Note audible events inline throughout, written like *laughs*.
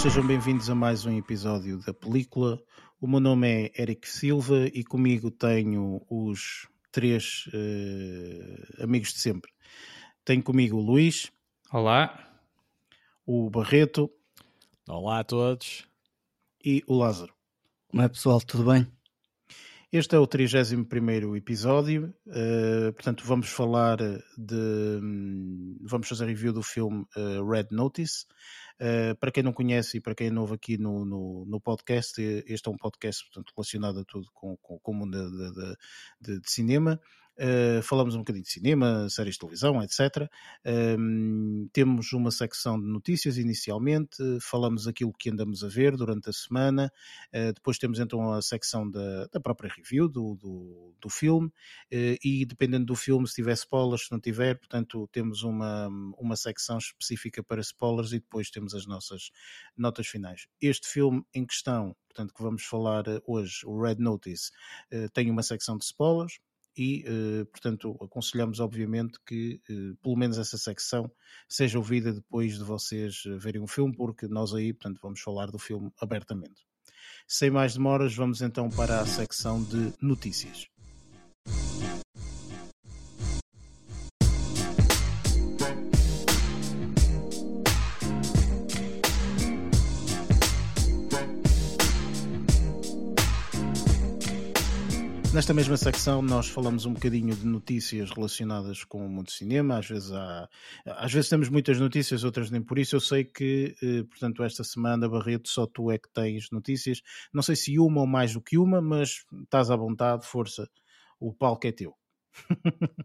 sejam bem-vindos a mais um episódio da película. O meu nome é Eric Silva e comigo tenho os três uh, amigos de sempre. Tenho comigo o Luís. Olá. O Barreto. Olá a todos. E o Lázaro. Como é pessoal, tudo bem? Este é o 31 episódio, uh, portanto, vamos falar de. Um, vamos fazer review do filme uh, Red Notice. Uh, para quem não conhece e para quem é novo aqui no, no, no, podcast, este é um podcast portanto, relacionado a tudo com, com, com o mundo de, de, de, de cinema. Uh, falamos um bocadinho de cinema, séries de televisão, etc. Um, temos uma secção de notícias inicialmente, falamos aquilo que andamos a ver durante a semana, uh, depois temos então a secção da, da própria review do, do, do filme uh, e dependendo do filme, se tiver spoilers, se não tiver, portanto temos uma, uma secção específica para spoilers e depois temos as nossas notas finais. Este filme em questão, portanto que vamos falar hoje, o Red Notice, tem uma secção de spoilers, e, eh, portanto, aconselhamos obviamente que eh, pelo menos essa secção seja ouvida depois de vocês eh, verem o filme, porque nós aí, portanto, vamos falar do filme abertamente. Sem mais demoras, vamos então para a secção de notícias. Nesta mesma secção nós falamos um bocadinho de notícias relacionadas com o mundo do cinema, às vezes há, às vezes temos muitas notícias, outras nem por isso. Eu sei que, eh, portanto, esta semana, Barreto, só tu é que tens notícias. Não sei se uma ou mais do que uma, mas estás à vontade, força, o palco é teu.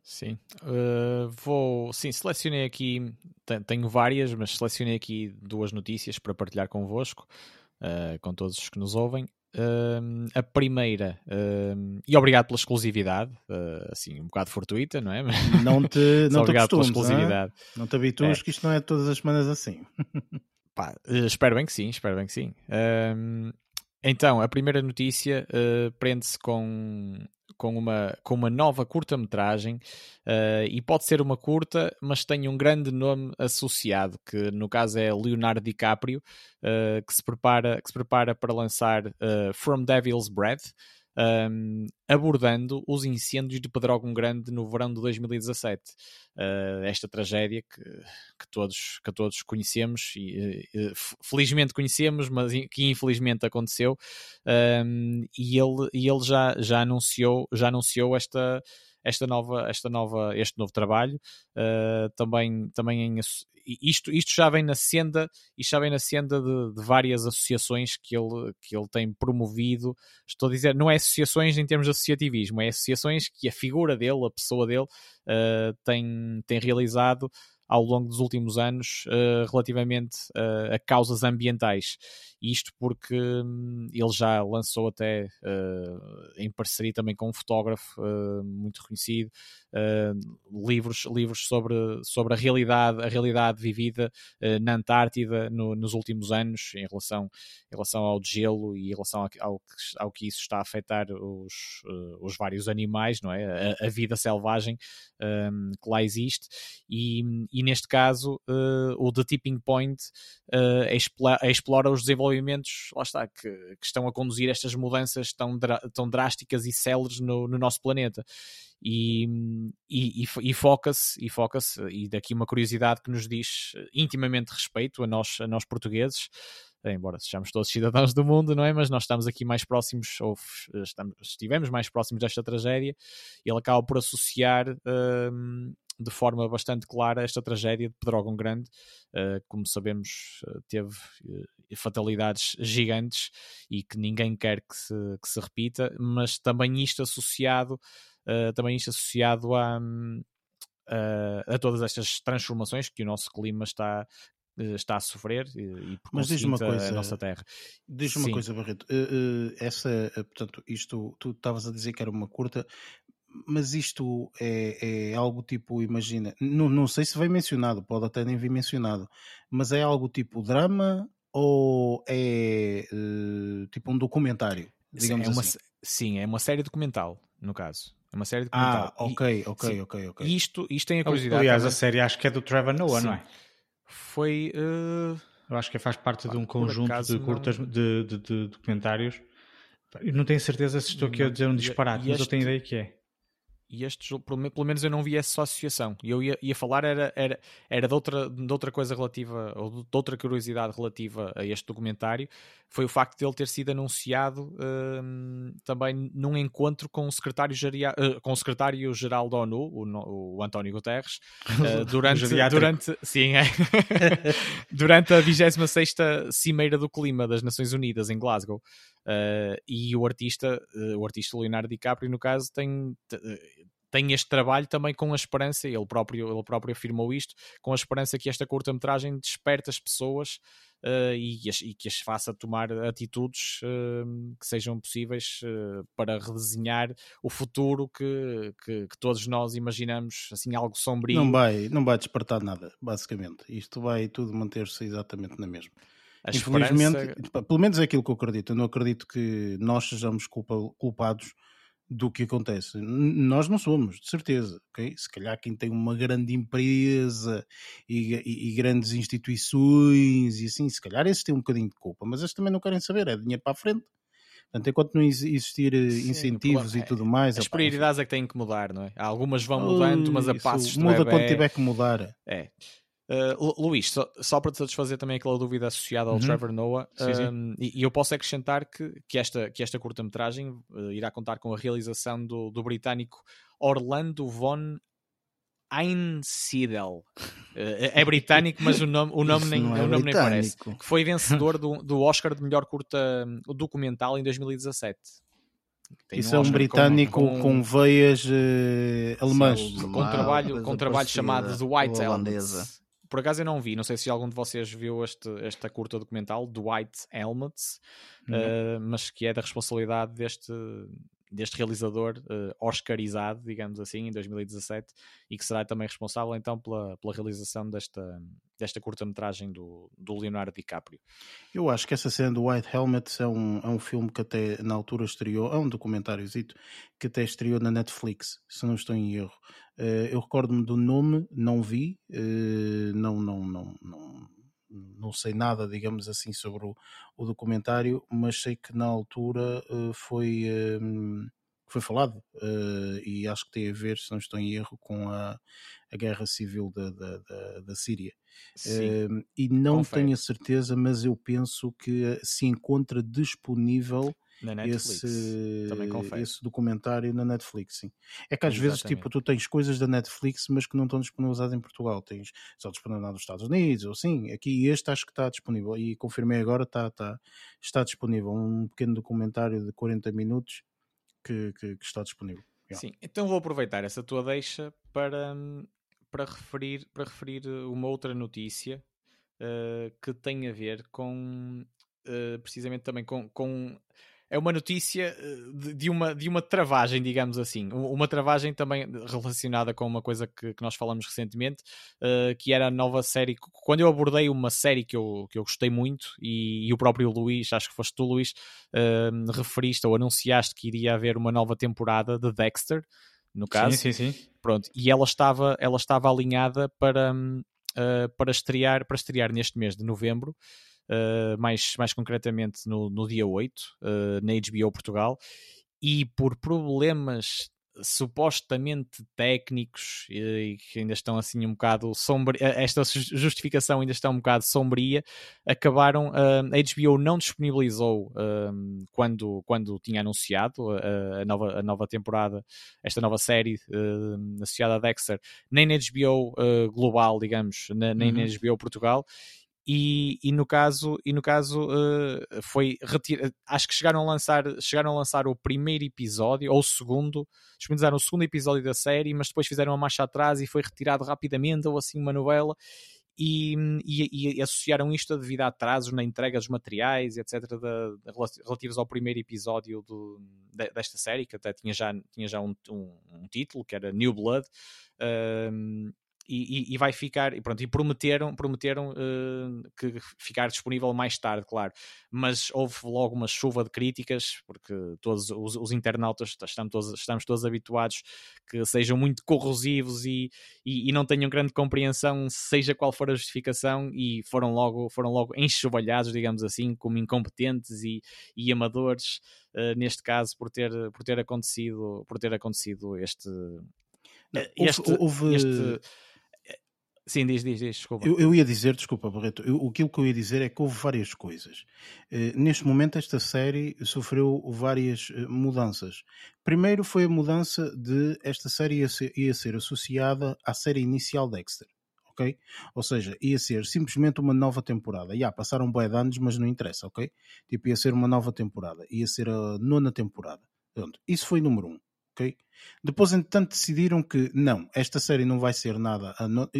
sim, uh, vou, sim, selecionei aqui, tenho várias, mas selecionei aqui duas notícias para partilhar convosco, uh, com todos os que nos ouvem. Uh, a primeira, uh, e obrigado pela exclusividade, uh, assim, um bocado fortuita, não é? Não te, *laughs* não te pela exclusividade. Não, não te habituas é. que isto não é todas as semanas assim. *laughs* Pá, eh, espero bem que sim, espero bem que sim. então, a primeira notícia eh, prende-se com com uma, com uma nova curta-metragem uh, e pode ser uma curta, mas tem um grande nome associado, que no caso é Leonardo DiCaprio, uh, que, se prepara, que se prepara para lançar uh, From Devil's Breath, um, abordando os incêndios de Pedrógão Grande no verão de 2017. Uh, esta tragédia que, que, todos, que todos conhecemos e felizmente conhecemos, mas que infelizmente aconteceu. Um, e ele, e ele já, já, anunciou, já anunciou esta esta nova, esta nova, este novo trabalho, uh, também, também em, isto, isto já vem na senda, isto já vem na senda de, de, várias associações que ele, que ele tem promovido. Estou a dizer, não é associações em termos de associativismo, é associações que a figura dele, a pessoa dele, uh, tem, tem realizado ao longo dos últimos anos uh, relativamente uh, a causas ambientais. Isto porque um, ele já lançou até uh, em parceria também com um fotógrafo muito reconhecido livros, livros sobre, sobre a realidade, a realidade vivida na Antártida no, nos últimos anos em relação, em relação ao gelo e em relação ao, ao, ao que isso está a afetar os, os vários animais, não é? A, a vida selvagem um, que lá existe e, e neste caso uh, o The Tipping Point uh, explora, os desenvolvimentos lá está, que, que, estão a conduzir estas mudanças tão, tão drásticas e céleres no, no nosso planeta e, e, e, foca-se e foca-se e daqui uma curiosidade que nos diz intimamente respeito a nós, a nós portugueses embora sejamos todos cidadãos do mundo, não é? Mas nós estamos aqui mais próximos, ou estamos, estivemos mais próximos desta tragédia, e ele acaba por associar hum, de forma bastante clara esta tragédia de Pedrógão Grande, uh, como sabemos, uh, teve uh, fatalidades gigantes e que ninguém quer que se, que se repita, mas também isto associado, também isto associado a, hum, a todas estas transformações que o nosso clima está eh, está a sofrer e, por Mas diz uma coisa, a nossa terra. Diz uma Sim. coisa, Barreto. Uh, uh, essa, uh, portanto, isto tu estavas a dizer que era uma curta, mas isto é, é algo tipo, imagina, não, não sei se vem mencionado, pode até nem vir mencionado, mas é algo tipo drama ou é tipo um documentário? Digamos sim, é uma, assim. sim, é uma série documental, no caso. É uma série documental. Ah, ok, ok, ok, ok. Isto, isto tem a curiosidade. Aliás, a série acho que é do Trevor Noah, sim. não é? foi. Uh, Eu acho que faz parte de um conjunto de curtas não... de, de, de, documentários. Eu não tenho certeza se estou aqui a dizer um disparate, mas eu tenho ideia que é e este pelo, pelo menos eu não vi essa associação. E eu ia, ia falar era, era, era de, outra, de outra coisa relativa, ou de outra curiosidade relativa a este documentário, foi o facto de ele ter sido anunciado hum, também num encontro com o secretário-geral uh, com o secretário -geral da ONU, o, o António Guterres, *laughs* uh, durante, durante, sim, é, *laughs* durante a 26 Cimeira do Clima das Nações Unidas em Glasgow. Uh, e o artista, uh, o artista Leonardo DiCaprio, no caso, tem, tem este trabalho também com a esperança, ele próprio, ele próprio afirmou isto, com a esperança que esta curta-metragem desperte as pessoas uh, e, e, que as faça tomar atitudes uh, que sejam possíveis uh, para redesenhar o futuro que, que, que, todos nós imaginamos, assim, algo sombrio. Não vai, não vai despertar nada, basicamente. Isto vai tudo manter-se exatamente na mesma. A Infelizmente, esperança... pelo menos é aquilo que eu acredito. Eu não acredito que nós sejamos culpa, culpados do que acontece. Nós não somos, de certeza. Okay? Se calhar quem tem uma grande empresa e, e, e, grandes instituições e assim, se calhar esses têm um bocadinho de culpa, mas esses também não querem saber, é dinheiro para a frente. Portanto, enquanto não existir eh, Sim, incentivos e tudo é, mais. As prioridades é que têm que mudar, não é? Algumas vão mudando, mas a passos. Muda quando tiver que mudar. É. Uh, Luís, só, só, para te satisfazer também aquela dúvida associada ao uhum. Trevor Noah, sim, sim. Um, e, e, eu posso acrescentar que, que esta, que esta curta-metragem uh, irá contar com a realização do, do britânico Orlando von Einsiedel. Uh, *laughs* é britânico, mas o nome, o nome, nem, é o nome nem parece. Que foi vencedor do, do Oscar de melhor curta documental em 2017. Tem Isso um é um britânico com, com, com veias alemãs. Com um trabalho, com um trabalho chamado The White Elements por acaso eu não vi, não sei se algum de vocês viu este, esta curta documental, Dwight Helmets, uh, mas que é da responsabilidade deste, deste realizador uh, oscarizado, digamos assim, em 2017, e que será também responsável então pela, pela realização desta, desta curta-metragem do, do Leonardo DiCaprio. Eu acho que essa cena do White Helmet é um, é um filme que até na altura estreou, é um documentáriozito que até estreou na Netflix, se não estou em erro. Uh, eu recordo-me do nome, não vi, uh, não, não, não, não, não sei nada, digamos assim, sobre o, o documentário, mas sei que na altura uh, foi, foi falado e acho que tem a ver, se não estou em erro, com a, a guerra civil da, da, da, da Síria. e não Confere. tenho a certeza, mas eu penso que se encontra disponível na Netflix. Esse, Também confere. esse documentário na Netflix, sim. É que às Exatamente. vezes tipo, tu tens coisas da Netflix, mas que não estão disponibilizadas em Portugal. Tens só disponibilizado nos Estados Unidos, ou sim. Aqui este acho que está disponível. E confirmei agora, está, está, está disponível. Um pequeno documentário de 40 minutos que, que, que está disponível. Yeah. Sim, então vou aproveitar essa tua deixa para, para, referir, para referir uma outra notícia uh, que tem a ver com uh, precisamente também com, com é uma notícia eh, de, de, uma, de uma travagem, digamos assim. Uma travagem também relacionada com uma coisa que, que nós falamos recentemente, uh, que era a nova série. Quando eu abordei uma série que eu, que eu gostei muito, e, e o próprio Luís, acho que foste tu, Luís, uh, referiste ou anunciaste que iria haver uma nova temporada de Dexter, no caso. Sim, sim, sim. Pronto, e ela estava, ela estava alinhada para, uh, para, estrear, para estrear neste mês de novembro uh, mais, mais concretamente no, no dia 8, uh, eh, na HBO Portugal, e por problemas supostamente técnicos e que ainda estão assim um bocado sombria, esta justificação ainda está um bocado sombria, acabaram, a HBO não disponibilizou uh, quando, quando tinha anunciado a, nova, a nova temporada, esta nova série associada a Dexter, nem na HBO global, digamos, na, nem uhum. na HBO Portugal, e, e, no caso, e no caso uh, foi acho que chegaram a lançar chegaram a lançar o primeiro episódio ou o segundo, disponibilizaram o segundo episódio da série, mas depois fizeram uma marcha atrás e foi retirado rapidamente ou assim uma novela e, e, e associaram isto devido a atrasos na entrega dos materiais etc relativos ao primeiro episódio do, de, desta série que até tinha já, tinha já um, um, um título que era New Blood uh, e, e, vai ficar, e pronto, e prometeram, prometeram uh, que ficar disponível mais tarde, claro, mas houve logo uma chuva de críticas, porque todos os, os internautas estamos todos, estamos todos habituados que sejam muito corrosivos e, e, e, não tenham grande compreensão, seja qual for a justificação, e foram logo, foram logo enxovalhados, digamos assim, como incompetentes e, e amadores, uh, neste caso, por ter, por ter acontecido, por ter acontecido este, este, houve, este Sim, diz, diz, diz, desculpa. Eu, eu ia dizer, desculpa, Barreto, eu, aquilo que eu ia dizer é que houve várias coisas. Uh, neste momento, esta série sofreu várias uh, mudanças. Primeiro foi a mudança de esta série ia ser, ia ser associada à série inicial Dexter. ok? Ou seja, ia ser simplesmente uma nova temporada. Já passaram bué de anos, mas não interessa, ok? Tipo, ia ser uma nova temporada. Ia ser a nona temporada. Pronto. Isso foi número um Depois, entretanto, decidiram que não, esta série não vai ser nada,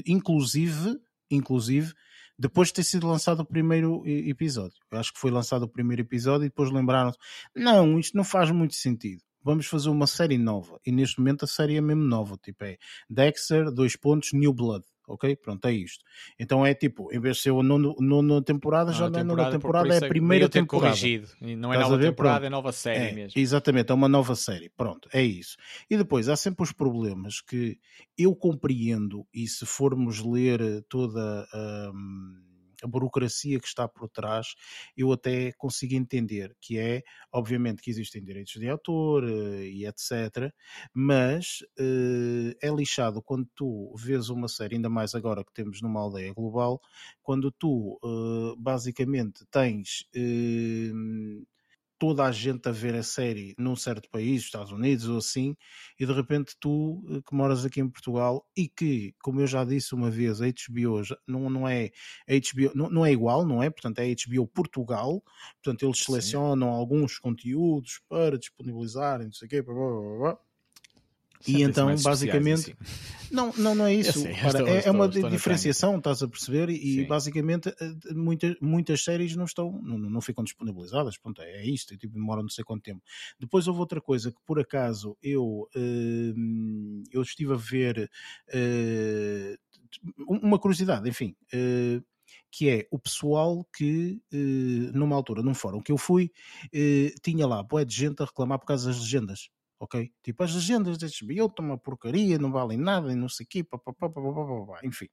inclusive, inclusive, depois de ter sido lançado o primeiro episódio. Eu acho que foi lançado o primeiro episódio e depois lembraram-se, não, isto não faz muito sentido. Vamos fazer uma série nova. E neste momento a série é mesmo nova. Tipo, é Dexter, dois pontos, New Blood ok? Pronto, é isto. Então é tipo, em vez de ser a nona, temporada, já não é nona temporada, é a primeira temporada. Corrigido. Não é Estás nova temporada, é nova série é, mesmo. Exatamente, é uma nova série. Pronto, é isso. E depois há sempre os problemas que eu compreendo, e se formos ler toda a. Um, a burocracia que está por trás, eu até consigo entender, que é, obviamente, que existem direitos de autor eh, e etc., mas uh, é lixado quando tu vês uma série, ainda mais agora que temos numa aldeia global, quando tu uh, basicamente tens toda a gente a ver a série num certo país, Estados Unidos ou assim, e de repente tu eh, que moras aqui em Portugal e que, como eu já disse uma vez, a HBO não, não é HBO, não, não é igual, não é? Portanto, é HBO Portugal, portanto, eles selecionam Sim. alguns conteúdos para disponibilizarem, não sei o quê, blá, blá, blá, e então, basicamente, assim. não, não, não é isso. Sei, Para, estou, é, estou, é, uma estou diferenciação, estás a perceber? E Sim. basicamente eh, muitas, muitas séries não estão, não, não ficam disponibilizadas. Pronto, é, é isto, tipo, demora não sei quanto tempo. Depois houve outra coisa que por acaso eu, uh, eu estive a ver uh, uma curiosidade, enfim. Que é o pessoal que, numa altura, num fórum que eu fui, tinha lá boé de gente a reclamar por causa das legendas ok? Tipo, as legendas da HBO estão uma porcaria, não valem nada e não sei o quê, enfim.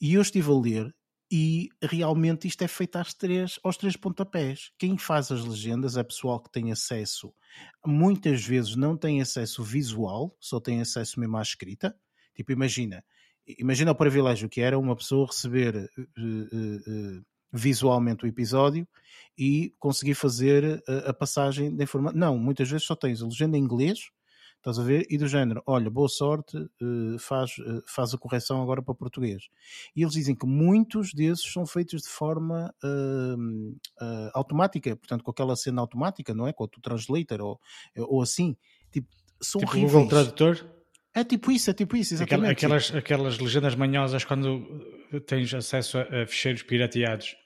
E eu estive a ler e realmente isto é feito às três, aos três pontapés. Quem faz as legendas é pessoal que tem acesso, muitas vezes não tem acesso visual, só tem acesso mesmo à escrita. Tipo, imagina, imagina o privilégio que era uma pessoa receber uh, uh, uh, visualmente o episódio e conseguir fazer a, a passagem da informação. Não, muitas vezes só tens a legenda em inglês, estás a ver? E do género, olha, boa sorte, uh, faz, uh, faz a correção agora para português. E eles dizem que muitos desses são feitos de forma uh, automática, portanto, com aquela cena automática, não é? Com o translator ou, ou assim. Tipo, são tipo horríveis. Google Tradutor? É tipo isso, é tipo isso, exatamente. Aquelas, aquelas legendas manhosas quando tens acesso a, a ficheiros pirateados.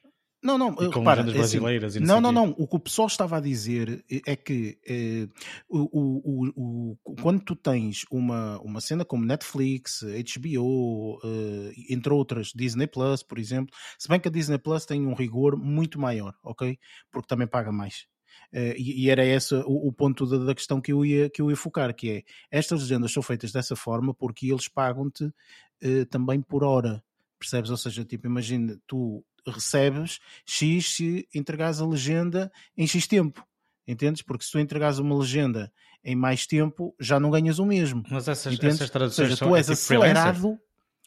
Não, não, e com repara, é assim, brasileiras não, não, não, O que o pessoal estava a dizer é que eh, o, o, o, quando tu tens uma, uma cena como Netflix, HBO, eh, entre outras, Disney Plus, por exemplo, se bem que a Disney Plus tem um rigor muito maior, ok? Porque também paga mais. Uh, e, e, era esse o, o ponto da, da, questão que eu, ia, que eu ia focar, que é estas legendas são feitas dessa forma porque eles pagam-te uh, também por hora, percebes? Ou seja, tipo, imagina, tu recebes X se entregares a legenda em X tempo. Entendes? Porque se tu entregares uma legenda em mais tempo, já não ganhas o mesmo. Mas essas, essas traduções Ou seja, tu és é tipo acelerado. Freelancer?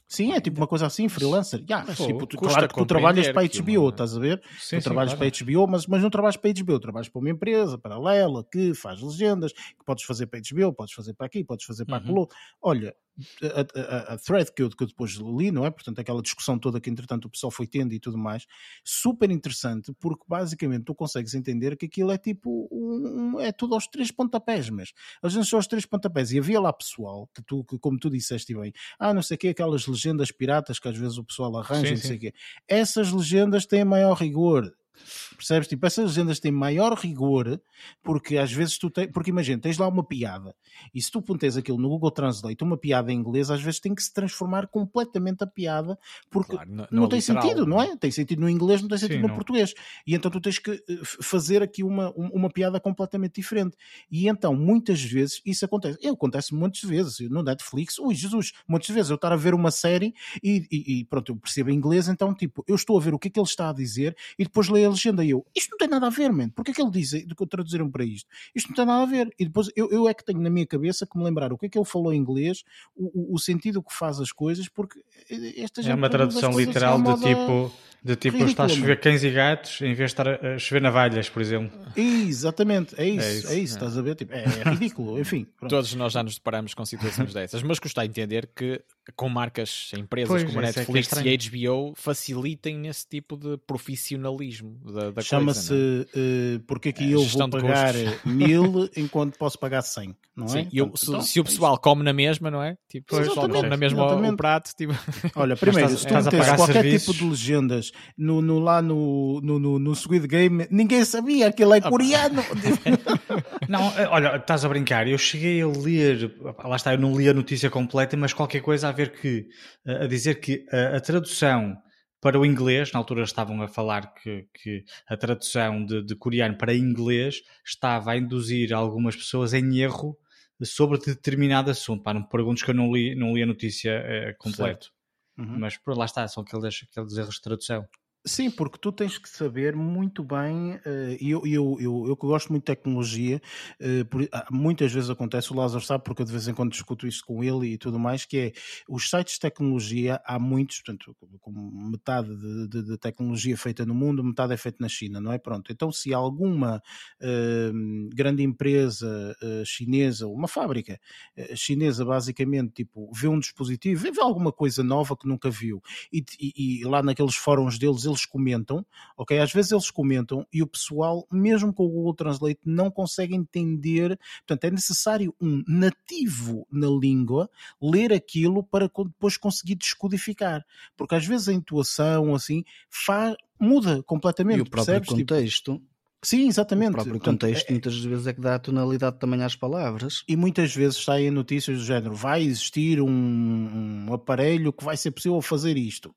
Sim, é tipo uma coisa assim, freelancer. Yeah, Pô, tipo, tu, claro que tu trabalhas para a HBO, estás a ver? Sim, tu sim, trabalhas claro. para a HBO, mas, mas não trabalhas para a HBO, trabalhas para uma empresa paralela que faz legendas, que podes fazer para a HBO, podes fazer para aqui, podes fazer para uhum. aquilo. Olha, a, a, a, thread que eu, que eu depois li, não é? Portanto, aquela discussão toda que entretanto o pessoal foi tendo e tudo mais, super interessante, porque basicamente tu consegues entender que aquilo é tipo um, é tudo aos três pontapés, mas as vezes são aos três pontapés. E havia lá pessoal que tu, que, como tu disseste bem, ah, não sei o que, aquelas legendas piratas que às vezes o pessoal arranja, sim, não sei o quê. Essas legendas têm maior rigor Percebes? Tipo, essas legendas têm maior rigor porque às vezes tu tens. Porque imagina, tens lá uma piada e se tu pontes aquilo no Google Translate, uma piada em inglês, às vezes tem que se transformar completamente a piada porque claro, não, não, tem literal, sentido, não é? Tem sentido no inglês, não tem sentido Sim, no não. português. E então tu tens que eh, fazer aqui uma, uma piada completamente diferente. E então, muitas vezes, isso acontece. Eu acontece muitas vezes no Netflix. Ui, Jesus, muitas vezes eu estar a ver uma série e, e, e pronto, eu percebo inglês, então tipo, eu estou a ver o que é que ele está a dizer e depois leio a legenda e eu, isto não tem nada a ver, mano. Porque é que ele diz do que traduziram para isto? Isto não tem nada a ver. E depois eu, eu é que tenho na minha cabeça que me lembrar o que é que ele falou em inglês, o, o, o sentido que faz as coisas, porque esta É uma tradução literal de tipo de tipo, ridículo, está a chover cães e gatos em vez de estar a chover navalhas, por exemplo. Exatamente, é isso, é isso, é isso é. estás a ver? Tipo, é, é ridículo, *laughs* enfim. Pronto. Todos nós já nos deparamos com situações dessas, mas custa a entender que com marcas, empresas pois, como a é Netflix é e HBO facilitem esse tipo de profissionalismo da, da Chama-se uh, porque aqui eu vou pagar *laughs* mil enquanto posso pagar 100, não Sim, é? Eu, se, então, se, o pessoal come na mesma, não é? Tipo, pois, o pessoal come na mesma o prato. Tipo... *laughs* Olha, primeiro, se tu metes qualquer serviços... tipo de legendas no, no, lá no, no, no, Squid Game, ninguém sabia que ele é coreano. *laughs* não, eh, olha, estás a brincar. Eu cheguei a ler, lá está, eu não li a notícia completa, mas qualquer coisa a ver que, eh, a dizer que a, a tradução para o inglês, na altura estavam a falar que, que a tradução de, de, coreano para inglês estava a induzir algumas pessoas em erro sobre determinado assunto. Pá, não perguntes que eu não li, não li a notícia é, completo. Uhum. Mas por lá está, são aqueles, aqueles erros de tradução. Sim, porque tu tens que saber muito bem, uh, e eu, eu, eu, eu que gosto muito de tecnologia, uh, por, ah, muitas vezes acontece, o Lázaro sabe, porque eu de vez em quando discuto isso com ele e tudo mais, que é os sites de tecnologia, há muitos, portanto, como metade de, de, de tecnologia feita no mundo, metade é feita na China, não é? Pronto, então se alguma uh, grande empresa chinesa, uma fábrica chinesa, basicamente, tipo, vê um dispositivo, vê alguma coisa nova que nunca viu, e, e, e lá naqueles fóruns deles eles comentam, ok? Às vezes eles comentam e o pessoal, mesmo com o Google Translate, não consegue entender. Portanto, é necessário um nativo na língua ler aquilo para depois conseguir descodificar. Porque às vezes a intuação, assim, faz, muda completamente. E o próprio percebes? Tipo, contexto. Tipo, Sim, exatamente. O próprio Portanto, contexto é... muitas vezes é que dá a tonalidade também às palavras. E muitas vezes saem notícias do género: vai existir um, um aparelho que vai ser possível fazer isto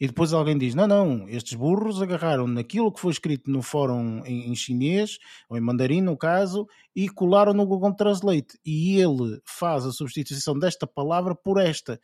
e depois alguém diz: não, não, estes burros agarraram naquilo que foi escrito no fórum em, em chinês, ou em mandarim no caso, e colaram no Google Translate. E ele faz a substituição desta palavra por esta.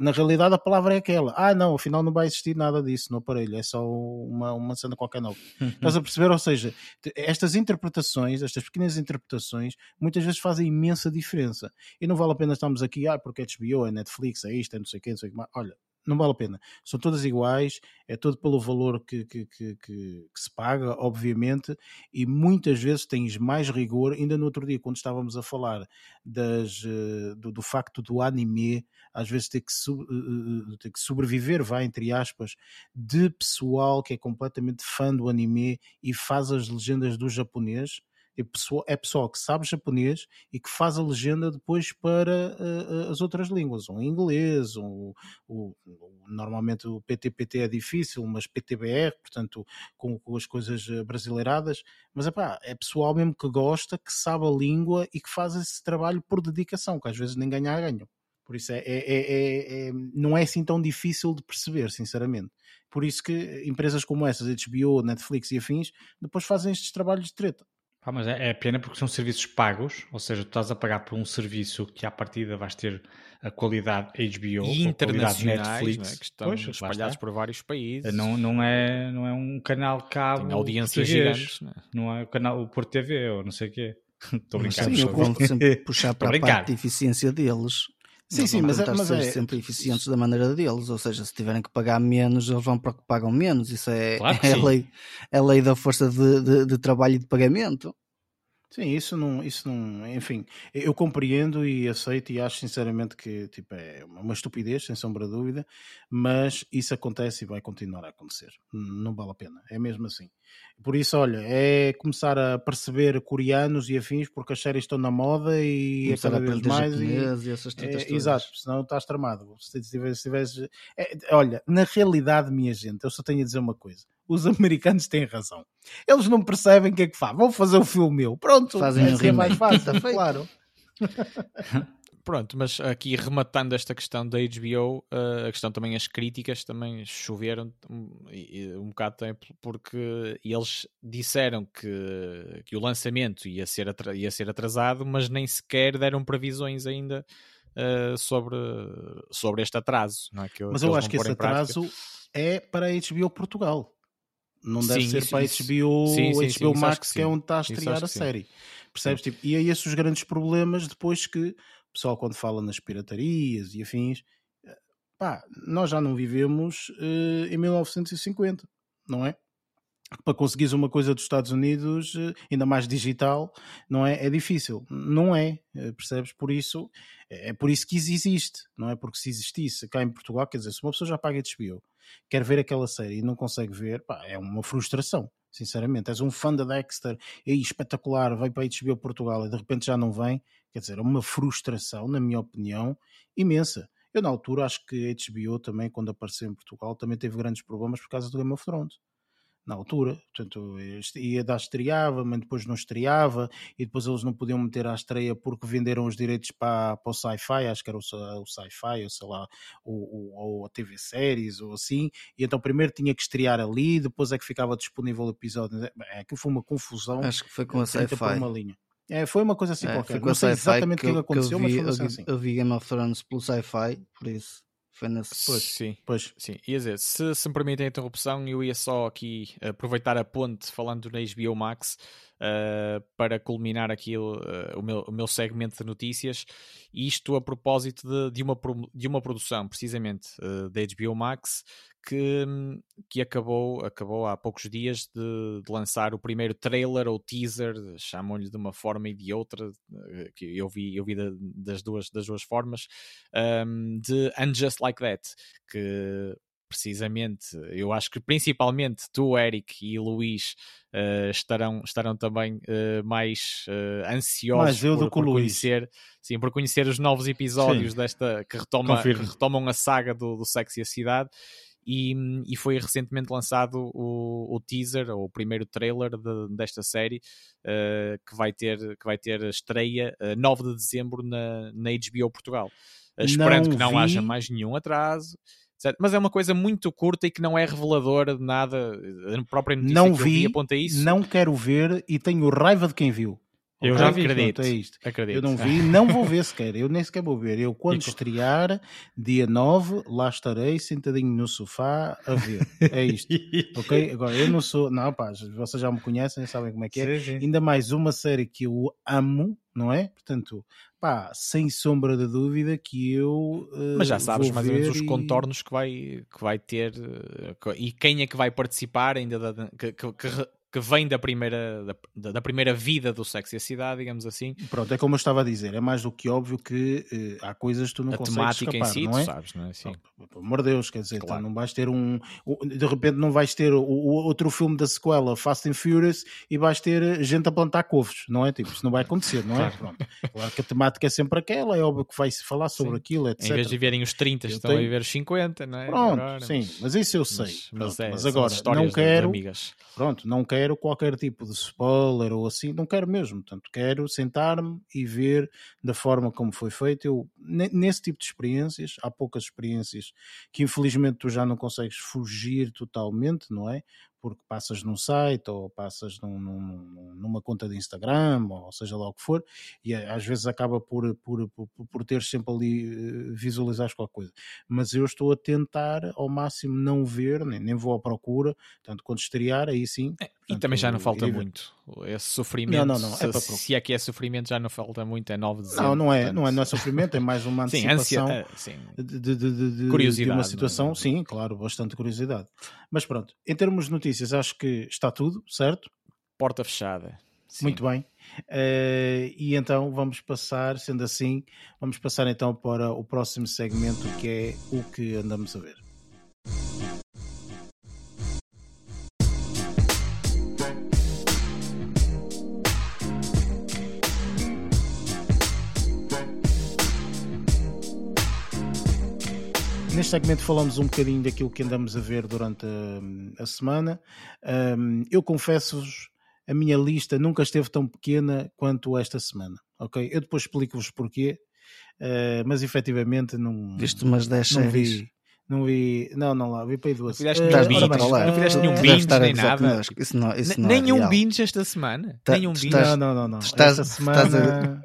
Na realidade, a palavra é aquela. Ah, não, afinal não vai existir nada disso no aparelho, é só uma, uma cena qualquer nova. Estás a perceber? Ou seja, estas interpretações, estas pequenas interpretações, muitas vezes fazem imensa diferença. E não vale a pena estarmos aqui, ah, porque é HBO, é Netflix, é isto, é não sei o quê, não sei o que mais. Olha, não vale a pena. São todas iguais, é todo pelo valor que, que, que, que, se paga, obviamente, e muitas vezes tens mais rigor. Ainda no outro dia, quando estávamos a falar das, eh, do, do facto do anime, às vezes ter que, eh, eh, ter que sobreviver, vai entre aspas, de pessoal que é completamente fã do anime e faz as legendas do japonês é pessoal, é pessoal que sabe japonês e que faz a legenda depois para uh, as outras línguas, um inglês, um, um, normalmente o PTPT é difícil, mas PTBR, portanto, com, com as coisas eh, brasileiradas, mas epá, é pessoal mesmo que gosta, que sabe a língua e que faz esse trabalho por dedicação, que às vezes nem ganha ganho. Por isso é, é, é, é, não é assim tão difícil de perceber, sinceramente. Por isso que empresas como essas, HBO, Netflix e afins, depois fazem estes trabalhos de treta. Ah, mas é, é pena porque são serviços pagos, ou seja, tu estás a pagar por um serviço que à partida vais ter a qualidade HBO e internacionais, Netflix, é? que estão pois, espalhados por vários países. Não, não, é, não é um canal cabo Tem audiências gigantes. Não é? não é o canal o Porto TV ou não sei o quê. *laughs* Estou brincando. Sim, eu vou sempre puxar para a parte de eficiência deles. Sim, sim, mas, é, mas é sempre eficientes da maneira deles, ou seja, se tiverem que pagar menos, eles vão para o que pagam menos. Isso é, claro é, a, lei, é a lei da força de, de, de trabalho e de pagamento. Sim, isso não, isso não, enfim, eu compreendo e aceito e acho sinceramente que tipo, é uma estupidez, sem sombra de dúvida, mas isso acontece e vai continuar a acontecer. Não vale a pena, é mesmo assim. Por isso, olha, é começar a perceber coreanos e afins, porque as séries estão na moda e é cada vez mais. E, e essas é, exato, senão estás tramado. Se tivesse, se tivesse, é, olha, na realidade, minha gente, eu só tenho a dizer uma coisa: os americanos têm razão. Eles não percebem o que é que faz. Vão fazer o filme meu. Pronto, Fazem é, é mais fácil, claro. *laughs* Pronto, mas aqui rematando esta questão da HBO, uh, a questão também as críticas também choveram um, um bocado também porque eles disseram que, que o lançamento ia ser, ia ser atrasado, mas nem sequer deram previsões ainda uh, sobre, sobre este atraso. Não é? que, mas eu acho que esse atraso é para a HBO Portugal. Não deve sim, ser isso, para a HBO, sim, sim, HBO Max, que, que, é onde está a estrear a série. Percebes? Tipo, e é esses os grandes problemas depois que pessoal quando fala nas piratarias e afins, eh, pá, nós já não vivemos uh, em 1950, não é? Para conseguires uma coisa dos Estados Unidos, uh, ainda mais digital, não é? É difícil. Não é, percebes? Por isso, é por isso que existe, não é? Porque se existisse cá em Portugal, quer dizer, se uma pessoa já paga HBO, quer ver aquela série e não consegue ver, pá, é uma frustração sinceramente. És um fã da Dexter, e espetacular, vai para a HBO Portugal e de repente já não vem. Quer dizer, é uma frustração, na minha opinião, imensa. Eu, na altura, acho que HBO também, quando apareceu em Portugal, também teve grandes problemas por causa do Game of Thrones na altura, portanto, ia dar estreava, mas depois não estreava, e depois eles não podiam meter à estreia porque venderam os direitos para, para o sci-fi, acho que era o, o sci-fi, ou sei lá, ou, ou, a TV séries, ou assim, e então primeiro tinha que estrear ali, depois é que ficava disponível o episódio, é que foi uma confusão. Acho que foi com a sci-fi. uma linha. É, foi uma coisa assim é, qualquer. Não sei exatamente o que, que, aconteceu, vi, mas foi assim. assim. Eu vi Game of Thrones pelo sci-fi, por isso. Foi nesse... Pois, sim, pois. Sim, ia dizer, se, se me permitem a interrupção, eu ia só aqui aproveitar a ponte falando na HBO Max uh, para culminar aqui uh, o, meu, o meu segmento de notícias. Isto a propósito de, de, uma, de uma produção, precisamente, uh, da HBO Max, que, que acabou, acabou há poucos dias de, de lançar o primeiro trailer ou teaser, chamam-lhe de uma forma e de outra, eh, que eu vi, eu vi das, duas, das duas formas, um, de And Just Like That, que precisamente, eu acho que principalmente tu, Eric e Luís uh, estarão, estarão também uh, mais uh, ansiosos por, por conhecer, sim, por conhecer os novos episódios sim. desta que, retoma, que retomam a saga do, do Sexy a Cidade e, e foi recentemente lançado o, o, teaser, ou o primeiro trailer de, desta série, uh, que, vai ter, que vai ter estreia uh, eh, 9 de dezembro na, na HBO Portugal. Uh, esperando não que não vi... haja mais nenhum atraso. Certo? Mas é uma coisa muito curta e que não é reveladora de nada. A própria notícia não que vi, vi aponta isso. Não quero ver e tenho raiva de quem viu. Eu okay? já vi, acredito, é isto. acredito. Eu não vi, não vou ver *laughs* sequer. Eu nem sequer vou ver. Eu, quando e estrear, dia 9, lá estarei sentadinho no sofá a ver. É isto. *laughs* ok? Agora, eu não sou. Não, pá, vocês já me conhecem, sabem como é que é. Sim, sim. Ainda mais uma série que eu amo, não é? Portanto, pá, sem sombra de dúvida que eu. Uh, Mas já sabes mais ou menos os contornos que vai, que vai ter uh, e quem é que vai participar ainda da, que, que, que, vem da primeira, da, da, primeira vida do sexo e a cidade, digamos assim. Pronto, é como eu estava a dizer, é mais do que óbvio que eh, há coisas que tu não a consegues temática escapar, em si, não é? sabes, não é? Sim. Oh, pelo amor de Deus, quer dizer, claro. não vais ter um, de repente não vais ter o, o, outro filme da sequela, Fast and Furious, e vais ter gente a plantar couves, não é? Tipo, isso não vai acontecer, não é? Claro. Pronto. Claro que a temática é sempre aquela, é óbvio que vai-se falar sobre sim. aquilo, etc. Em vez de verem os 30, eu estão tenho... a viver os 50, não é? Pronto, agora, sim, mas... isso eu sei. Mas, mas, é, mas agora, não quero, pronto, não quero qualquer tipo de spoiler ou assim, não quero mesmo. Portanto, quero sentar-me e ver da forma como foi feito. Eu, nesse tipo de experiências, há poucas experiências que infelizmente tu já não consegues fugir totalmente, não é? Porque passas num site ou passas num, num, numa conta de Instagram ou seja lá o que for, e eh, às vezes acaba por, por, por, por ter sempre ali eh, visualizar qualquer coisa. Mas eu estou a tentar ao máximo não ver, nem, nem vou à procura, tanto quando estrear, aí sim. É, e também já não falta muito. Esse sofrimento, não, não, não. É se, se, é que é sofrimento, já não falta muito, é 9 de dezembro. Não, não é, não é, não é sofrimento, é mais uma *laughs* antecipação sim, ansia, sim. De, de, de, curiosidade, de uma situação, é? sim, claro, bastante curiosidade. Mas pronto, em termos de notícias notícias, acho que está tudo, certo? Porta fechada. Sim. Muito bem. Uh, e então vamos passar, sendo assim, vamos passar então para o próximo segmento que é o que andamos a ver. Neste segmento falamos um bocadinho daquilo que andamos a ver durante a, a semana. Um, eu confesso-vos, a minha lista nunca esteve tão pequena quanto esta semana. Ok? Eu depois explico-vos porquê, uh, mas efetivamente não. Viste umas 10 séries. Não vi, não, não lá, vi para aí duas. Não fizeste, uh, binge, não fizeste nenhum binge nem nada. Isso não, isso não nenhum é binge esta semana. Tá, nenhum binge. Não, não, não. não. Estás, esta semana estás a,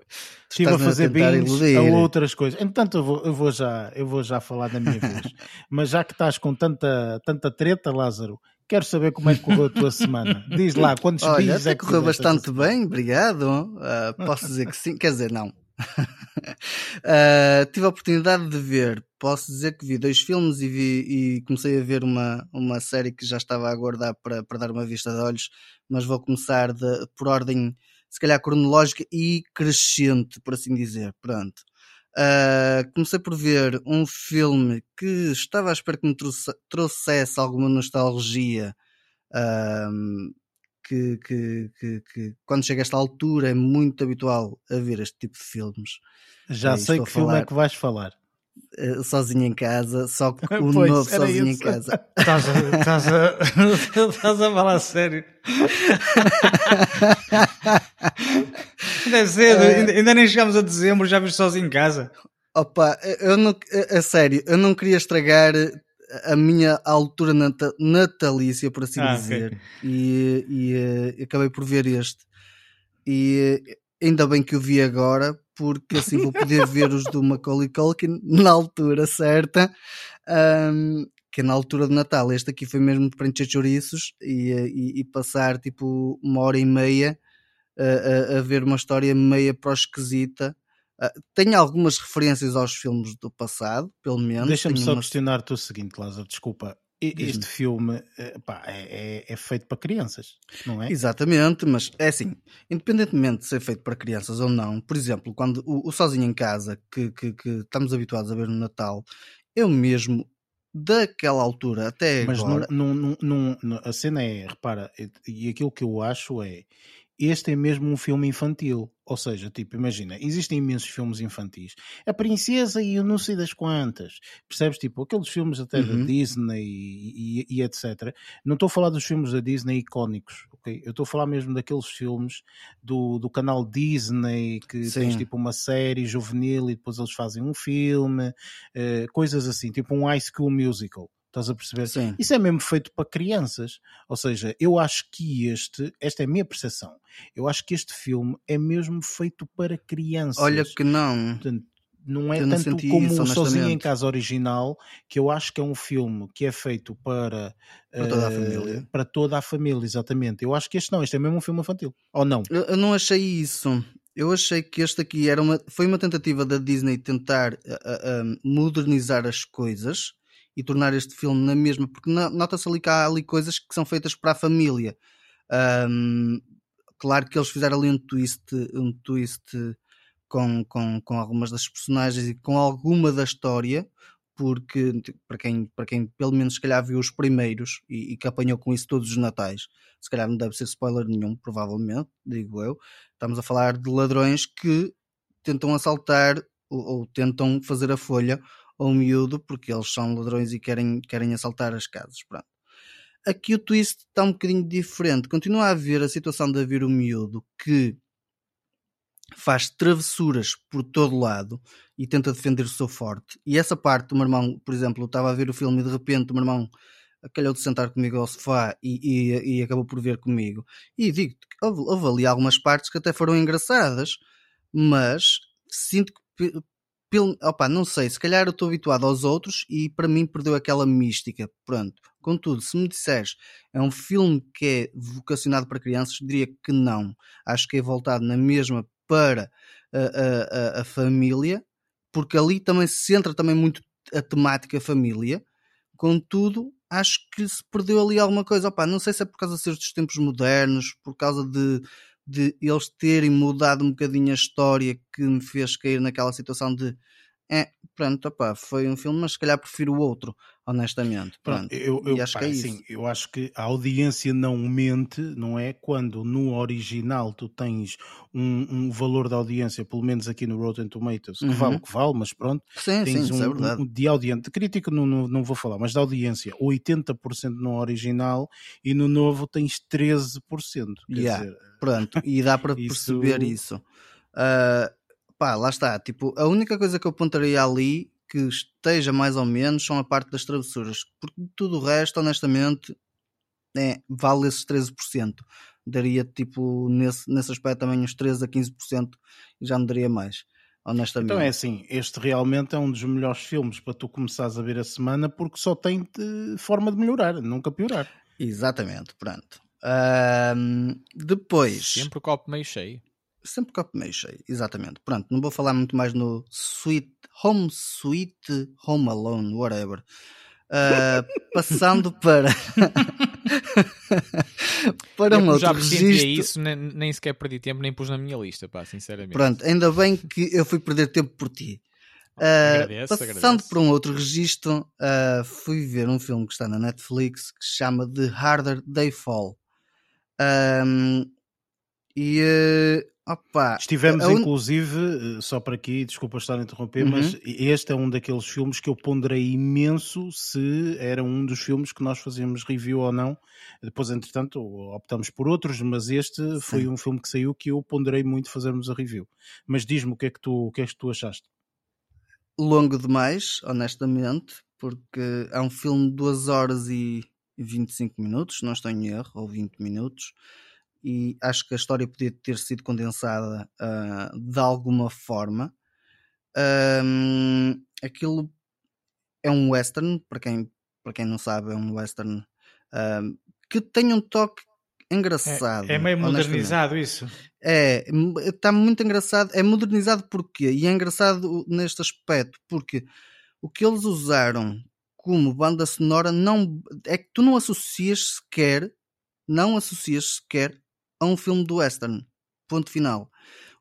estive a fazer binge a outras coisas. Entretanto, eu vou, eu vou, já, eu vou já falar da minha vez. *laughs* Mas já que estás com tanta, tanta treta, Lázaro, quero saber como é que correu a tua semana. Diz lá, quantos Olha, até é que correu bastante bem, obrigado. Uh, posso dizer que sim, quer dizer, não. Uh, *laughs* tive a oportunidade de ver, posso dizer que vi dois filmes e, vi, e comecei a ver uma, uma série que já estava a aguardar para, para dar uma vista de olhos, mas vou começar de, por ordem, se calhar cronológica e crescente, por assim dizer. Pronto. Uh, comecei por ver um filme que estava à espera que me trouxe, trouxesse alguma nostalgia. Uh, que, que, que, que, quando chega a esta altura é muito habitual a ver este tipo de filmes. Já sei que filme é que vais falar. Uh, sozinho em casa, só *laughs* que o pois, novo sozinho isso. em casa. *laughs* Estás a, estás a, *laughs* estás a falar sério. Deve ser, uh, ainda, ainda, nem chegamos a dezembro, já viste sozinho em casa. Opa, eu não, a, a sério, eu não queria estragar a minha altura natalícia, por assim ah, dizer, okay. e, e uh, acabei por ver este. E uh, ainda bem que o vi agora, porque assim vou poder *laughs* ver os do Macaulay Culkin na altura certa, um, que é na altura de Natal. Este aqui foi mesmo para encher chouriços e, eh, e, e, passar tipo uma hora e meia a, a, a ver uma história meia prosquisita Uh, tem algumas referências aos filmes do passado, pelo menos. Deixa-me só umas... questionar-te o seguinte, Lázaro, desculpa. Este filme eh, pá, é, é, é, feito para crianças, não é? Exatamente, mas é assim, independentemente de ser feito para crianças ou não, por exemplo, quando o, o Sozinho em Casa, que, que, que, estamos habituados a ver no Natal, eu mesmo, daquela altura até mas agora... Mas a cena é, repara, e aquilo que eu acho é, este é mesmo um filme infantil. Ou seja, tipo, imagina, existem imensos filmes infantis. A Princesa e eu não sei das quantas. Percebes? Tipo, aqueles filmes até uhum. da Disney e, e, e, etc. Não estou a falar dos filmes da Disney icónicos, ok? Eu estou a falar mesmo daqueles filmes do, do canal Disney que Sim. tens tipo uma série juvenil e depois eles fazem um filme, uh, coisas assim, tipo um High School Musical. Estás a perceber? Sim. Isso é mesmo feito para crianças. Ou seja, eu acho que este, esta é a minha percepção, eu acho que este filme é mesmo feito para crianças. Olha que não. Portanto, não é eu tanto não como isso, Sozinho em Casa original, que eu acho que é um filme que é feito para, para toda a uh, família. Para toda a família, exatamente. Eu acho que este não, este é mesmo um filme infantil. Ou não? Eu, eu não achei isso. Eu achei que este aqui era uma, foi uma tentativa da Disney tentar uh, uh, modernizar as coisas e tornar este filme na mesma, porque nota-se ali que há ali coisas que são feitas para a família. Um, claro que eles fizeram ali um twist, um twist com, com, com algumas das personagens e com alguma da história, porque para quem, para quem pelo menos se calhar viu os primeiros e, e, que apanhou com isso todos os natais, se calhar não deve ser spoiler nenhum, provavelmente, digo eu. Estamos a falar de ladrões que tentam assaltar ou, ou tentam fazer a folha ao miúdo, porque eles são ladrões e querem, querem assaltar as casas. Pronto. Aqui o twist está um bocadinho diferente. Continua a haver a situação de haver o miúdo que faz travessuras por todo lado e tenta defender o seu forte. E essa parte, o meu irmão, por exemplo, estava a ver o filme e de repente o meu irmão calhou de sentar comigo ao sofá e, e, e acabou por ver comigo. E digo que houve, houve ali algumas partes que até foram engraçadas, mas sinto que opa, não sei, se calhar eu estou habituado aos outros e para mim perdeu aquela mística. Pronto. Contudo, se me disseres é um filme que é vocacionado para crianças, diria que não. Acho que é voltado na mesma para a, a, a família, porque ali também se centra também muito a temática família. Contudo, acho que se perdeu ali alguma coisa. Opa, não sei se é por causa de ser dos tempos modernos, por causa de de eles terem mudado um bocadinho a história que me fez cair naquela situação de é, pronto, opa, foi um filme, mas se calhar prefiro o outro honestamente. Pronto. Eu, eu, acho pá, que é assim, isso. eu acho que a audiência não mente, não é? Quando no original tu tens um, um valor de audiência, pelo menos aqui no Rotten Tomatoes, que Uhum. vale o que vale, mas pronto, Sim, sim, tens isso é um, verdade. um- de audiência, de crítica não, não, não vou falar, mas de audiência 80% no original e no novo tens 13%. Quer Yeah. dizer, Pronto, e dá para *laughs* Isso- perceber isso. Ah, pá, lá está. Tipo, a única coisa que eu apontaria ali que esteja mais ou menos são a parte das travessuras, porque tudo o resto, honestamente, é, vale esses 13%. Daria tipo nesse, nesse aspecto também uns 13 a 15% e já não daria mais, honestamente. Então é assim, este realmente é um dos melhores filmes para tu começares a ver a semana porque só tem eh, forma de melhorar, nunca piorar. Exatamente, pronto. Ahm, depois. Sempre o copo meio cheio. Sempre copo meio cheio, exatamente. Pronto, não vou falar muito mais no Sweet Home Sweet Home Alone, whatever. Ah, passando *laughs* para *laughs* para um outro já registro. isso, nem, nem sequer perdi tempo, nem pus na minha lista, pá, sinceramente. Pronto, ainda bem que eu fui perder tempo por ti. Ah, Agradeço, passando agradeço. para um outro registro, ah, fui ver um filme que está na Netflix que se chama The Harder They Fall. Ahm, e opa, Estivemos, un- inclusive, eh, só para aqui, desculpa estar a interromper, Uhum. mas este é um daqueles filmes que eu ponderei imenso se era um dos filmes que nós fazíamos review ou não. Depois, entretanto, optamos por outros, mas este foi um filme que saiu que eu ponderei muito fazermos a review. Mas diz-me o que é que tu, o que é que tu achaste? longo demais, honestamente, porque é um filme de 2 horas e 25 minutos, não estou em erro, ou 20 minutos, e acho que a história podia ter sido condensada ah, de alguma forma. Ahm, aquilo é um western, para quem, para quem não sabe, é um western ahm, que tem um toque engraçado. É, é meio modernizado isso. É, está muito engraçado. É modernizado porquê? E é engraçado neste aspecto, porque o que eles usaram como banda sonora não é que tu não associas sequer, não associas sequer a um filme do western. Ponto final.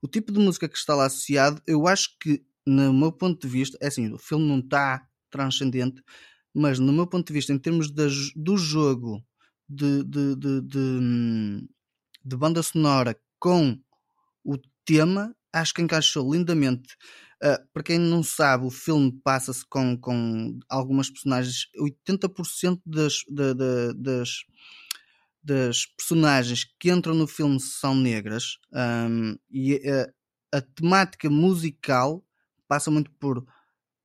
O tipo de música que está lá associado, eu acho que, no meu ponto de vista, é assim, o filme não está transcendente, mas no meu ponto de vista, em termos da- do jogo de, de, de, de, hum, de banda sonora com o tema, acho que encaixou lindamente. Uh, para quem não sabe, o filme passa-se com, com algumas personagens, 80% das, da- da- das, das personagens que entram no filme são negras um, e a, a temática musical passa muito por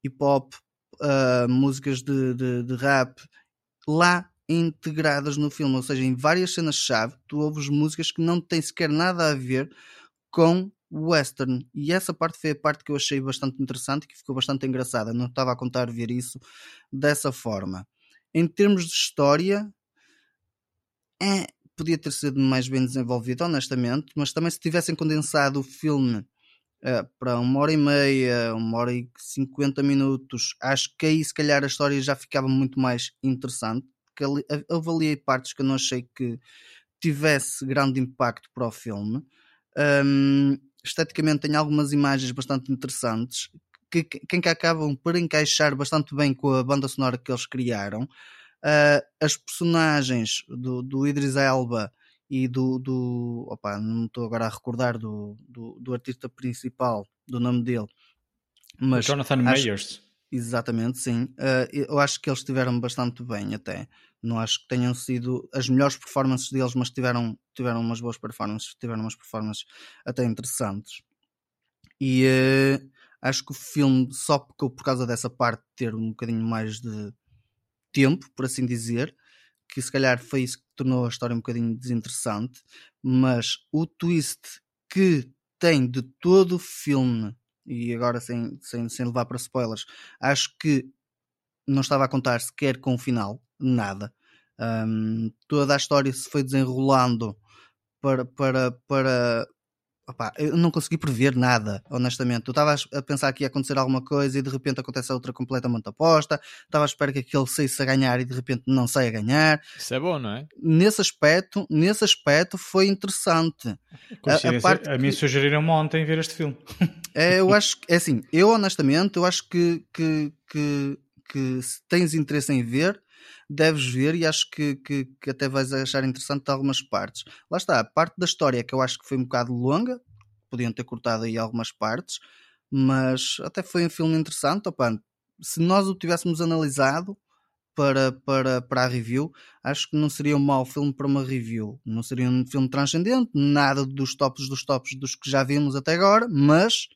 hip hop, uh, músicas de, de, de rap, lá integradas no filme, ou seja, em várias cenas-chave, tu ouves músicas que não têm sequer nada a ver com western. E essa parte foi a parte que eu achei bastante interessante que ficou bastante engraçada. Não estava a contar ver isso dessa forma. Em termos de história, é, podia ter sido mais bem desenvolvido, honestamente, mas também se tivessem condensado o filme eh, para uma hora e meia, uma hora e cinquenta minutos, acho que aí se calhar a história já ficava muito mais interessante. Que ali, ali partes que eu não achei que tivesse grande impacto para o filme. Um, esteticamente tem algumas imagens bastante interessantes que, que, que acabam por encaixar bastante bem com a banda sonora que eles criaram. Uh, as personagens do, do Idris Elba e do, do opa, não estou agora a recordar do, do, do, artista principal, do nome dele, mas Jonathan acho, Mayers. Exatamente, sim. Uh, eu acho que eles estiveram bastante bem até. Não acho que tenham sido as melhores performances deles, mas tiveram, tiveram umas boas performances, tiveram umas performances até interessantes. E uh, acho que o filme só por, por causa dessa parte ter um bocadinho mais de tempo, por assim dizer, que se calhar foi isso que tornou a história um bocadinho desinteressante, mas o twist que tem de todo o filme e agora sem, sem, sem levar para spoilers, acho que não estava a contar sequer com o final, nada. Um, toda a história se foi desenrolando para. para, para Opa, eu não consegui prever nada, honestamente. Eu estava a pensar que ia acontecer alguma coisa e de repente acontece outra completamente aposta. Estava à espera que aquele saísse a ganhar e de repente não sai a ganhar. Isso é bom, não é? Nesse aspecto, nesse aspecto foi interessante. A, a, parte a mim que... sugeriram ontem ver este filme. *laughs* É, eu acho que, é assim, eu honestamente, eu acho que, que, que, que se tens interesse em ver, deves ver e acho que, que, que, até vais achar interessante algumas partes. Lá está, a parte da história que eu acho que foi um bocado longa, podiam ter cortado aí algumas partes, mas até foi um filme interessante. Opa, se nós o tivéssemos analisado para, para, para a review, acho que não seria um mau filme para uma review. Não seria um filme transcendente, nada dos tops dos tops dos que já vimos até agora, mas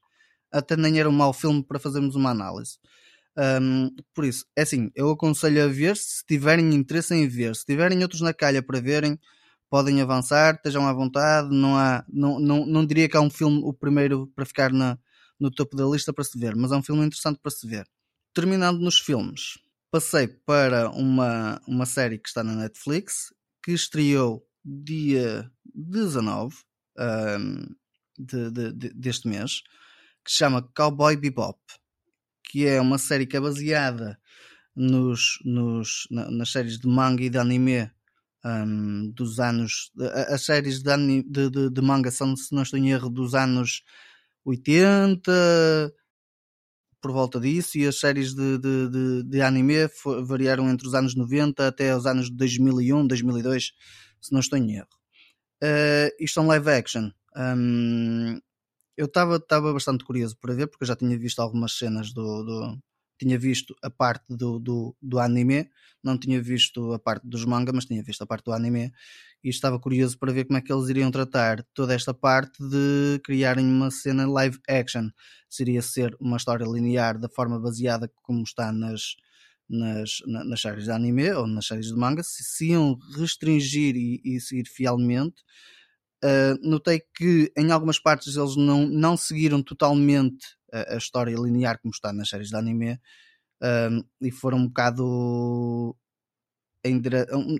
até nem era um mau filme para fazermos uma análise. Um, por isso, é assim, eu aconselho a ver se tiverem interesse em ver. Se tiverem outros na calha para verem, podem avançar, estejam à vontade. Não, há, não, não, não diria que é um filme o primeiro para ficar na, no topo da lista para se ver, mas é um filme interessante para se ver. Terminando nos filmes, passei para uma, uma série que está na Netflix que estreou dia 19 um, de, de, de, deste mês que se chama Cowboy Bebop, que é uma série que é baseada nos, nos, na, nas séries de manga e de anime um, dos anos. As séries de, de, de, de, manga são, se não estou em erro, dos anos 80, por volta disso, e as séries de, de, de, de anime variaram entre os anos 90 até os anos 2001, 2002, se não estou em erro. Uh, isto é um live action. Um, eu estava bastante curioso para ver, porque eu já tinha visto algumas cenas do. do tinha visto a parte do, do, do, anime, não tinha visto a parte dos manga, mas tinha visto a parte do anime e estava curioso para ver como é que eles iriam tratar toda esta parte de criarem uma cena live action. Seria ser uma história linear da forma baseada como está nas, nas, nas séries de anime ou nas séries de manga, se, se iam restringir e, e seguir fielmente Uh, notei que em algumas partes eles não, não seguiram totalmente a, a história linear como está nas séries de anime uh, e foram um bocado em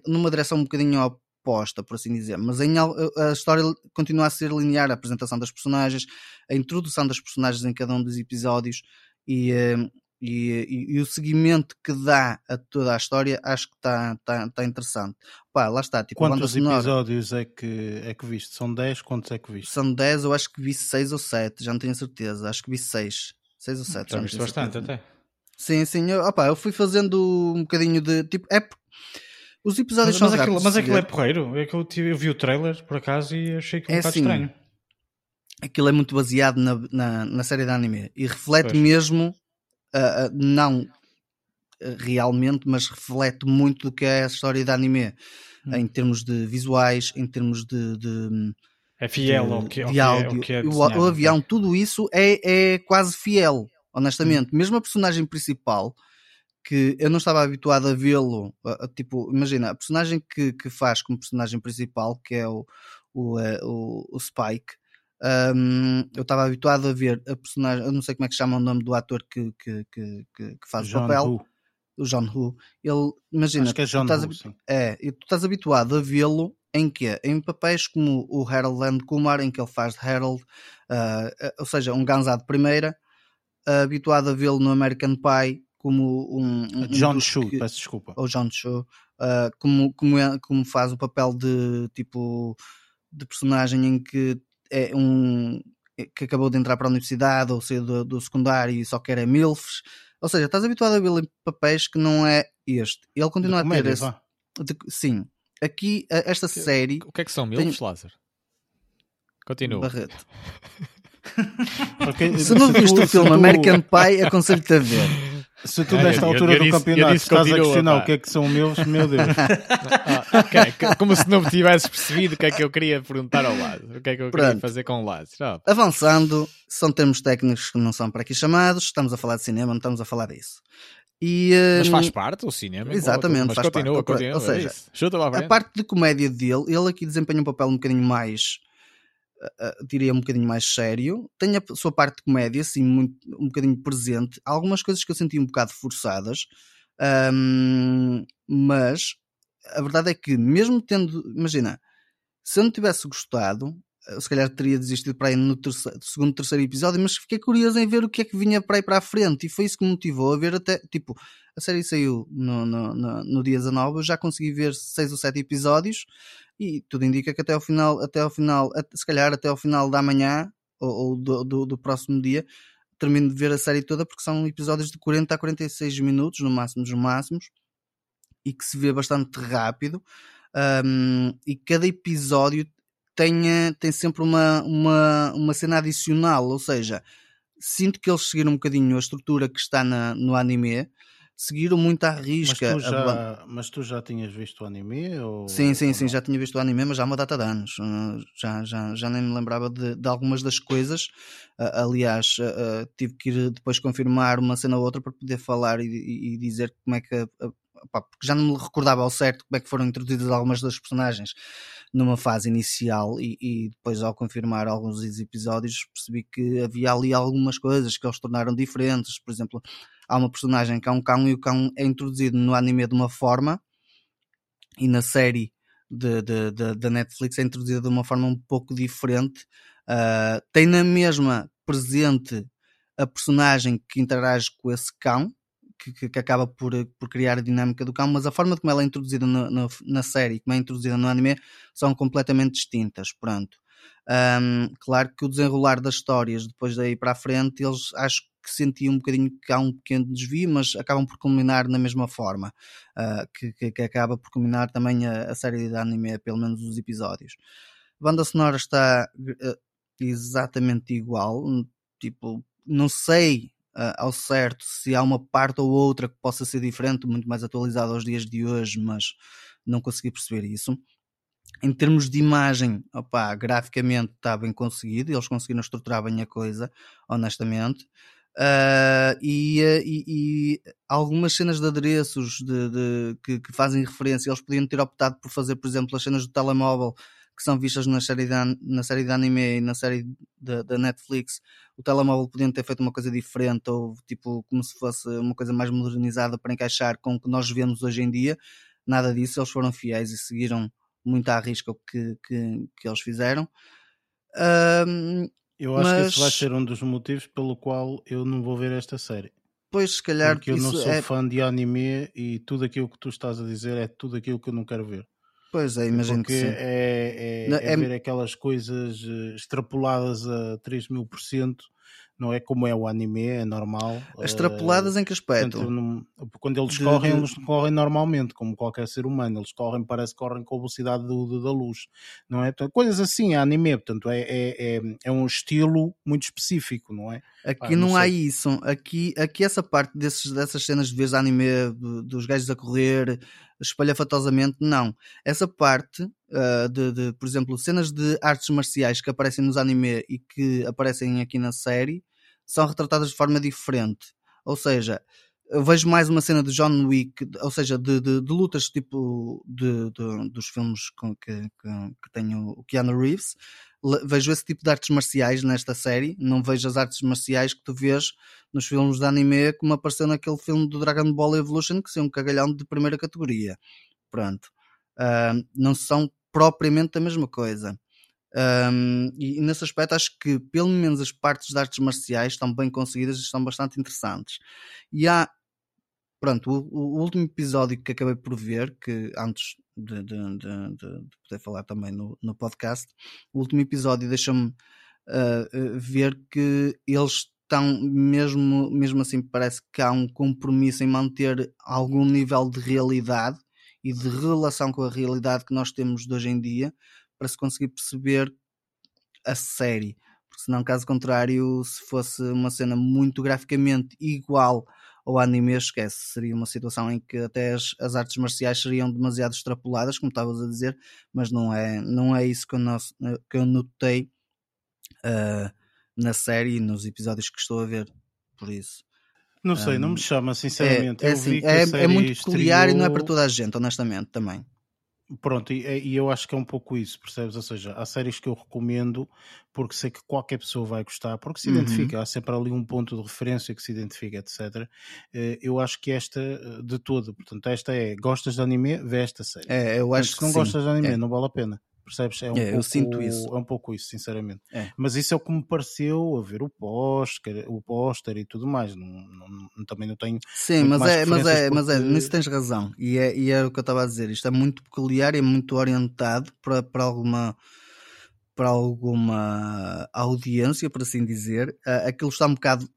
numa direção um bocadinho oposta, por assim dizer. Mas em, a história continua a ser linear, a apresentação das personagens, a introdução das personagens em cada um dos episódios e, uh, e, e, e, o seguimento que dá a toda a história acho que está tá, tá interessante. Pá, lá está. Tipo, Quantos episódios é que, é que viste? São 10? Quantos é que viste? São 10, eu acho que vi 6 ou 7, já não tenho certeza. Acho que vi 6. 6 ou 7. Já, já viste bastante certeza. até. Sim, sim. Eu, opa, eu fui fazendo um bocadinho de. Tipo, é. Os episódios mas, são mas aquilo, mas aquilo é porreiro. É que eu, eu vi o trailer por acaso e achei que um é bocado assim, estranho. Aquilo é muito baseado na, na, na série de anime e reflete pois. mesmo uh, não realmente, mas reflete muito do que é a história de anime hum. em termos de visuais, em termos de, de é fiel de, ao que, de ao áudio. Que é, o, o, avião, tudo isso é, é quase fiel, honestamente. Hum. Mesmo a personagem principal, que eu não estava habituado a vê-lo, tipo, imagina, a personagem que, que faz como personagem principal, que é o, o, eh, o, o Spike, um, eu estava habituado a ver a personagem, eu não sei como é que chama o nome do ator que, que, que, que faz John o papel. Hu. O John Who. Ele, imagina, Acho que é John tu, estás, Who, é, e tu estás habituado a vê-lo em que Em papéis como o Harold Land Kumar, em que ele faz de Harold, uh, ou seja, um ganzado de primeira, uh, habituado a vê-lo no American Pie como um. um John um Chu, peço desculpa. Ou John Chu, uh, como, como, é, como faz o papel de tipo de personagem em que é um que acabou de entrar para a universidade ou sair do, do secundário e só quer é MILFs. Ou seja, estás habituado a ver em papéis que não é este. Ele continua a ter esse. De, sim. Aqui, esta que, série. O que é que são MILFs, tem... Lázaro? Continua. Barreto. *laughs* okay, se não viste o *laughs* filme. American Pie, aconselho-te a ver. Se tu, nesta altura eu, eu, do campeonato, estás continua, a questionar pá. o que é que são meus, meu Deus. ah, *laughs* okay. Como se não me tivesses percebido o que é que eu queria perguntar ao lado. O que é que eu Pronto. queria fazer com o lado. Avançando, são termos técnicos que não são para aqui chamados. Estamos a falar de cinema, não estamos a falar disso. E, mas faz hum, parte o cinema. Exatamente, mas faz continua, parte. Continua, Ou seja, é a parte de comédia dele, ele aqui desempenha um papel um bocadinho mais diria um bocadinho mais sério. Tem a sua parte de comédia, assim, muito, um bocadinho presente. Algumas coisas que eu senti um bocado forçadas, um, mas a verdade é que, mesmo tendo, imagina, se eu não tivesse gostado, se calhar teria desistido para aí no terceiro, segundo, terceiro episódio, mas fiquei curioso em ver o que é que vinha para aí para a frente e foi isso que me motivou a ver até, tipo, a série saiu no, no, no, no dia 19, eu já consegui ver seis ou sete episódios e tudo indica que até ao final, até ao final, se calhar até ao final da manhã ou, ou do, do, do, próximo dia, termino de ver a série toda porque são episódios de 40 a 46 minutos, no máximo dos máximos, e que se vê bastante rápido. Um, e cada episódio tem, tem sempre uma, uma, uma cena adicional, ou seja, sinto que eles seguiram um bocadinho a estrutura que está na, no anime, seguiram muito à risca. Mas tu já, mas tu já tinhas visto o anime? Ou, sim, sim, ou sim, já tinha visto o anime, mas já há uma data de anos. Uh, já, já, já nem me lembrava de, de algumas das coisas. Uh, aliás, uh, tive que ir depois confirmar uma cena ou outra para poder falar e, e, e dizer como é que porque já não me recordava ao certo como é que foram introduzidas algumas das personagens numa fase inicial e, e, depois ao confirmar alguns dos episódios percebi que havia ali algumas coisas que eles tornaram diferentes, por exemplo há uma personagem que é um cão e o cão é introduzido no anime de uma forma e na série da Netflix é introduzido de uma forma um pouco diferente. Uh, tem na mesma presente a personagem que interage com esse cão que, que, acaba por, por criar a dinâmica do cão, mas a forma como ela é introduzida no, no, na série e como é introduzida no anime são completamente distintas. Pronto. Um, claro que o desenrolar das histórias depois daí para a frente, eles acho que sentiam um bocadinho que há um pequeno desvio, mas acabam por culminar na mesma forma, uh, que, que, que, acaba por culminar também a, a, série de anime, pelo menos os episódios. A banda sonora está uh, exatamente igual, tipo, não sei uh, ao certo se há uma parte ou outra que possa ser diferente, muito mais atualizada aos dias de hoje, mas não consegui perceber isso. Em termos de imagem, opa, graficamente está bem conseguido, eles conseguiram estruturar bem a coisa, honestamente. Uh, e, e, e, algumas cenas de adereços de, de que, que, fazem referência, eles podiam ter optado por fazer, por exemplo, as cenas do telemóvel que são vistas na série de, na série de anime e na série da Netflix, o telemóvel podiam ter feito uma coisa diferente ou tipo como se fosse uma coisa mais modernizada para encaixar com o que nós vemos hoje em dia. Nada disso, eles foram fiéis e seguiram muito à risca o que, que, que eles fizeram. Um, eu acho mas... que esse vai ser um dos motivos pelo qual eu não vou ver esta série. Pois, se calhar. Porque eu não sou é... fã de anime e tudo aquilo que tu estás a dizer é tudo aquilo que eu não quero ver. Pois é, imagino Porque que sim. É, é, é, é ver aquelas coisas eh, extrapoladas a 3 mil por cento não é como é o anime, é normal. Extrapoladas uh, em que aspecto? Portanto, quando eles de, correm, de... eles correm normalmente, como qualquer ser humano. Eles correm, parece que correm com a velocidade do, do, da luz, não é? Coisas assim, é anime, portanto, é, é, é, é um estilo muito específico, não é? Aqui ah, não, não há isso. Aqui, aqui essa parte desses, dessas cenas de vez anime, dos gajos a correr, espalhafatosamente, não. Essa parte uh, de, de, por exemplo, cenas de artes marciais que aparecem nos anime e que aparecem aqui na série, são retratadas de forma diferente. Ou seja, eu vejo mais uma cena de John Wick, ou seja, de, de, de lutas tipo de, dos filmes que, que, que tem o Keanu Reeves. Vejo esse tipo de artes marciais nesta série, não vejo as artes marciais que tu vês nos filmes de anime, como apareceu naquele filme do Dragon Ball Evolution, que são um cagalhão de primeira categoria. Pronto. Uh, não são propriamente a mesma coisa. Um, e nesse aspecto acho que pelo menos as partes das artes marciais estão bem conseguidas e estão bastante interessantes. E há, pronto, o, o último episódio que acabei por ver, que antes de, de, de, de poder falar também no, no, podcast, o último episódio deixa-me uh, ver que eles estão, mesmo, mesmo assim, parece que há um compromisso em manter algum nível de realidade e de relação com a realidade que nós temos de hoje em dia para se conseguir perceber a série. Porque senão, caso contrário, se fosse uma cena muito graficamente igual ao anime, esquece. Seria uma situação em que até as, as artes marciais seriam demasiado extrapoladas, como estavas a dizer, mas não é, não é isso que eu, que eu notei uh, na série e nos episódios que estou a ver. Por isso. Não sei, um, não me chama, sinceramente. É, é, assim, é, é muito peculiar estreou... e não é para toda a gente, honestamente, também. Pronto, e, e, eu acho que é um pouco isso, percebes? Ou seja, há séries que eu recomendo porque sei que qualquer pessoa vai gostar, porque se uhum. identifica, há sempre ali um ponto de referência que se identifica, etc. Eh, eu acho que esta, eh, de todo, portanto, esta é, gostas de anime, vê esta série. É, eu acho se não sim. gostas de anime, é. não vale a pena. Percebes? É, um é pouco, eu sinto isso. É um pouco isso, sinceramente. É. Mas isso é o que me pareceu a ver o póster, o póster e tudo mais. Não, não, também não tenho. Sim, mas é, mas é, porque... mas é, nisso tens razão. E é, e é o que eu estava a dizer. Isto é muito peculiar e é muito orientado para, para alguma para alguma audiência, por assim dizer. Aquilo está um bocado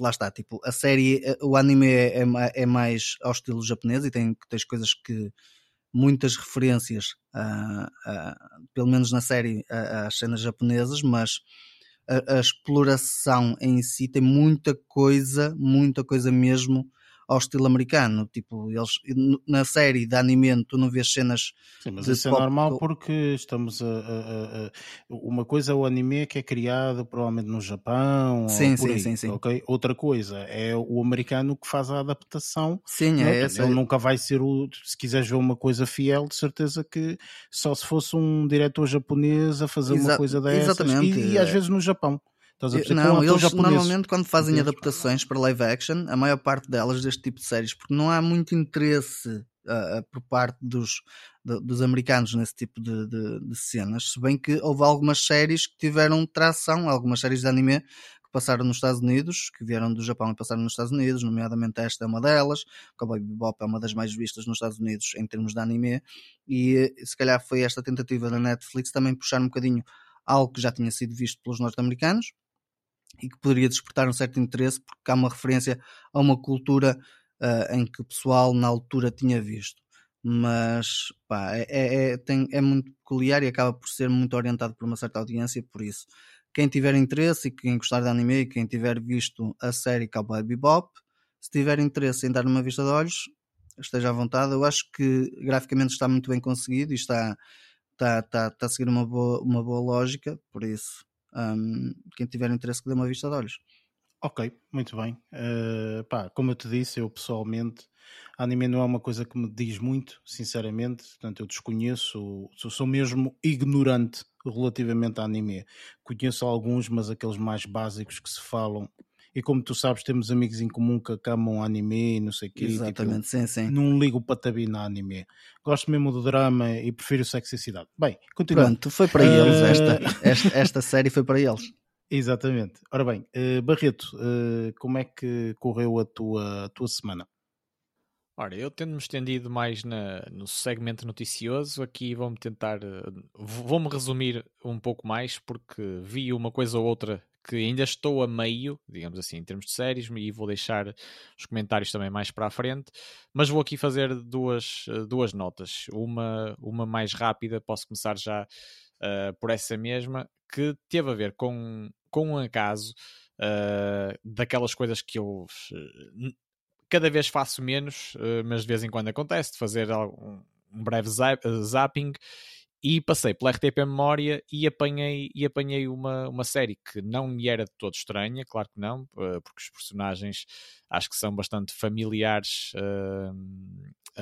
lá está, tipo, a série, o anime é, é, é mais ao estilo japonês e tem, tem coisas que muitas referências, uh, uh, pelo menos na série, às cenas japonesas, mas a, a, exploração em si tem muita coisa, muita coisa mesmo ao estilo americano. Tipo, eles na série de anime tu não vês cenas. Sim, mas isso é normal porque estamos a, a, a, Uma coisa é o anime que é criado provavelmente no Japão. Sim, sim, aí, sim, sim. Okay? Outra coisa é o americano que faz a adaptação. Sim, é essa. Ele nunca vai ser o. Se quiseres ver uma coisa fiel, de certeza que só se fosse um diretor japonês a fazer Exa uma coisa dessas. Exatamente. E, e às vezes no Japão. Estás a não, eles japoneses. normalmente quando fazem adaptações para live action, a maior parte delas deste tipo de séries, porque não há muito interesse uh, por parte dos, de, dos americanos nesse tipo de, de, de, cenas, se bem que houve algumas séries que tiveram tração, algumas séries de anime que passaram nos Estados Unidos, que vieram do Japão e passaram nos Estados Unidos, nomeadamente esta é uma delas, Cowboy Bebop é uma das mais vistas nos Estados Unidos em termos de anime, e se calhar foi esta tentativa da Netflix também puxar um bocadinho algo que já tinha sido visto pelos norte-americanos, e que poderia despertar um certo interesse porque há uma referência a uma cultura uh, em que o pessoal na altura tinha visto. Mas pá, é, é, é, tem, é muito peculiar e acaba por ser muito orientado por uma certa audiência, por isso. Quem tiver interesse e quem gostar de anime e quem tiver visto a série Cowboy Bebop, se tiver interesse em dar uma vista de olhos, esteja à vontade. Eu acho que graficamente está muito bem conseguido e está, está, está, está a seguir uma boa, uma boa lógica, por isso um, quem tiver interesse que dê uma vista de olhos. Ok, muito bem. Uh, pá, como eu te disse, eu pessoalmente, anime não é uma coisa que me diz muito, sinceramente. Portanto, eu desconheço, sou, sou mesmo ignorante relativamente a anime. Conheço alguns, mas aqueles mais básicos que se falam e como tu sabes, temos amigos em comum que acamam anime e não sei o quê. Tipo, Exatamente, tipo, sim, sim. Não ligo para tabinar anime. Gosto mesmo do drama e prefiro sexicidade. Bem, continuando. Pronto, foi para uh... eles esta, *laughs* esta, esta série foi para eles. Exatamente. Ora bem, uh, Barreto, uh, como é que correu a tua, a tua semana? Ora, eu tendo-me estendido mais na, no segmento noticioso, aqui vou-me tentar, vou-me resumir um pouco mais, porque vi uma coisa ou outra que ainda estou a meio, digamos assim, em termos de séries, e vou deixar os comentários também mais para a frente, mas vou aqui fazer duas, duas notas. Uma, uma mais rápida, posso começar já uh, por essa mesma, que teve a ver com, com um acaso uh, daquelas coisas que eu cada vez faço menos, mas de vez em quando acontece, de fazer um, um breve zapping e passei pela RTP Memória e apanhei, e apanhei uma, uma série que não me era de todo estranha, claro que não, eh, porque os personagens acho que são bastante familiares uh,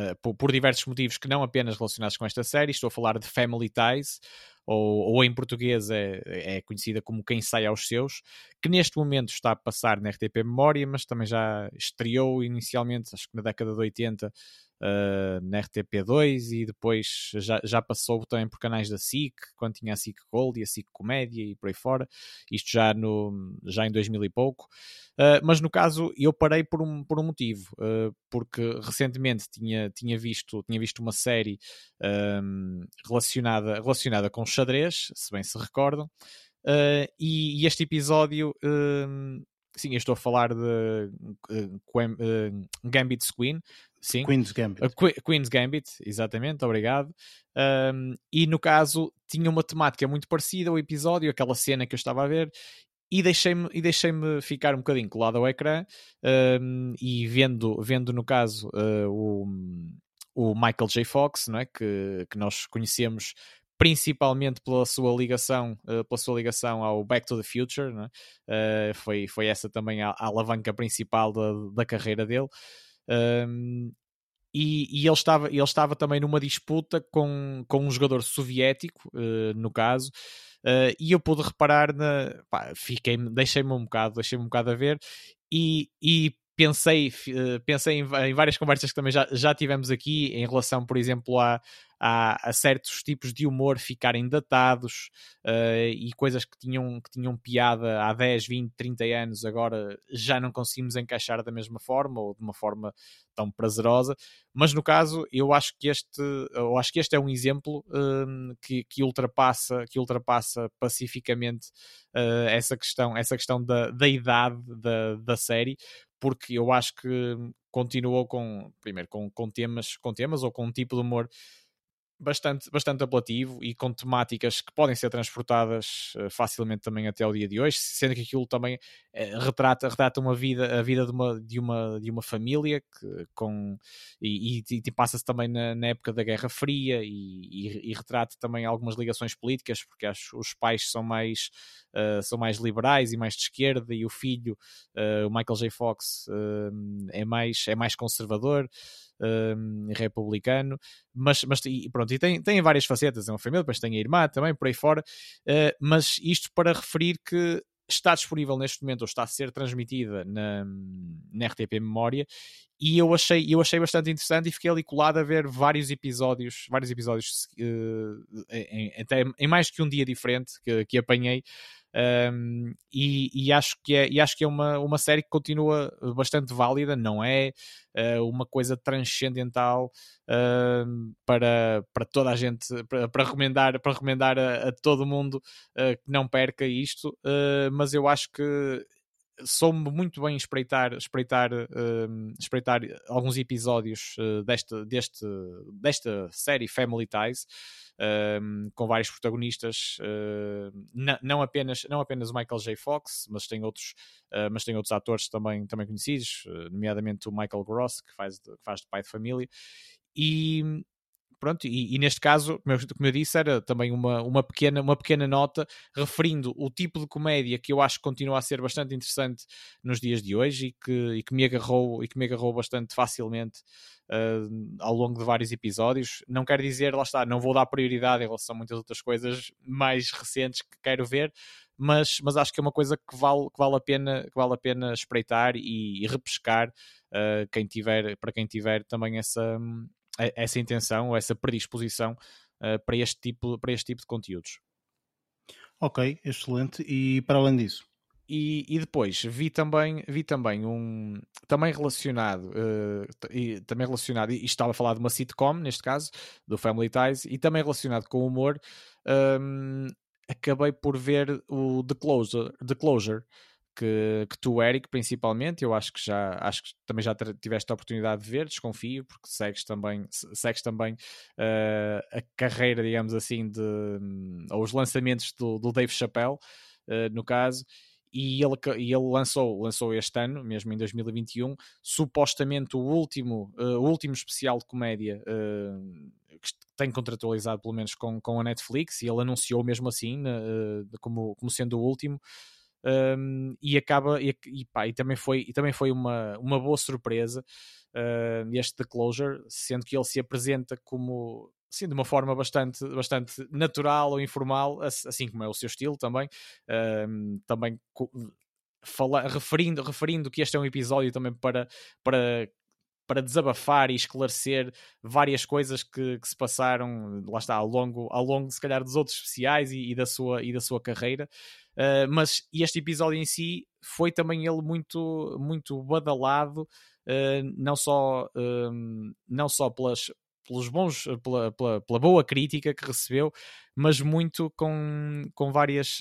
uh, por, por, diversos motivos que não apenas relacionados com esta série. Estou a falar de Family Ties, ou, ou em português é, é conhecida como Quem Sai aos Seus, que neste momento está a passar na RTP Memória, mas também já estreou inicialmente, acho que na década de 80 uh, na RTP2 e depois já, já passou também por canais da SIC, quando tinha a SIC Gold e a SIC Comédia e por aí fora, isto já, no, já em 2000 e pouco. Uh, mas no caso eu parei por um, por um motivo, uh, porque recentemente tinha, tinha, visto, tinha visto uma série um, relacionada, relacionada com xadrez, se bem se recordam, uh, e, e, este episódio sim, eu estou a falar de uh, Gambit's Queen, sim. Queen's Gambit. Uh, Queen's Gambit, exatamente, obrigado. Um, e no caso, tinha uma temática muito parecida ao episódio, aquela cena que eu estava a ver, e deixei-me e deixei-me ficar um bocadinho colado ao ecrã um, e vendo, vendo no caso uh, o, o Michael J. Fox, não é? que, que nós conhecemos principalmente pela sua ligação, uh, pela sua ligação ao Back to the Future, uh, foi, foi essa também a, a alavanca principal da, da carreira dele. Um, e, e, ele, estava, ele estava também numa disputa com, com um jogador soviético, uh, no caso, e eu pude reparar na. Pá, fiquei, deixei-me um bocado, deixei-me um bocado a ver, e, e pensei, pensei em, várias conversas que também já, já tivemos aqui em relação, por exemplo, a, a, a certos tipos de humor ficarem datados uh, e coisas que tinham, que tinham piada há 10, 20, 30 anos, agora já não conseguimos encaixar da mesma forma ou de uma forma tão prazerosa. Mas no caso, eu acho que este, eu acho que este é um exemplo uh, que, que, ultrapassa, que ultrapassa pacificamente uh, essa questão, essa questão da, da idade da, da série, porque eu acho que continuou com primeiro com, com temas com temas ou com um tipo de humor bastante, bastante apelativo e com temáticas que podem ser transportadas uh, facilmente também até ao dia de hoje, sendo que aquilo também uh, retrata, retrata uma vida, a vida de uma, de uma, de uma família que, com, e, e, e passa-se também na, na, época da Guerra Fria e, e, retrata também algumas ligações políticas, porque acho os pais são mais, uh, são mais liberais e mais de esquerda e o filho, o Michael J. Fox, é, mais, é mais conservador um, republicano, mas, mas e pronto, e tem, tem várias facetas, é uma família, depois tem a irmã também, por aí fora, uh, mas isto para referir que está disponível neste momento, ou está a ser transmitida na, na RTP Memória, e eu achei, eu achei bastante interessante e fiquei ali colado a ver vários episódios, vários episódios uh, em, até em mais que um dia diferente que, que apanhei um, e, e, acho que é, e acho que é uma, uma série que continua bastante válida, não é uh, uma coisa transcendental uh, para, para toda a gente, para, para recomendar, para recomendar a, a todo mundo uh, que não perca isto, ah, mas eu acho que soube muito bem espreitar, espreitar, uh, espreitar alguns episódios uh, desta, deste, desta série Family Ties, uh, com vários protagonistas, não, apenas, não apenas o Michael J. Fox, mas tem outros, mas tem outros atores também, também conhecidos, nomeadamente o Michael Gross, que faz, que faz de pai de família. E, pronto, e, e, neste caso, como eu, disse, era também uma, uma, pequena, uma pequena nota referindo o tipo de comédia que eu acho que continua a ser bastante interessante nos dias de hoje e que, e que, me, agarrou, e que me agarrou bastante facilmente uh, ao longo de vários episódios. Não quero dizer, lá está, não vou dar prioridade em relação a muitas outras coisas mais recentes que quero ver, mas, mas acho que é uma coisa que vale, que vale, a, pena, que vale a pena espreitar e, e repescar uh, quem tiver, para quem tiver também essa essa intenção ou essa predisposição uh, para, este tipo, para este tipo de conteúdos. Ok, excelente. E para além disso? E, e, depois vi também, vi também um também relacionado uh, e, também relacionado, e estava a falar de uma sitcom neste caso, do Family Ties, e também relacionado com o humor, um, acabei por ver o The Closer, The Closure que, que tu, Eric, principalmente, eu acho que já acho que também já tiveste a oportunidade de ver, desconfio, porque segues também, segues também uh, a carreira, digamos assim, de, ou os lançamentos do, do Dave Chappelle, uh, no caso, e ele, e ele lançou, lançou este ano, mesmo em 2021, supostamente o último, uh, o último especial de comédia que tem contratualizado pelo menos com, com a Netflix, e ele anunciou mesmo assim, como, como sendo o último um, e acaba e, e, pá, e, também foi e também foi uma, uma boa surpresa uh, este The Closure, sendo que ele se apresenta como assim, de uma forma bastante, bastante natural ou informal, assim como é o seu estilo também, também fala, referindo, referindo que este é um episódio também para, para para desabafar e esclarecer várias coisas que, que, se passaram, lá está, ao longo, ao longo, se calhar, dos outros especiais e, e da, sua, e da sua carreira. Uh, mas este episódio em si foi também ele muito, muito badalado, uh, não só, uh, não só pelas, pelos bons, pela, pela, pela, boa crítica que recebeu, mas muito com, com, várias,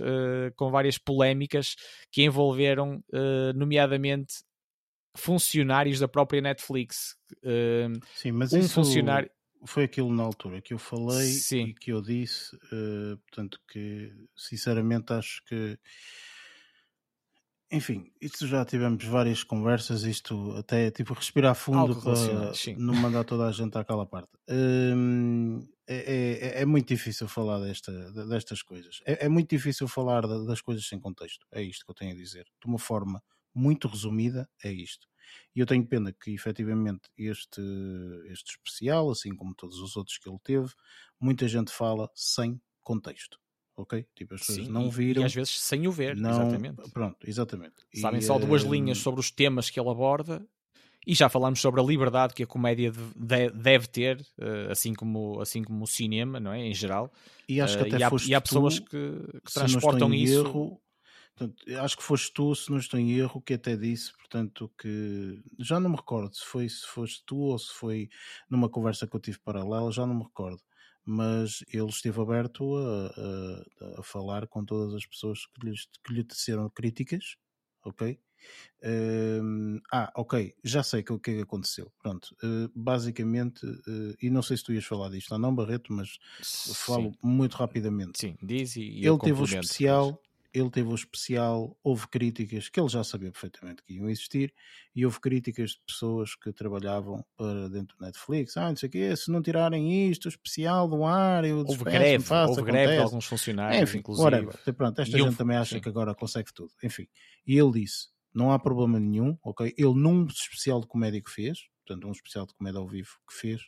com várias polémicas que envolveram, nomeadamente, funcionários da própria Netflix. Sim, mas um isso funcionário... foi aquilo na altura que eu falei Sim. e que eu disse, uh, portanto que sinceramente acho que enfim, isto já tivemos várias conversas, isto até tipo respirar fundo para não mandar toda a gente àquela parte. Hum, é, é, é, muito difícil falar desta, destas coisas. É, é muito difícil falar das coisas sem contexto. É isto que eu tenho a dizer. De uma forma muito resumida, é isto. E eu tenho pena que efetivamente este, este especial, assim como todos os outros que ele teve, muita gente fala sem contexto. ok? Tipo, as pessoas Sim, não viram. E às vezes sem o ver, não, exatamente. Pronto, exatamente. Sabem E, só duas eh, linhas sobre os temas que ele aborda. E já falámos sobre a liberdade que a comédia de- de- deve ter, eh, assim como, assim como o cinema, não é? Em geral. E acho que Eh, até e, há, foste e há pessoas tu, que, que transportam isso. Erro, portanto, acho que foste tu, se não estou em erro, que até disse, portanto, que já não me recordo se foi se foste tu ou se foi numa conversa que eu tive paralela, já não me recordo. Mas ele esteve aberto a, a- a falar com todas as pessoas que, lhes, que lhe teceram críticas, ok? Hum, ah, ok, já sei o que é que aconteceu. Pronto, eh, basicamente, eh, e não sei se tu ias falar disto ou não, Barreto, mas falo Sim, muito rapidamente. sim, diz e, Ele teve o especial, ele teve o especial, houve críticas que ele já sabia perfeitamente que iam existir, e houve críticas de pessoas que trabalhavam para dentro do Netflix. Ah, não sei o quê, se não tirarem isto, o especial do ar, eu. Houve greve, faço, houve greve de acontece. alguns funcionários, Enfim, inclusive. whatever. Pronto, esta E gente houve- também acha sim. que agora consegue tudo. Enfim, e ele disse: não há problema nenhum, ok? Ele, num especial de comédia que fez, portanto, um especial de comédia ao vivo que fez,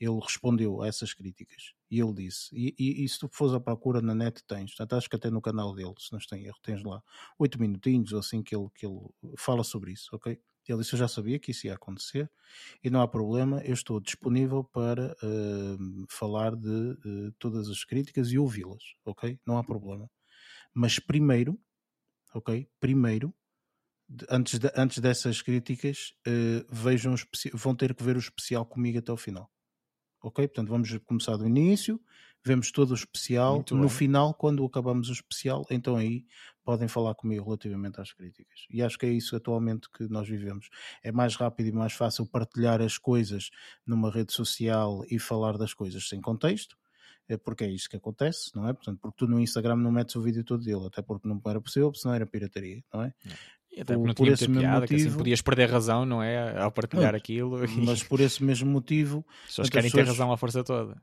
ele respondeu a essas críticas. E ele disse: e, e, e se tu fores à procura na net, tens, portanto, acho que até no canal dele, se não estou em erro, tens lá oito minutinhos ou assim que ele, que ele fala sobre isso, ok? Ele disse: Eu já sabia que isso ia acontecer e não há problema, eu estou disponível para eh, falar de eh, todas as críticas e ouvi-las, ok? Não há problema. Mas primeiro, ok? Primeiro, antes, de- antes dessas críticas, eh, vejam vão ter que ver o especial comigo até o final. Ok? Portanto, vamos começar do início, vemos todo o especial. Muito no bem. final, quando acabamos o especial, então aí podem falar comigo relativamente às críticas. E acho que é isso atualmente que nós vivemos. É mais rápido e mais fácil partilhar as coisas numa rede social e falar das coisas sem contexto. É porque é isso que acontece, não é? Portanto, porque tu no Instagram não metes o vídeo todo dele, até porque não era possível, senão era pirataria, não é? E até por- porque não por tinha esse mesmo piada, que assim motivo- podias perder razão, não é? Ao partilhar aquilo. E Mas por esse mesmo motivo, as pessoas portanto, querem as ter pessoas- razão à força toda.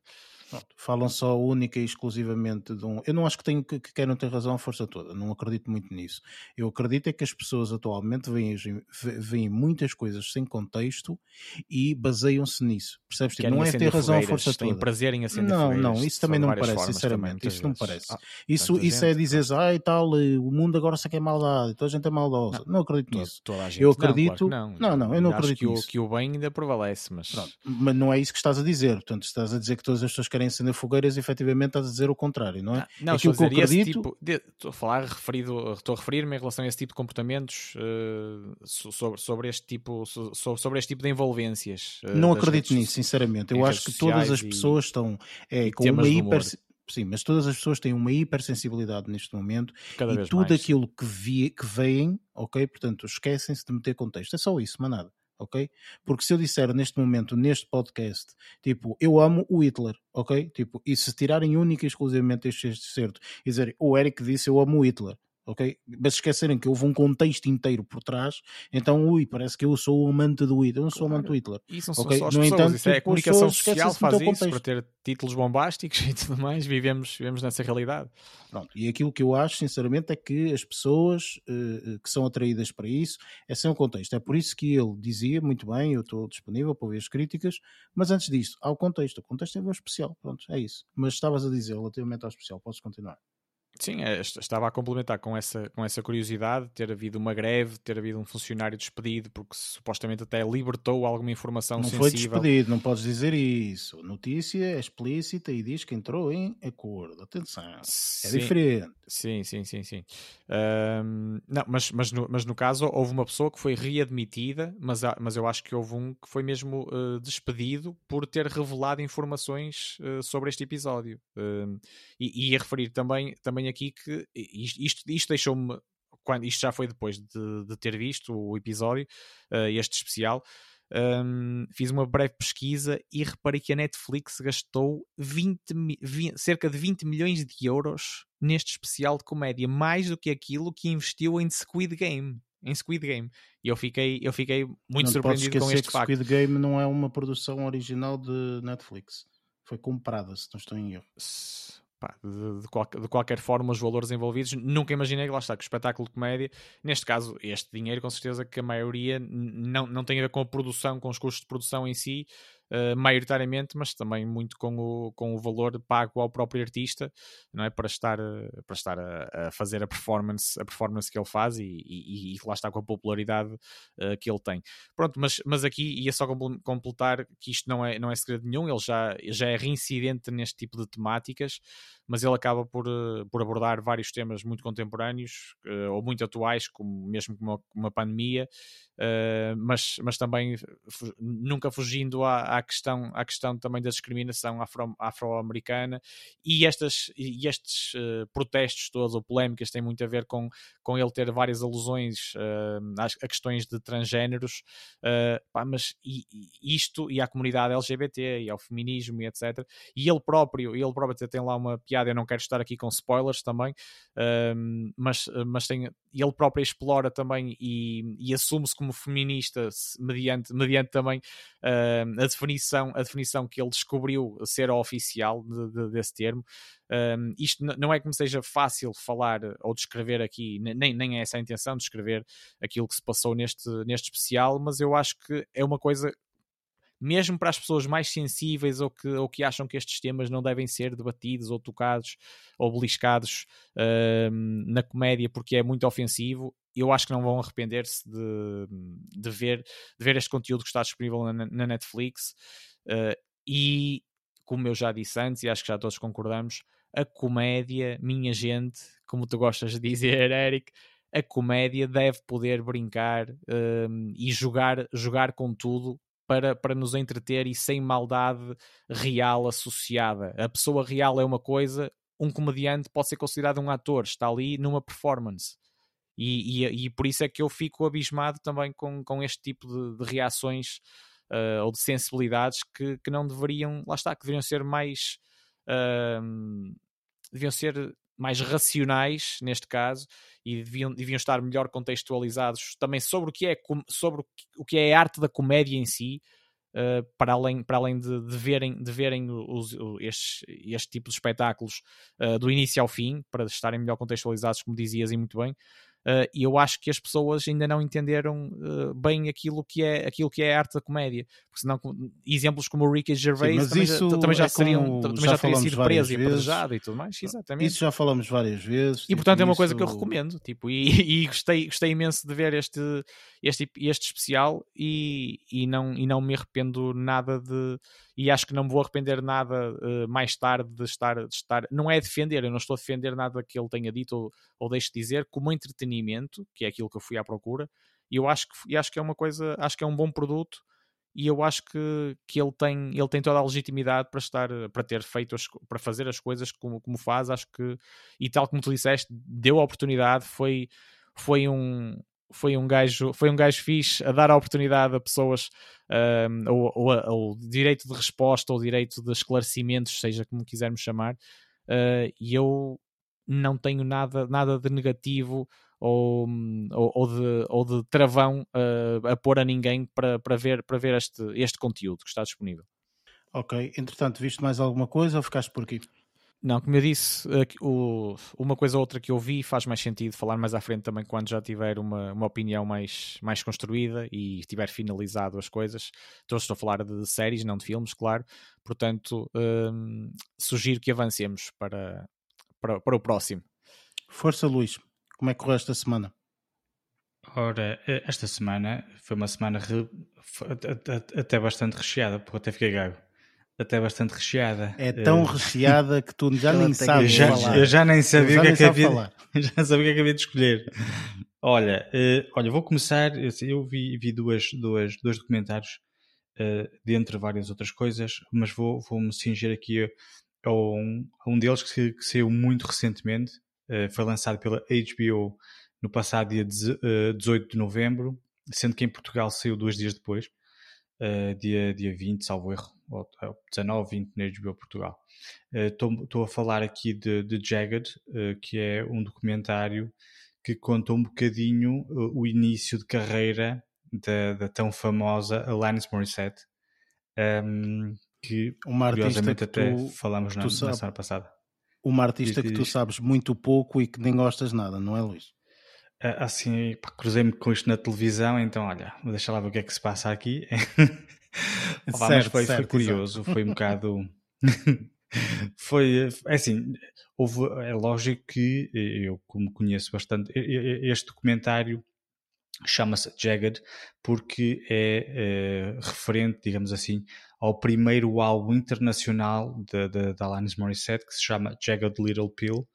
Pronto, falam só única e exclusivamente de um. Eu não acho que, tenho, que, que queiram ter razão a força toda, não acredito muito nisso. Eu acredito é que as pessoas atualmente veem, veem muitas coisas sem contexto e baseiam-se nisso. Percebes? Tipo, Querem não é ter razão a fogueiras, força têm toda. prazer em acender Não, fogueiras não, isso também não me parece, formas sinceramente. Isso não me parece. Ah, Isso, isso é gente, dizer, ah, e tal, eh, o mundo agora só quer maldade, toda a gente é maldosa. Não, acredito toda- nisso. toda. Eu Não, claro acredito- que não, não, não, eu não acredito que o, nisso. que o bem ainda prevalece, mas Pronto, mas não é isso que estás a dizer. Portanto, estás a dizer que todas as pessoas querem acender fogueiras, efetivamente estás a dizer o contrário, não é? Ah, não, Aquilo a que dizer, eu esse acredito- tipo de- estou a falar referido, estou a referir-me em relação a esse tipo de comportamentos so- sobre, sobre este tipo so- so- sobre este tipo de envolvências. eh, não acredito redes nisso, sinceramente. Eu acho que todas as sociais e- pessoas estão é, com uma hiper. Sim, mas todas as pessoas têm uma hipersensibilidade neste momento cada e tudo mais. aquilo que, vi, que veem, ok? Portanto, esquecem-se de meter contexto. É só isso, mas nada, ok? Porque se eu disser neste momento, neste podcast, tipo, eu amo o Hitler, ok? Tipo, e se tirarem única e exclusivamente este excerto e dizerem, o Eric disse eu amo o Hitler, ok? Mas esquecerem que houve um contexto inteiro por trás, então, ui, parece que eu sou o amante do Hitler. Eu não sou Claro. amante do Hitler. Isso não são Ok, só as pessoas, entanto, isso é a tipo, comunicação social faz isso para contexto. ter títulos bombásticos *laughs* e tudo mais. Vivemos, vivemos nessa realidade. Pronto, e aquilo que eu acho, sinceramente, é que as pessoas eh, que são atraídas para isso é sem o contexto. É por isso que ele dizia, muito bem, eu estou disponível para ouvir as críticas, mas antes disso, há o contexto. O contexto é o especial, pronto, é isso. Mas estavas a dizer relativamente ao especial, podes continuar. Sim, é, est- estava a complementar com essa, com essa curiosidade, ter havido uma greve, ter havido um funcionário despedido, porque supostamente até libertou alguma informação não foi sensível. despedido, não podes dizer isso. A notícia é explícita e diz que entrou em acordo. Atenção, é Sim, diferente. Sim, sim, sim, sim. Ahm, não, mas, mas, no, mas no caso houve uma pessoa que foi readmitida, mas, há- mas eu acho que houve um que foi mesmo eh, despedido por ter revelado informações eh, sobre este episódio. Ahm, e, e ia referir também, também aqui que isto, isto, deixou-me, quando isto já foi depois de, de ter visto o episódio, eh, este especial. ahm, fiz uma breve pesquisa e reparei que a Netflix gastou 20 mi- vi- cerca de 20 milhões de euros neste especial de comédia, mais do que aquilo que investiu em Squid Game. Em Squid Game. E eu fiquei, eu fiquei muito não surpreendido com este que facto. Squid Game não é uma produção original de Netflix. Foi comprada, se não estou em erro. Pá, de, de qualquer, de qualquer forma, os valores envolvidos, nunca imaginei que lá está, que o espetáculo de comédia, neste caso, este dinheiro, com certeza que a maioria não, não tem a ver com a produção, com os custos de produção em si, uh, maioritariamente, mas também muito com o, com o valor pago ao próprio artista, não é? Para estar, para estar a, a fazer a performance, a performance que ele faz e, e, e lá está com a popularidade uh, que ele tem. Pronto, mas, mas aqui ia só completar que isto não é, não é segredo nenhum, ele já, já é reincidente neste tipo de temáticas, mas ele acaba por, uh, por abordar vários temas muito contemporâneos ou muito atuais, como mesmo como uma, uma pandemia, mas, mas também nunca fugindo à, à, questão, à questão também da discriminação afro, afro-americana e, estas, e estes uh, protestos todos ou polémicas têm muito a ver com, com ele ter várias alusões uh, a questões de transgêneros, uh, pá, mas e, e isto e à comunidade LGBT e ao feminismo e etc. E ele próprio, ele próprio tem lá uma piada, eu não quero estar aqui com spoilers também, mas, mas tem, ele próprio explora também e, e assume-se como feminista mediante, mediante também a, definição, a definição que ele descobriu ser oficial de, de, desse termo. Um, isto não é que me seja fácil falar ou descrever aqui, nem, nem é essa a intenção de descrever aquilo que se passou neste, neste especial, mas eu acho que é uma coisa mesmo para as pessoas mais sensíveis ou que, ou que acham que estes temas não devem ser debatidos ou tocados ou beliscados uh, na comédia porque é muito ofensivo, eu acho que não vão arrepender-se de, de, ver, de ver este conteúdo que está disponível na, na Netflix. Uh, e, como eu já disse antes, e acho que já todos concordamos, a comédia, minha gente, como tu gostas de dizer, Eric, a comédia deve poder brincar um, e jogar, jogar com tudo para, para nos entreter e sem maldade real associada. A pessoa real é uma coisa, um comediante pode ser considerado um ator, está ali numa performance. E, e, e por isso é que eu fico abismado também com, com este tipo de, de reações uh, ou de sensibilidades que, que não deveriam, lá está, que deveriam ser mais. Uh, deviam ser mais racionais neste caso e deviam, deviam estar melhor contextualizados também sobre o que é, sobre o que é a arte da comédia em si, uh, para além, para além de, de verem, de verem os, estes, este tipo de espetáculos uh, do início ao fim, para estarem melhor contextualizados, como dizias e muito bem, e eu acho que as pessoas ainda não entenderam uh, bem aquilo que, é, aquilo que é a arte da comédia. Porque senão, exemplos como o Ricky Gervais também, já, também já, é seriam, também já, teriam sido preso e apedrejado e tudo mais. Exatamente. Isso já falamos várias vezes. E tipo, portanto é uma isso... coisa que eu recomendo. Tipo, e, *laughs* e, gostei, gostei imenso de ver este, este, este especial e, e, não, e não me arrependo nada de. E acho que não me vou arrepender nada uh, mais tarde de estar, de estar. Não é defender, eu não estou a defender nada que ele tenha dito ou, ou deixe de dizer, como entretenimento, que é aquilo que eu fui à procura. E eu acho que, acho que é uma coisa, acho que é um bom produto e eu acho que, que ele, tem, ele tem toda a legitimidade para estar para ter feito as, para fazer as coisas como, como faz, acho que e tal como tu disseste, deu a oportunidade, foi, foi um, foi um gajo, foi um gajo fixe a dar a oportunidade a pessoas ou, ou, direito de resposta ou direito de esclarecimentos, seja como quisermos chamar, uh, e eu não tenho nada, nada de negativo ou, ou, ou, de, ou de travão uh, a pôr a ninguém para, para ver, para ver este, este conteúdo que está disponível. Ok, entretanto, viste mais alguma coisa ou ficaste por aqui? Não, como eu disse, uma coisa ou outra que eu vi faz mais sentido falar mais à frente também quando já tiver uma, uma opinião mais, mais construída e tiver finalizado as coisas. Então estou a falar de séries, não de filmes, claro. Portanto, hum, sugiro que avancemos para, para, para o próximo. Força, Luís. Como é que correu esta semana? Ora, eh, esta semana foi uma semana re... até bastante recheada, porque até fiquei gago até bastante recheada. É tão uh, recheada que tu já *laughs* nem sabes já, falar. Eu já nem sabia o que é que havia, *laughs* já sabia o que é que havia de escolher. olha, uh, olha, vou começar, eu vi, vi duas, duas, dois documentários, uh, dentre várias outras coisas, mas vou, vou me cingir aqui a um, a um deles que, que saiu muito recentemente, uh, foi lançado pela HBO no passado dia 18 de novembro, sendo que em Portugal saiu dois dias depois, dia, dia 20, salvo erro, ou 19, 20 na HBO Portugal. Estou uh, a falar aqui de, de Jagged, uh, que é um documentário que conta um bocadinho uh, o início de carreira da, da tão famosa Alanis Morissette, um, que uma artista que até tu, falamos na, sabe, na semana passada. Uma artista diz, que tu sabes muito pouco e que nem gostas nada, não é Luís? Assim, cruzei-me com isto na televisão, então olha, vou deixar lá ver o que é que se passa aqui. *laughs* *laughs* Opa, mas foi, certo, foi curioso, exato. foi um bocado. *laughs* foi é assim, houve, é lógico que eu, como conheço bastante, este documentário chama-se Jagged porque é, é, referente, digamos assim, ao primeiro álbum internacional da Alanis Morissette que se chama Jagged Little Pill.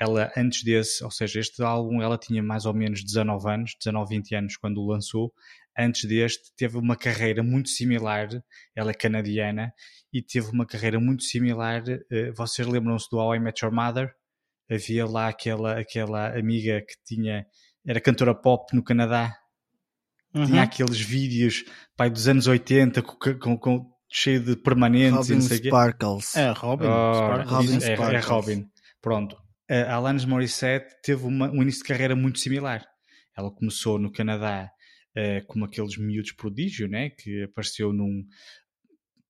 Ela antes desse, ou seja, este álbum ela tinha mais ou menos 19 anos, 19, 20 anos quando o lançou. Antes deste teve uma carreira muito similar, ela é canadiana e teve uma carreira muito similar. Uh, vocês lembram-se do How I Met Your Mother? Havia lá aquela, aquela amiga que tinha era cantora pop no Canadá. Uhum. Tinha aqueles vídeos pai, dos anos 80 com, com, com cheio de permanentes Robin Sparkles. É, Robin. Oh, Sparkles. Robin é, Sparkles. é Robin. Pronto. A Alanis Morissette teve uma, um início de carreira muito similar. Ela começou no Canadá uh, como aqueles miúdos prodígio, né? Que apareceu num,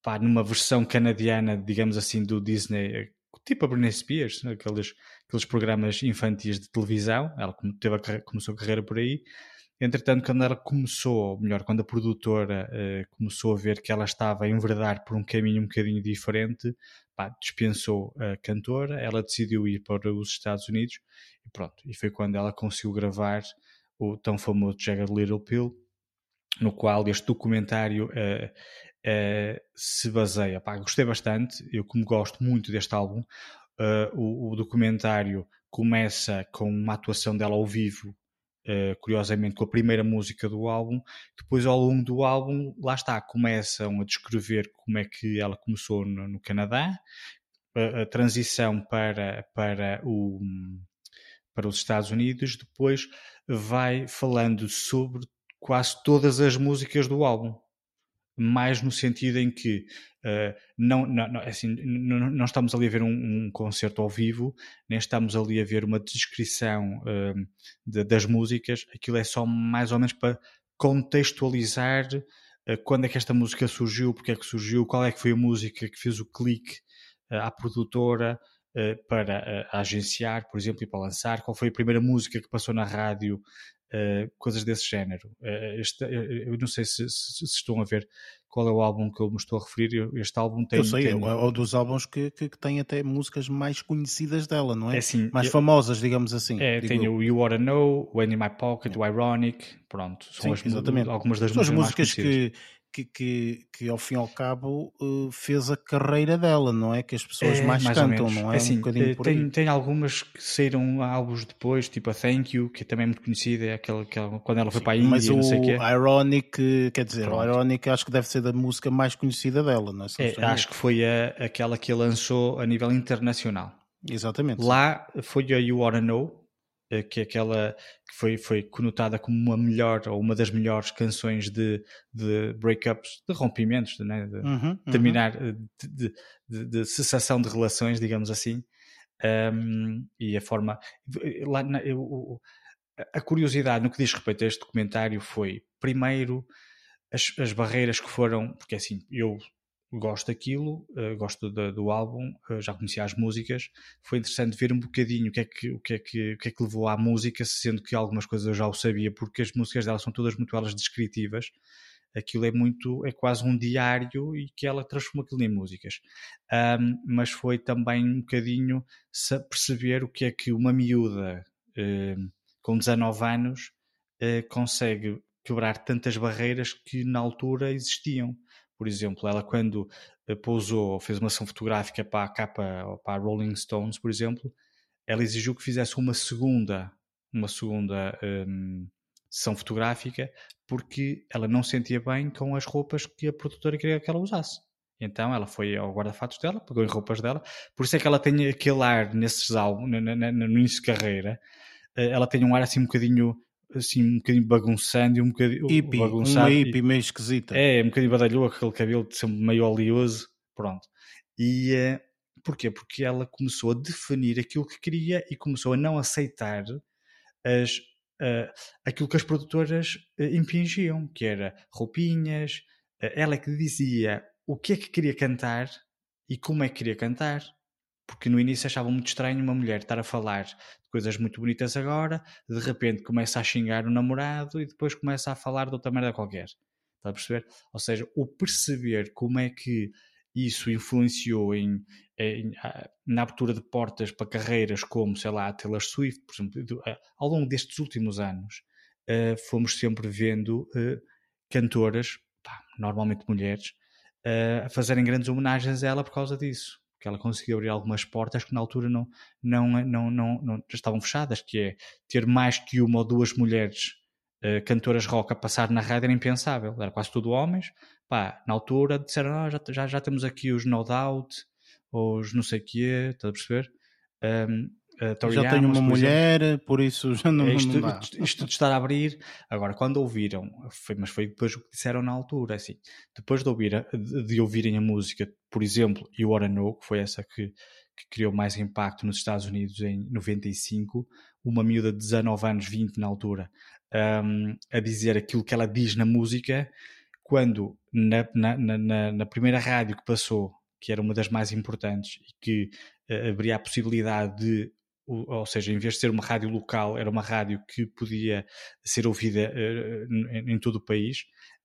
pá, numa versão canadiana, digamos assim, do Disney, tipo a Britney Spears, aqueles, aqueles programas infantis de televisão. Ela teve a, começou a carreira por aí. Entretanto, quando ela começou, ou melhor, quando a produtora uh, começou a ver que ela estava a enverdar por um caminho um bocadinho diferente, pá, dispensou a cantora, ela decidiu ir para os Estados Unidos e pronto. E foi quando ela conseguiu gravar o tão famoso Jagged Little Pill, no qual este documentário uh, uh, se baseia. Pá, gostei bastante, eu como gosto muito deste álbum, uh, o, o, documentário começa com uma atuação dela ao vivo, curiosamente com a primeira música do álbum, depois ao longo do álbum, lá está, começam a descrever como é que ela começou no, no Canadá, a, a, transição para, para o para os Estados Unidos, depois vai falando sobre quase todas as músicas do álbum. Mais no sentido em que uh, não, não, assim, não, não, estamos ali a ver um, um, concerto ao vivo, nem estamos ali a ver uma descrição uh, de, das músicas, aquilo é só mais ou menos para contextualizar uh, quando é que esta música surgiu, porque é que surgiu, qual é que foi a música que fez o clique à produtora, para agenciar, por exemplo, e para lançar, qual foi a primeira música que passou na rádio Uh, coisas desse género. Este, eu não sei se, se, se, estão a ver qual é o álbum que eu me estou a referir. Este álbum tem. Eu sei, tem... é um dos álbuns que, que, que, tem até músicas mais conhecidas dela, não é? é assim, mais eu... famosas, digamos assim. É, tem o You Oughta Know, When in My Pocket, o Ironic, pronto. São Sim, as, algumas das são músicas, músicas que que, que, que, ao fim e ao cabo uh, fez a carreira dela, não é? Que as pessoas é, mais, mais cantam, não é? Assim, um bocadinho por tem, tem algumas que saíram álbuns depois, tipo a Thank You, que também é muito conhecida, é aquela, aquela quando ela foi Sim, para a Índia, mas o não sei quê. Ironic, quer dizer, Pronto. o Ironic acho que deve ser da música mais conhecida dela, não é? é acho que foi a, aquela que lançou a nível internacional. Exatamente. Lá foi a You Wanna Know, eh, que é aquela que foi, foi conotada como uma melhor ou uma das melhores canções de, de breakups, de rompimentos, de, né? de uhum, terminar, uhum. De, de, de, cessação de relações, digamos assim. Um, e a forma. Lá, na, eu, a curiosidade no que diz respeito a este documentário foi, primeiro, as, as barreiras que foram, porque assim, eu gosto daquilo, uh, gosto do, do álbum, uh, já conhecia as músicas. Foi interessante ver um bocadinho o que, é que, o, que é que, o que é que levou à música, sendo que algumas coisas eu já o sabia, porque as músicas dela são todas muito elas descritivas. Aquilo é muito, é quase um diário e que ela transforma aquilo em músicas. Um, mas foi também um bocadinho perceber o que é que uma miúda uh, com 19 anos consegue quebrar tantas barreiras que na altura existiam por exemplo, ela quando eh, pousou, fez uma ação fotográfica para a capa, para a Rolling Stones, por exemplo, ela exigiu que fizesse uma segunda, uma segunda um, sessão fotográfica porque ela não sentia bem com as roupas que a produtora queria que ela usasse. Então ela foi ao guarda-fatos dela, pegou em roupas dela, por isso é que ela tem aquele ar nesses álbuns, no início de carreira, eh, ela tem um ar assim um bocadinho assim um bocadinho bagunçando e um bocadinho hippie, bagunçado. Uma hippie meio esquisita. É, um bocadinho badalhou aquele cabelo de sempre meio oleoso, pronto. E uh, porquê? Porque ela começou a definir aquilo que queria e começou a não aceitar as, uh, aquilo que as produtoras uh, impingiam, que era roupinhas, ela é que dizia o que é que queria cantar e como é que queria cantar porque no início achava muito estranho uma mulher estar a falar de coisas muito bonitas agora, de repente começa a xingar o namorado e depois começa a falar de outra merda qualquer. Está a perceber? Ou seja, o perceber como é que isso influenciou em, em, na abertura de portas para carreiras como, sei lá, a Taylor Swift, por exemplo, ao longo destes últimos anos, uh, fomos sempre vendo uh, cantoras, pá, normalmente mulheres, uh, a fazerem grandes homenagens a ela por causa disso. Que ela conseguiu abrir algumas portas que na altura não, não, não, não, não estavam fechadas, que é ter mais que uma ou duas mulheres uh, cantoras rock a passar na rádio era impensável, era quase tudo homens. Pá, na altura disseram, ah, já, já, já temos aqui os No Doubt, os não sei o quê, estás a perceber? Um, Uh, já tenho uma mulher, exemplo. por isso já não, é isto, não dá. Isto de estar a abrir. Agora, quando ouviram, foi, mas foi depois o que disseram na altura, assim, depois de, ouvir, de, de ouvirem a música, por exemplo, You Wanna Know, que foi essa que, que criou mais impacto nos Estados Unidos em 95, uma miúda de 19 anos, 20 na altura, um, a dizer aquilo que ela diz na música, quando na, na, na, na primeira rádio que passou, que era uma das mais importantes e que uh, abria a possibilidade de ou seja, em vez de ser uma rádio local, era uma rádio que podia ser ouvida uh, em, todo o país,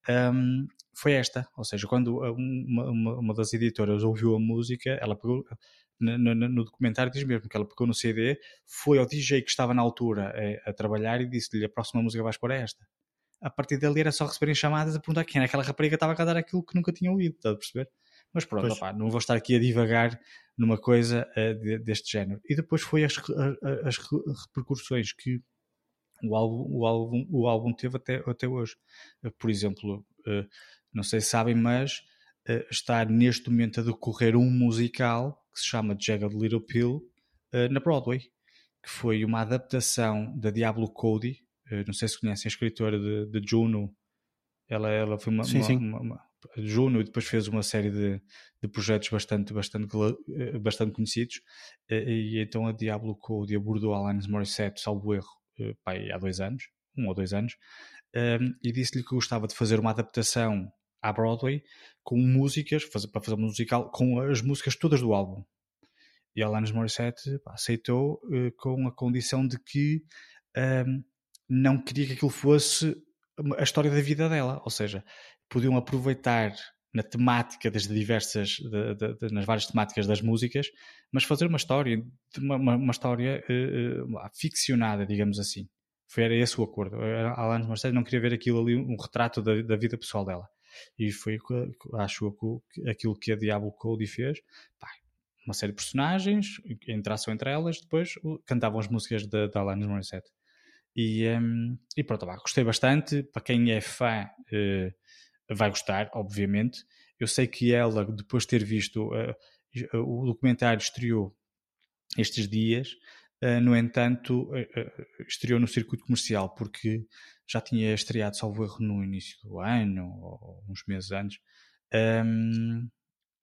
um, foi esta. Ou seja, quando uma, uma, uma, das editoras ouviu a música, ela pegou. No, no, no, documentário diz mesmo que ela pegou no CD, foi ao DJ que estava na altura a, eh, a trabalhar e disse-lhe: A próxima música vais por esta. A partir dali era só receberem chamadas a perguntar quem era aquela rapariga que estava a cantar aquilo que nunca tinha ouvido, está a perceber? Mas pronto, opá, não vou estar aqui a divagar numa coisa uh, de, deste género. E depois foi as, as repercussões que o álbum, o álbum, o álbum teve até, até hoje. Uh, por exemplo, uh, não sei se sabem, mas está neste momento a decorrer um musical que se chama Jagged Little Pill na Broadway, que foi uma adaptação da Diablo Cody. não sei se conhecem a escritora de, de Juno. Ela, ela foi uma, sim, uma, sim. uma, uma Juno e depois fez uma série de, de projetos bastante, bastante, eh, bastante conhecidos eh, e então a Diablo Code abordou Alanis Morissette, salvo erro, eh, pai, há dois anos, um ou dois anos, e disse-lhe que gostava de fazer uma adaptação à Broadway com músicas, para fazer um musical, com as músicas todas do álbum. E a Alanis Morissette pá, aceitou com a condição de que um, não queria que aquilo fosse a história da vida dela, ou seja, podiam aproveitar na temática das diversas, de, de, de, nas várias temáticas das músicas, mas fazer uma história, uma, uma, história uh, uh, ficcionada, digamos assim. Foi era esse o acordo. A Alanis Morissette não queria ver aquilo ali, um retrato da, da vida pessoal dela. E foi, acho aquilo que a Diablo Cody fez. Pá, uma série de personagens, interação entre elas, depois cantavam as músicas da, Alanis Morissette. E, um, e pronto, gostei bastante. Para quem é fã, uh, vai gostar, obviamente. Eu sei que ela, depois de ter visto uh, o documentário, estreou estes dias. Uh, no entanto, estreou no circuito comercial porque já tinha estreado, salvo erro, no início do ano, ou uns meses antes. Um,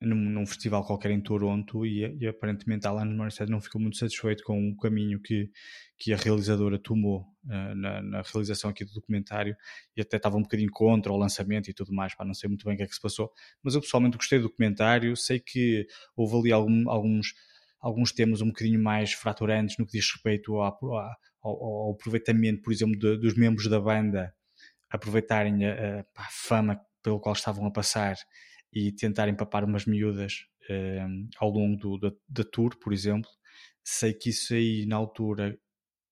num, num, festival qualquer em Toronto e, e aparentemente Alanis Morissette não ficou muito satisfeito com o caminho que, que a realizadora tomou uh, na, na, realização aqui do documentário. E até estava um bocadinho contra o lançamento e tudo mais, para não sei muito bem o que é que se passou, mas eu pessoalmente gostei do documentário, sei que houve ali algum, alguns, alguns temas um bocadinho mais fraturantes no que diz respeito ao, ao, ao aproveitamento, por exemplo, de, dos membros da banda aproveitarem a, a, a fama pelo qual estavam a passar e tentarem papar umas miúdas uh, ao longo do, da, da, tour, por exemplo. Sei que isso aí, na altura,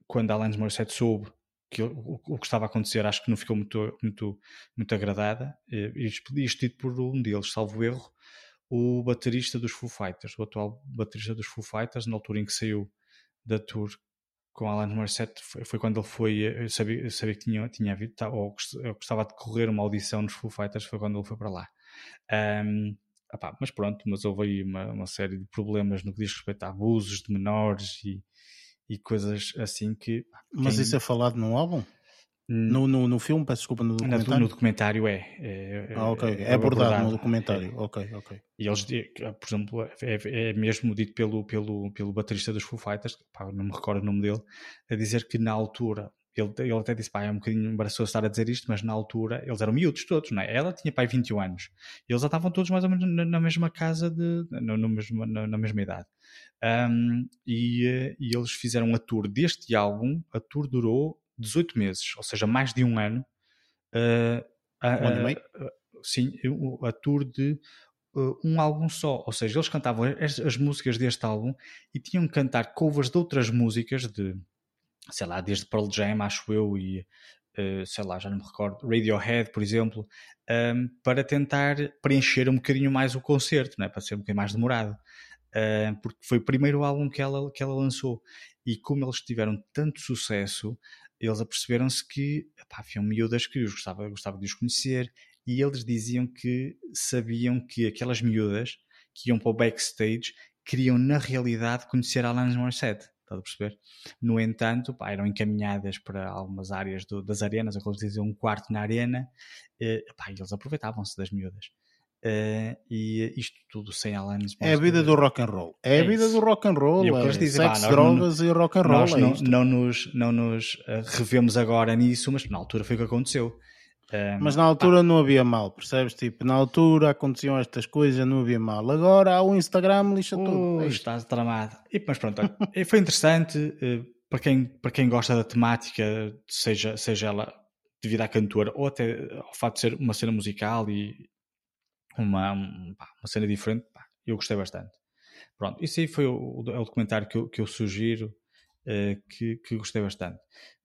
quando a Alanis Morissette soube que o, o, que estava a acontecer, acho que não ficou muito, muito, muito agradada. Uh, isto dito por um deles, salvo erro, o baterista dos Foo Fighters, o atual baterista dos Foo Fighters, na altura em que saiu da tour com Alan Morissette foi, foi, quando ele foi, eu sabia, sabia que tinha, tinha havido, ou gostava de correr uma audição nos Foo Fighters, foi quando ele foi para lá. Um, opá, mas pronto, mas houve aí uma, uma, série de problemas no que diz respeito a abusos de menores e, e coisas assim que. Mas isso é falado no álbum? No, no, no filme, peço desculpa, no documentário? No, no documentário é. É, ah, ok. É, é abordado, abordado, no documentário. É. Ok, ok. E eles, por exemplo, é, é, mesmo dito pelo, pelo, pelo baterista dos Foo Fighters, pá, não me recordo o nome dele, a dizer que na altura ele, ele até disse, pá, é um bocadinho embaraçoso estar a dizer isto, mas na altura eles eram miúdos todos, não é? Ela tinha pai 21 anos. Eles já estavam todos mais ou menos na, na mesma casa, de, no, no mesmo, na, na, mesma idade. Um, e, eh, e, eles fizeram a tour deste álbum, a tour durou 18 meses, ou seja, mais de um ano, uh, a, a, a, sim, a tour de uh, um álbum só. Ou seja, eles cantavam as, as, músicas deste álbum e tinham que cantar covers de outras músicas, de sei lá, desde Pearl Jam, acho eu, e uh, sei lá, já não me recordo, Radiohead, por exemplo, um, para tentar preencher um bocadinho mais o concerto, né? para ser um bocadinho mais demorado. Uh, porque foi o primeiro álbum que ela, que ela lançou. E como eles tiveram tanto sucesso, eles aperceberam-se que epá, haviam miúdas que os gostava, gostava de os conhecer e eles diziam que sabiam que aquelas miúdas que iam para o backstage queriam na realidade conhecer a Alanis Morissette. Estás a perceber? No entanto, pá, eram encaminhadas para algumas áreas do, das arenas, aqueles diziam um quarto na arena, e, pá, e eles aproveitavam-se das miúdas. Uh, e isto tudo sem Alanis É a vida do rock and roll. É, é a vida do rock and roll. É, é dizem, sexo, drogas não, e rock and roll. Nós é não, não, nos, não nos uh, revemos agora nisso, mas na altura foi o que aconteceu. Mas na altura pá. não havia mal, percebes? Tipo, na altura aconteciam estas coisas, não havia mal. Agora há o Instagram, lixa uh, tudo. É está tramado. E, mas pronto, foi interessante uh, para, quem, para quem gosta da temática, seja, seja ela devido à cantora ou até ao facto de ser uma cena musical e uma, uma cena diferente, pá, eu gostei bastante. Pronto, isso aí foi o, é o documentário que eu, que eu sugiro, uh, que, que gostei bastante.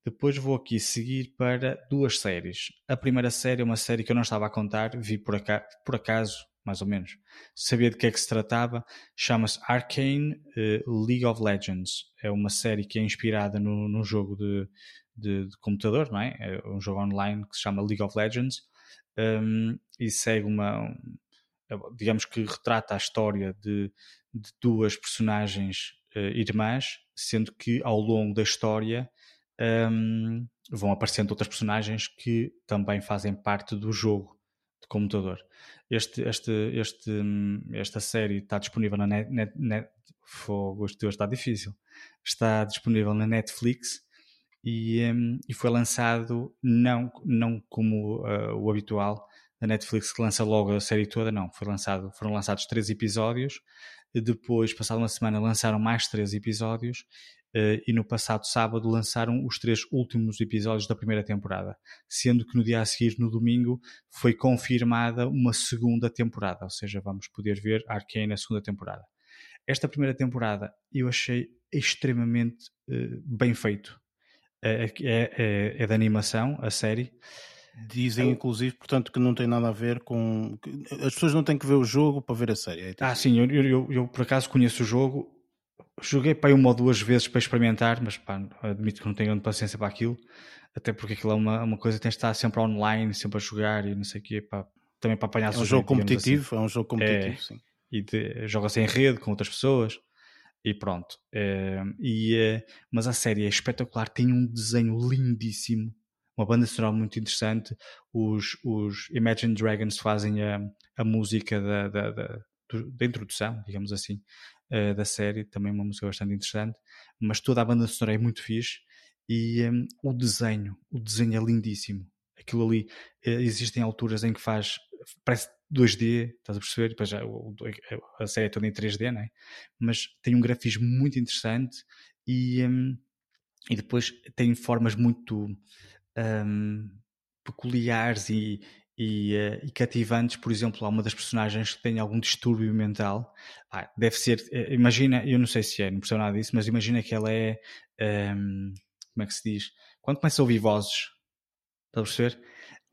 Depois vou aqui seguir para duas séries. A primeira série é uma série que eu não estava a contar, vi por acaso, por acaso mais ou menos. Sabia de que é que se tratava. Chama-se Arcane uh, League of Legends. É uma série que é inspirada no, num jogo de, de, de, computador, não é? É um jogo online que se chama League of Legends um, e segue uma, digamos que retrata a história de, de duas personagens uh, irmãs, sendo que ao longo da história um, vão aparecendo outras personagens que também fazem parte do jogo de computador. Este, este, este, esta série está disponível na net, net, net Fogo, hoje está difícil. Está disponível na Netflix e, um, e foi lançado não, não como uh, o habitual, da Netflix que lança logo a série toda, não. Foi lançado, foram lançados três episódios, depois, passada uma semana, lançaram mais três episódios e no passado sábado lançaram os três últimos episódios da primeira temporada, sendo que no dia a seguir, no domingo, foi confirmada uma segunda temporada, ou seja, vamos poder ver Arcane a segunda temporada. Esta primeira temporada eu achei extremamente uh, bem feito. É, é, é, é, de animação, a série. Dizem, inclusive, portanto, que não tem nada a ver com. As pessoas não têm que ver o jogo para ver a série. É ah, sim, eu, eu, eu, por acaso conheço o jogo. Joguei para uma ou duas vezes para experimentar, mas pá, admito que não tenho paciência para aquilo. Até porque aquilo é uma, uma coisa que tem de estar sempre online, sempre a jogar e não sei o quê, pá, também para apanhar É um jogo competitivo, assim. é um jogo competitivo, é, sim. E joga-se em rede com outras pessoas e pronto. É, e, é, mas a série é espetacular, tem um desenho lindíssimo uma banda sonora muito interessante. Os, os Imagine Dragons fazem a, a música da, da, da, da introdução, digamos assim, uh, da série, também uma música bastante interessante. Mas toda a banda sonora é muito fixe e um, o desenho, o desenho é lindíssimo. Aquilo ali, uh, existem alturas em que faz, parece 2D, estás a perceber? Depois já, a série é toda em 3D, né? mas tem um grafismo muito interessante e, um, e depois tem formas muito um, peculiares e, e, uh, e, cativantes, por exemplo, há uma das personagens que tem algum distúrbio mental, ah, deve ser, uh, imagina, eu não sei se é, não percebo nada disso, mas imagina que ela é, um, como é que se diz, quando começa a ouvir vozes, está a perceber?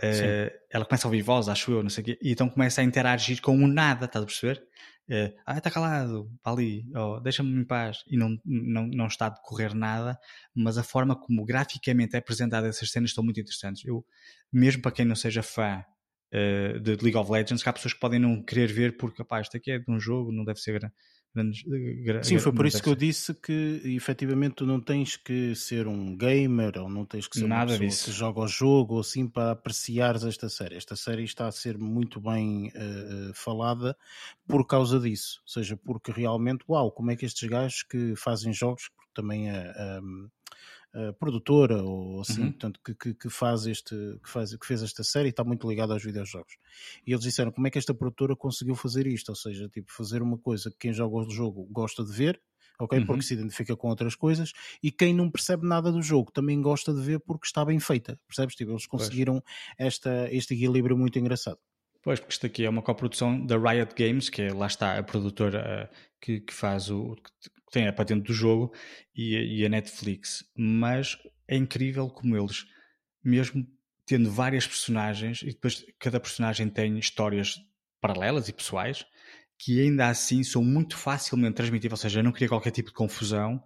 Uh, ela começa a ouvir vozes, acho eu, não sei o quê, e então começa a interagir com o nada, estás a perceber? ah, está calado, para ali, oh, deixa-me em paz, e não, não, não está a decorrer nada, mas a forma como graficamente é apresentada essas cenas estão muito interessantes. Eu, mesmo para quem não seja fã uh, de League of Legends, que há pessoas que podem não querer ver porque, rapaz, isto aqui é de um jogo, não deve ser grandes. Eh, Sim, foi por isso que eu disse que efetivamente tu não tens que ser um gamer ou não tens que ser Nada uma pessoa disso. que joga o jogo ou assim para apreciares esta série. Esta série está a ser muito bem uh, falada por causa disso, ou seja, porque realmente, uau, como é que estes gajos que fazem jogos, porque também é. Um, uh, produtora ou assim, uhum. portanto, que, que, que, faz este, que, faz, que fez esta série e está muito ligado aos videojogos. E eles disseram como é que esta produtora conseguiu fazer isto, ou seja, tipo, fazer uma coisa que quem joga o jogo gosta de ver, ok? Uhum. Porque se identifica com outras coisas. E quem não percebe nada do jogo também gosta de ver porque está bem feita, percebes? Tipo, eles conseguiram esta, este equilíbrio muito engraçado. Pois, porque isto aqui é uma coprodução da Riot Games, que é, lá está a produtora uh, que, que, faz o. que tem a patente do jogo, e, e, a Netflix. Mas é incrível como eles, mesmo tendo várias personagens, e depois cada personagem tem histórias paralelas e pessoais, que ainda assim são muito facilmente transmitíveis, ou seja, não queria qualquer tipo de confusão.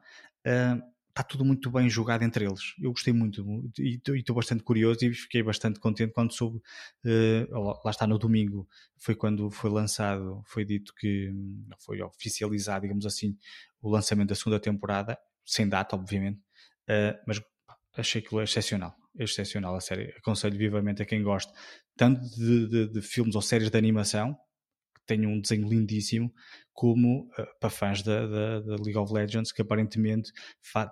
Uh, está tudo muito bem jogado entre eles. Eu gostei muito e estou bastante curioso e fiquei bastante contente quando soube. Uh, lá está no domingo, foi quando foi lançado, foi dito que foi oficializado, digamos assim, o lançamento da segunda temporada, sem data, obviamente, uh, mas achei aquilo excepcional. Excepcional a série. Aconselho vivamente a quem gosta tanto de, de, de filmes ou séries de animação, tem um desenho lindíssimo, como uh, para fãs da, da, da, League of Legends, que aparentemente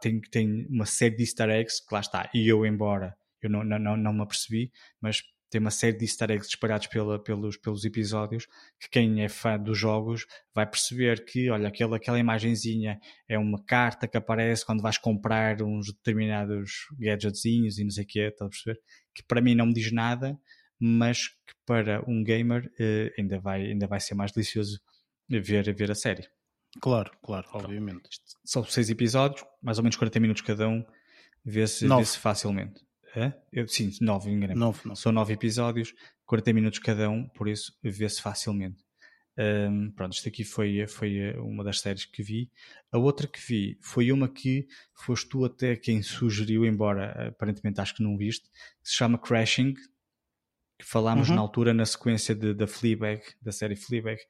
tem, tem uma série de easter eggs, que lá está, e eu, embora eu não, não, não me apercebi, mas tem uma série de easter eggs espalhados pela, pelos, pelos episódios, que quem é fã dos jogos vai perceber que, olha, aquela, aquela imagenzinha é uma carta que aparece quando vais comprar uns determinados gadgetzinhos e não sei o que, a perceber? Que para mim não me diz nada, mas que para um gamer uh, ainda, vai, ainda vai ser mais delicioso ver, ver a série. Claro, claro, obviamente. São seis episódios, mais ou menos 40 minutos cada um, vê-se vê facilmente. É? Eu, sim, nove, enganei. Nove, nove. São nove episódios, 40 minutos cada um, por isso vê-se facilmente. Um, pronto, isto aqui foi, foi eh, uma das séries que vi. A outra que vi foi uma que foste tu até quem sugeriu, embora aparentemente acho que não viste, que se chama Crashing, que falámos uhum. na altura na sequência de, da Fleabag, da série Fleabag.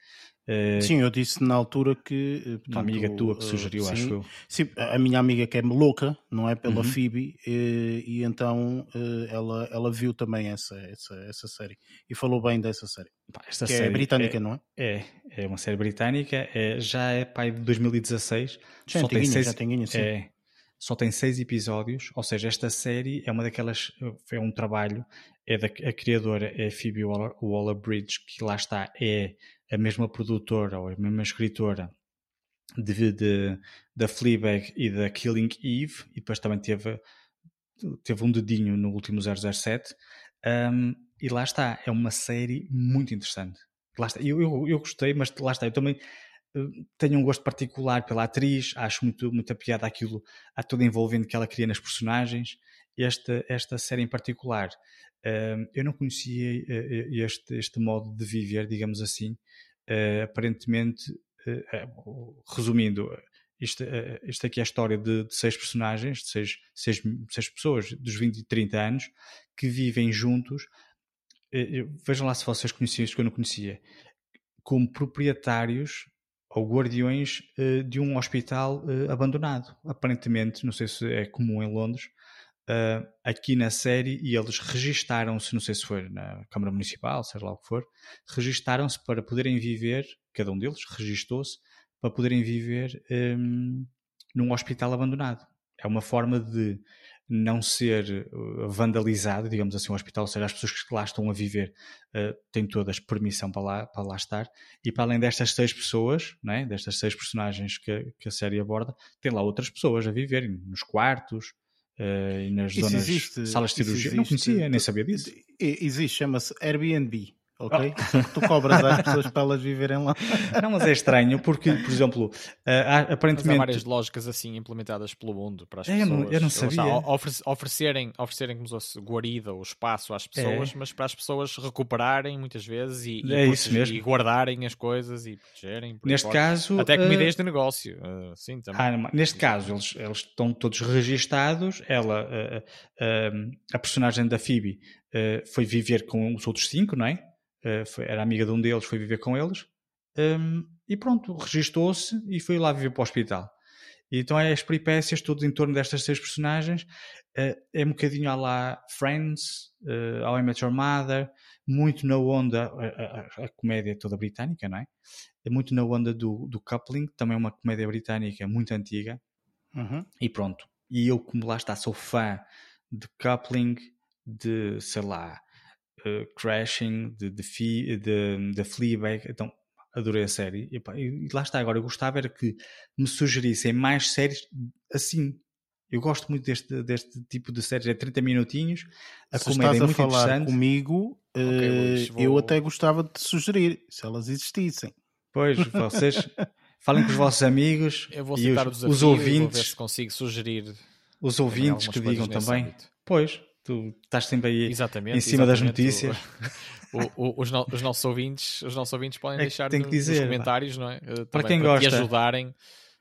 Uh, sim, eu disse na altura que. Eh, portanto, uma amiga tua que sugeriu, uh, sim, acho eu. Sim, a minha amiga que é louca, não é? Pela uhum. Phoebe, e, e então ela, ela viu também essa, essa, essa série e falou bem dessa série. Pá, esta que série é britânica, é, não é? É, é uma série britânica, é, já é pai de 2016. Já só tem seis, já sim. É, só tem seis episódios, ou seja, esta série é uma daquelas, é um trabalho, é da, a criadora é a Phoebe Waller-Bridge, que lá está, é a mesma produtora ou a mesma escritora de, de, da Fleabag e da Killing Eve, e depois também teve, teve um dedinho no último 007, um, e lá está, é uma série muito interessante. Lá está, eu, eu, eu gostei, mas lá está, eu também tenho um gosto particular pela atriz, acho muito, muita piada aquilo, a todo envolvendo que ela cria nas personagens. Esta, esta série em particular, eu não conhecia uh, este, este modo de viver, digamos assim. Uh, aparentemente, resumindo, isto, isto aqui é a história de, de seis personagens, de seis, seis, seis pessoas dos 20 e 30 anos que vivem juntos. vejam lá se vocês conheciam isto que eu não conhecia como proprietários ou guardiões de um hospital abandonado. Aparentemente, não sei se é comum em Londres, uh, aqui na série, e eles registaram-se, não sei se foi na Câmara Municipal, seja lá o que for, registaram-se para poderem viver, cada um deles registou-se, para poderem viver um, num hospital abandonado. É uma forma de não ser uh, vandalizado, digamos assim, o hospital, ou seja, as pessoas que lá estão a viver uh, têm todas permissão para lá, para lá estar, e para além destas seis pessoas, né, destas seis personagens que, que a série aborda, tem lá outras pessoas a viverem nos quartos, uh, e nas isso zonas, existe, salas de cirurgia. Não conhecia, nem sabia disso. Existe, chama-se Airbnb ok? Oh. Tu cobras às pessoas para elas viverem lá. Não, mas é estranho porque, por exemplo, uh, aparentemente. Mas há várias lógicas assim implementadas pelo mundo para as é, pessoas. Eu não sabia. Oferecer, oferecerem, oferecerem como se fosse guarida ou espaço às pessoas, é. mas para as pessoas recuperarem muitas vezes e, é e, e guardarem as coisas e protegerem. Neste caso. Até como uh... ideias de negócio. Uh, sim, também. Ah, neste caso, eles, eles estão todos registados. Ela, a personagem da Phoebe, foi viver com os outros cinco, não é? Uh, foi, era amiga de um deles, foi viver com eles, um, e pronto, registou-se e foi lá viver para o hospital. E então é as peripécias todas em torno destas seis personagens, uh, é um bocadinho a lá Friends, uh, I Met Your Mother, muito na onda, a, a, a, comédia toda britânica, não é? É muito na onda do, do Coupling, também é uma comédia britânica muito antiga, uhum. e pronto. E eu, como lá está, sou fã de Coupling, de, sei lá, uh, Crashing, de, de, de, de Fleabag. Então, adorei a série. E, pá, e lá está, agora eu gostava era que me sugerissem mais séries assim. Eu gosto muito deste, deste tipo de séries, é 30 minutinhos, a Se comédia estás é a muito falar interessante. comigo, Ok, eh, Luís, vou- eu até gostava de te sugerir, se elas existissem. Pois, vocês *laughs* falem com os vossos amigos Eu vou e os, os e vou ver ouvintes, se consigo sugerir os também ouvintes que digam também. âmbito. Pois, tu estás sempre aí Exatamente, em cima das notícias. O- o- os, no- os nossos ouvintes, os nossos ouvintes podem É deixar no- dizer, nos pá. comentários, não é? Eh, também quem te gosta. ajudarem.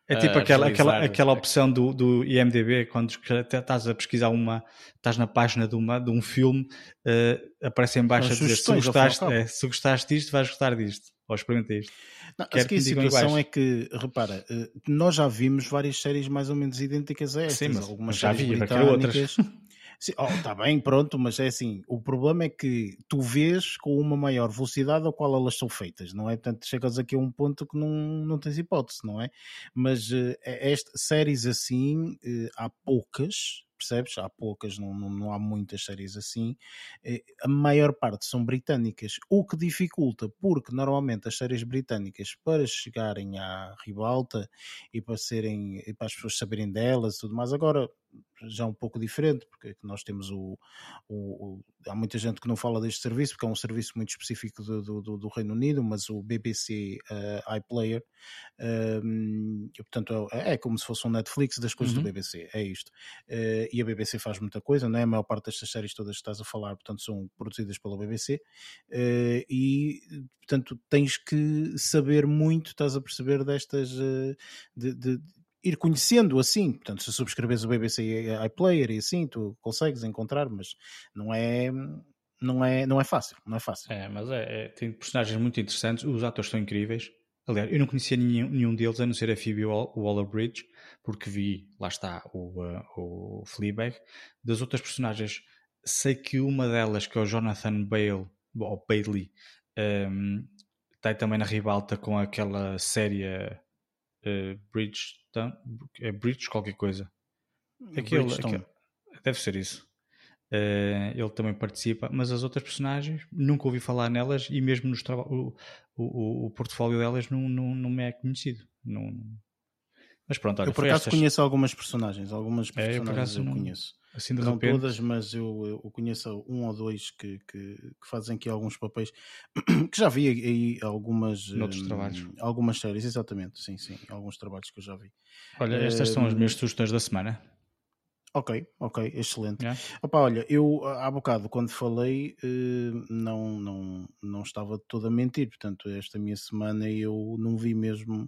É tipo aquela, aquela, aquela opção do, do IMDB, quando até estás a pesquisar uma, estás na página de, uma, de um filme, eh, aparece em baixo a dizer se gostaste, é, se gostaste disto, vais gostar disto, ou experimenta isto. Não, Quero aqui que a situação é que, repara, eh, nós já vimos várias séries mais ou menos idênticas a estas. Sim, mas algumas já séries vi, querer outras. *laughs* Sim, oh, tá bem, pronto, mas é assim, o problema é que tu vês com uma maior velocidade ao qual elas são feitas, não é? Portanto, chegas aqui a um ponto que não, não tens hipótese, não é? Mas eh, esta, séries assim, eh, há poucas, percebes? Há poucas, não, não, não há muitas séries assim. Eh, a maior parte são britânicas, o que dificulta, porque normalmente as séries britânicas, para chegarem à ribalta e para serem e para as pessoas saberem delas e tudo mais, agora já é um pouco diferente, porque é nós temos o, o, o- há muita gente que não fala deste serviço, porque é um serviço muito específico do, do, do- Reino Unido, mas o BBC eh, iPlayer, um, e, portanto é, é como se fosse um Netflix das coisas Uhum. do BBC, é isto. Eh, e a BBC faz muita coisa, não é? A maior parte destas séries todas que estás a falar, portanto, são produzidas pela BBC, eh, e portanto tens que saber muito, estás a perceber destas eh, de, de ir conhecendo assim, portanto, se subscreves o BBC iPlayer e assim, tu consegues encontrar, mas não é não é, não é fácil, não é fácil. É, mas é, é- tem personagens muito interessantes, os atores estão incríveis. Aliás, eu não conhecia nenhum, nenhum deles, a não ser a Phoebe Wall- Waller-Bridge, porque vi, lá está, o, uh, o Fleabag. Das outras personagens, sei que uma delas, que é o Jonathan Bale, ou Bailey, um, está também na ribalta com aquela série uh, Bridgestone, é Bridge qualquer coisa. Aquele, Bridgestone. aquele- deve ser isso. Eh, ele também participa, mas as outras personagens nunca ouvi falar nelas e mesmo nos o, o, o, portfólio delas não, não, não me é conhecido. Não... Mas pronto, olha, eu por acaso estas, conheço algumas personagens, algumas É, eu personagens por eu, acaso não- conheço. Assim não repente. todas, mas eu, eu conheço um ou dois que, que, que fazem aqui alguns papéis *clears throat* que já vi aí algumas Noutros hum, trabalhos. algumas séries, exatamente, sim, sim, alguns trabalhos que eu já vi. Olha, estas são as Hum, minhas sugestões da semana. Ok, ok, excelente. Yeah. Opa, olha, eu há bocado quando falei eh, não, não, não estava todo a mentir, portanto esta minha semana eu não vi mesmo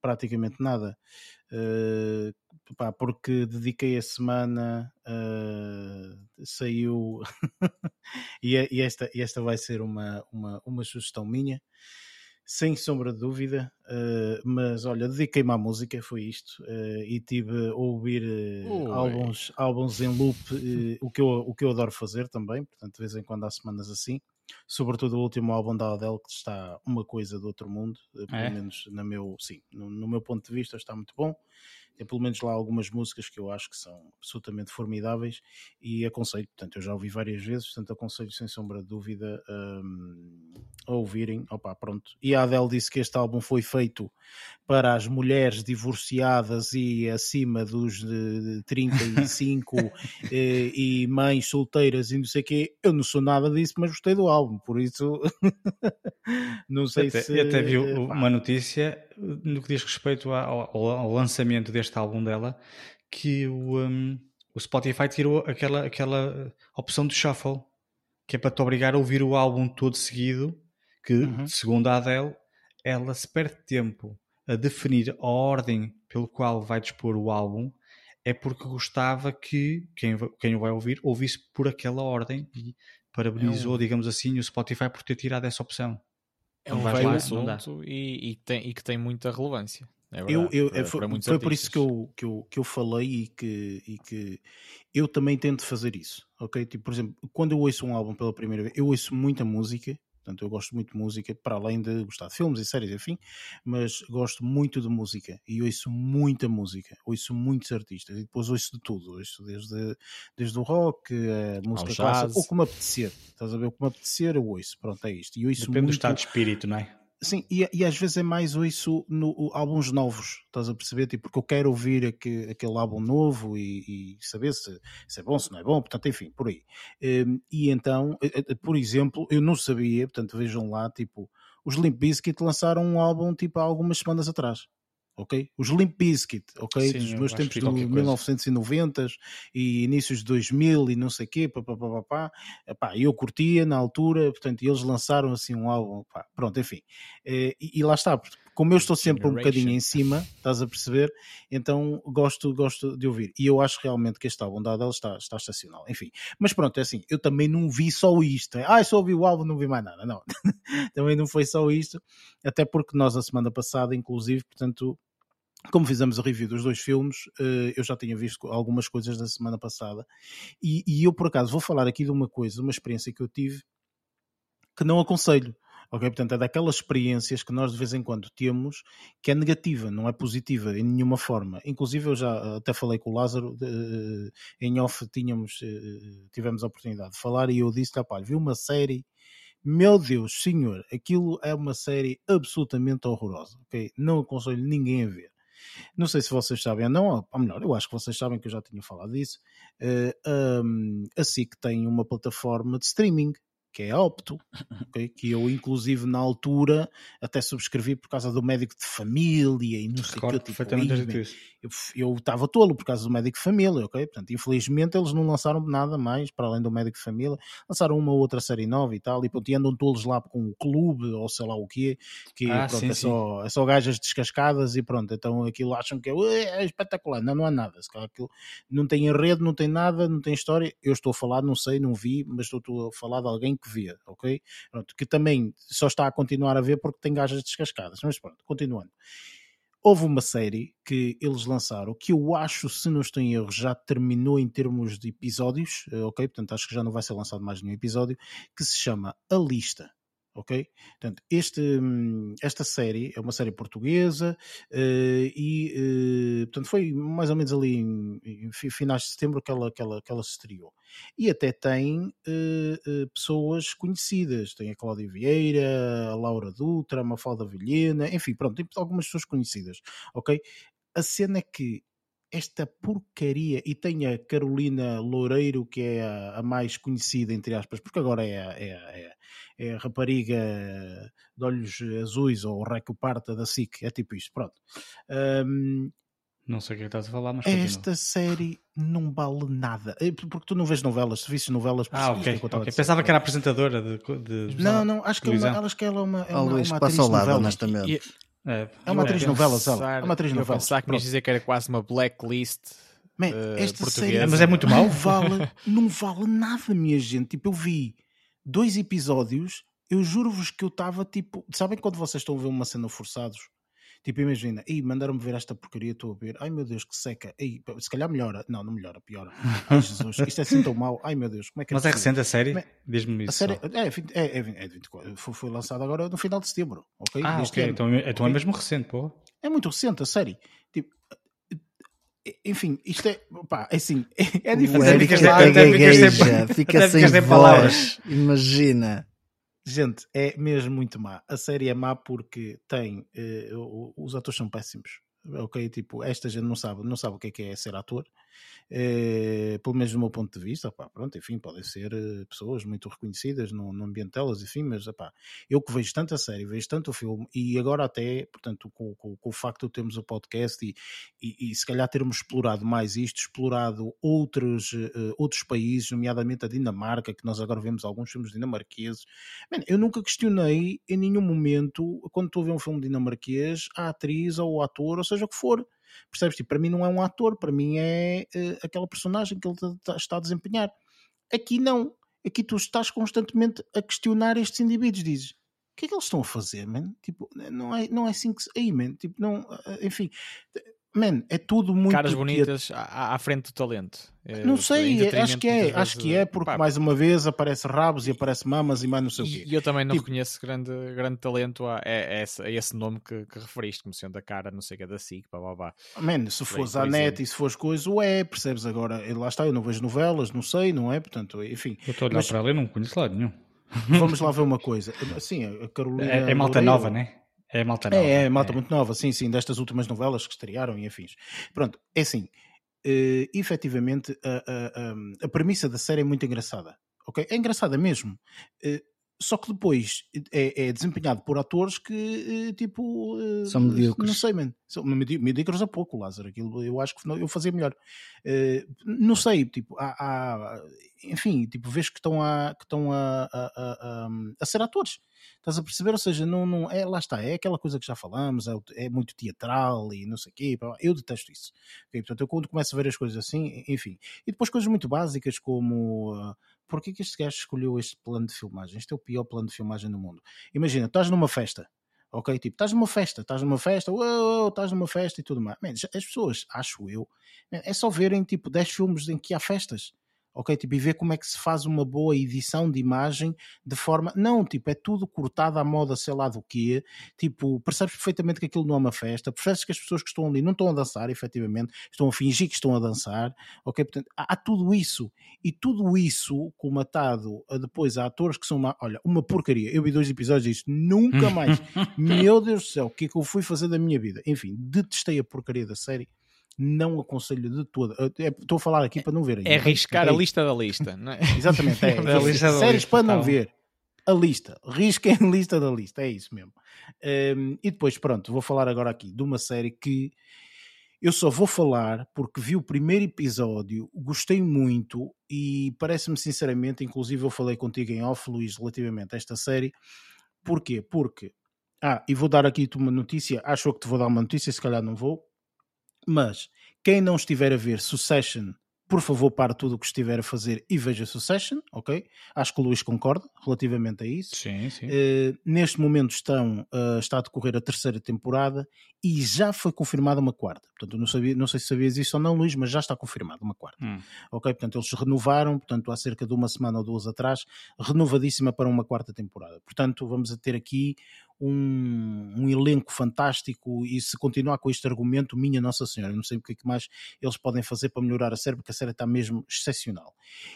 praticamente nada. Eh, pá, porque dediquei a semana, eh, saiu *laughs* e, é- e esta, e esta vai ser uma, uma, uma sugestão minha, sem sombra de dúvida, eh, mas olha, dediquei-me à música, foi isto, e tive a ouvir álbuns, álbuns em loop, o, que eu, o que eu adoro fazer também, portanto de vez em quando há semanas assim, sobretudo o último álbum da Adele que está uma coisa do outro mundo, eh, pelo É? menos no meu, sim, no, no meu ponto de vista está muito bom. Tem pelo menos lá algumas músicas que eu acho que são absolutamente formidáveis e aconselho, portanto, eu já ouvi várias vezes, portanto, aconselho sem sombra de dúvida hum, a ouvirem. Opa, pronto. E a Adele disse que este álbum foi feito para as mulheres divorciadas e acima dos de 35 *laughs* eh, e mães solteiras e não sei o quê. Eu não sou nada disso, mas gostei do álbum, por isso *laughs* não sei até, se. eu até vi eh, uma notícia no que diz respeito ao, ao- lançamento deste álbum dela que o, um, o Spotify tirou aquela, aquela opção de shuffle que é para te obrigar a ouvir o álbum todo seguido que, Uhum. segundo a Adele, ela se perde tempo a definir a ordem pelo qual vai dispor o álbum é porque gostava que quem, quem o vai ouvir ouvisse por aquela ordem e parabenizou, É um- digamos assim, o Spotify por ter tirado essa opção. É um velho assunto e, e que tem, e que tem muita relevância. É Eu, verdade, eu, para- foi, para foi por isso que eu, que, eu, que eu falei e que, e que eu também tento fazer isso, ok? Tipo, por exemplo, quando eu ouço um álbum pela primeira vez, eu ouço muita música, portanto eu gosto muito de música, para além de gostar de filmes e séries, enfim, mas gosto muito de música e ouço muita música, ouço muitos artistas e depois ouço de tudo, ouço desde, desde o rock, a música clássica, ou como apetecer, estás a ver, o que me apetecer eu ouço, pronto, é isto. E ouço Depende muito... do estado de espírito, não é? Sim, e, e, às vezes é mais isso no álbuns novos, estás a perceber? Tipo, porque eu quero ouvir aquele, aquele álbum novo e, e saber se, se, é bom, se não é bom, portanto, enfim, por aí. Um, e então, eh, eh, por exemplo, eu não sabia, portanto, vejam lá, tipo, os Limp Bizkit lançaram um álbum tipo há algumas semanas atrás ok? Os Limp Bizkit, ok? Sim, Dos meus tempos de 1990 e inícios de 2000 e não sei o quê, papapá, pá, eu curtia na altura, portanto, eles lançaram assim um álbum, pá, pronto, enfim. Eh, e, e lá está, como eu estou sempre um bocadinho em cima, estás a perceber? Então gosto, gosto de ouvir. E eu acho realmente que este álbum da Adele está, está estacional. Enfim, mas pronto, é assim, eu também não vi só isto. Ah, só ouvi o álbum, não vi mais nada. Não, *laughs* também não foi só isto. Até porque nós, a semana passada, inclusive, portanto, como fizemos a review dos dois filmes, eh, eu já tinha visto algumas coisas da semana passada. E, e eu, por acaso, vou falar aqui de uma coisa, uma experiência que eu tive que não aconselho Ok? Portanto, é daquelas experiências que nós de vez em quando temos que é negativa, não é positiva em nenhuma forma. Inclusive, eu já até falei com o Lázaro, uh, em off tínhamos, tivemos a oportunidade de falar e eu disse: rapaz, vi uma série. Meu Deus, senhor, aquilo é uma série absolutamente horrorosa, ok? Não aconselho ninguém a ver. Não sei se vocês sabem ou não, ou melhor, eu acho que vocês sabem que eu já tinha falado disso. Uh, um, a SIC tem uma plataforma de streaming que é a Opto, okay? que eu inclusive na altura até subscrevi por causa do médico de família e não sei o que. Tipo, eu estava tolo por causa do médico de família, ok? Portanto, infelizmente eles não lançaram nada mais para além do médico de família, lançaram uma outra série nova e tal, e pronto, e andam tolos lá com o clube ou sei lá o quê, que ah, pronto, sim, é, só, é só gajas descascadas e pronto, então aquilo acham que é, é espetacular, não, não é nada, aquilo não tem rede, não tem nada, não tem história. Eu estou a falar, não sei, não vi, mas estou, estou a falar de alguém que via, ok? Pronto, que também só está a continuar a ver porque tem gajas descascadas, mas pronto, continuando. Houve uma série que eles lançaram que eu acho, se não estou em erro, já terminou em termos de episódios, eh, ok? Portanto, acho que já não vai ser lançado mais nenhum episódio, que se chama A Lista ok? Portanto, este, hum, esta série é uma série portuguesa uh, e, uh, portanto, foi mais ou menos ali em, em, finais de setembro que ela, que ela, que ela se estreou. E até tem uh, pessoas conhecidas, tem a Cláudia Vieira, a Laura Dutra, a Mafalda Vilhena, enfim, pronto, tem algumas pessoas conhecidas, ok? A cena é que esta porcaria e tem a Carolina Loureiro que é a, a mais conhecida entre aspas porque agora é a, é, é, é a rapariga de olhos azuis ou Reco Parta da SIC é tipo isto, pronto um, não sei o que é estás a falar, mas Esta série não vale nada. É, porque tu não vês novelas, se visses novelas... Ah, ok. okay. Pensava que era apresentadora de... de não, não, acho que, é uma, acho que ela é uma, é uma, Luís, uma atriz ao lado, honestamente. É, é uma atriz novelas, ela. É uma atriz novelas. Pensar que me dizer que era quase uma blacklist Man, uh, esta portuguesa. Série, mas é muito mal. Não vale, não vale nada, minha gente. Tipo, eu vi dois episódios, eu juro-vos que eu estava tipo. Sabem quando vocês estão a ver uma cena forçados? Tipo, imagina, ei, mandaram-me ver esta porcaria, estou a ver, ai meu Deus, que seca, ei, se calhar melhora, não, não melhora, piora. *laughs* Ai Jesus, isto é assim tão mau, ai meu Deus, como é que é Mas é recente a série? Diz-me isso. A série é, é, é, é 24, foi, foi lançada agora no final de setembro, ok? Ah, ok, ano. então, então é mesmo recente, pô. É muito recente, a série. Tipo, enfim, isto é, pá, é assim, *laughs* é, é diferente. Fica, fica sem voz, imagina. Gente, é mesmo muito má. A série é má porque tem. Uh, os atores são péssimos. Ok, tipo, esta gente não sabe, não sabe o que é, que é ser ator eh, pelo menos do meu ponto de vista, pronto, enfim, podem ser eh, pessoas muito reconhecidas no, no ambiente delas, enfim, mas eu que vejo tanto a série, vejo tanto filme, e agora até, portanto, com, com, com o facto de termos o podcast e, e, e, se calhar termos explorado mais isto, explorado outros, uh, outros países, nomeadamente a Dinamarca, que nós agora vemos alguns filmes dinamarqueses, Man, eu nunca questionei em nenhum momento, quando estou a ver um filme dinamarquês, a atriz ou o ator, ou seja o que for, Percebes? Tipo, para mim não é um ator, para mim é uh, aquela personagem que ele está a desempenhar. Aqui não. Aqui tu estás constantemente a questionar estes indivíduos. Dizes, o que é que eles estão a fazer, man? Tipo, não é, não é assim que se. Aí, man, tipo, não. Eh, enfim. Man, é tudo muito. Caras bonitas à, à frente do talento. É, não sei, acho que é, acho que é, porque pá, mais uma vez aparece rabos e aparece mamas e mais não sei e, o quê. E eu também não tipo, reconheço grande, grande talento a, a, a, esse, a esse nome que, que referiste, como sendo a cara, não sei o que é da SIC, pá, pá, pá. Man, se fores à net e se fores coisa, o é, percebes agora? Lá está, eu não vejo novelas, não sei, não é? Portanto, enfim. Eu estou a olhar mas... para ela e não conheço lá nenhum. Vamos lá ver uma coisa. Sim, a Carolina. É, é malta nova, né? É malta nova. É, é malta é. muito nova, sim, sim, destas últimas novelas que estrearam e afins. Pronto, é assim uh, efetivamente a, a, a, premissa da série é muito engraçada. ok É engraçada mesmo. Uh, só que depois é, é, desempenhado por atores que tipo uh, são medíocres. Não sei, man. São medíocres a pouco, Lázaro. Aquilo eu acho que eu fazia melhor. Não sei, tipo, há, há, enfim, tipo, vês que estão a, que estão a, a, a, a, ser atores. Estás a perceber? Ou seja, não, não, é, lá está, é aquela coisa que já falamos, é, é muito teatral e não sei o quê. Eu detesto isso. Okay? Portanto, eu quando começo a ver as coisas assim, enfim. E depois coisas muito básicas como. Porquê que este gajo escolheu este plano de filmagem? Este é o pior plano de filmagem do mundo. Imagina, estás numa festa, ok? Tipo, estás numa festa, estás numa festa, uou, estás numa festa e tudo mais. Man, as pessoas, acho eu, é só verem tipo 10 filmes em que há festas ok? Tipo, e ver como é que se faz uma boa edição de imagem de forma. Não, tipo, é tudo cortado à moda, sei lá do quê. Tipo, percebes perfeitamente que aquilo não é uma festa, percebes que as pessoas que estão ali não estão a dançar, efetivamente, estão a fingir que estão a dançar, ok? Portanto, há, há tudo isso. E tudo isso comatado a depois a atores que são uma, olha, uma porcaria. Eu vi dois episódios e disse, nunca mais. *laughs* Meu Deus do céu, o que é que eu fui fazer da minha vida? Enfim, detestei a porcaria da série não aconselho de todo. É, estou a falar aqui para não verem. É arriscar a lista da lista, não é? Exatamente, é. *laughs* é lista séries para não tá ver. A lista, risquem a lista da lista, é isso mesmo. Um, e depois, pronto, vou falar agora aqui de uma série que eu só vou falar porque vi o primeiro episódio, gostei muito e parece-me sinceramente, inclusive eu falei contigo em off, Luís, relativamente a esta série. Porquê? Porque, ah, e vou dar aqui uma notícia, acho que te vou dar uma notícia, se calhar não vou, mas quem não estiver a ver Succession, por favor, para tudo o que estiver a fazer e veja Succession, ok? Acho que o Luís concorda relativamente a isso. Sim, sim. Uh, neste momento estão, uh, está a decorrer a terceira temporada e já foi confirmada uma quarta. Portanto, não, sabia, não sei se sabias isso ou não, Luís, mas já está confirmada uma quarta. Hum. Ok? Portanto, eles renovaram, portanto, há cerca de uma semana ou duas atrás, renovadíssima para uma quarta temporada. Portanto, vamos a ter aqui um, um, elenco fantástico e se continuar com este argumento, minha Nossa Senhora, não sei o que, é que mais eles podem fazer para melhorar a série, porque a série está mesmo excepcional.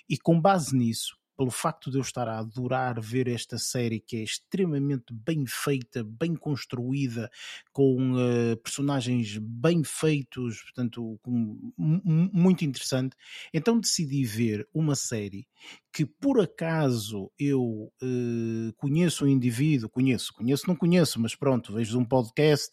E com base nisso, pelo facto de eu estar a adorar ver esta série que é extremamente bem feita, bem construída, com uh, personagens bem feitos, portanto, com, muito interessante, então decidi ver uma série que por acaso eu uh, conheço um indivíduo, conheço, conheço, não conheço, mas pronto, vejo um podcast,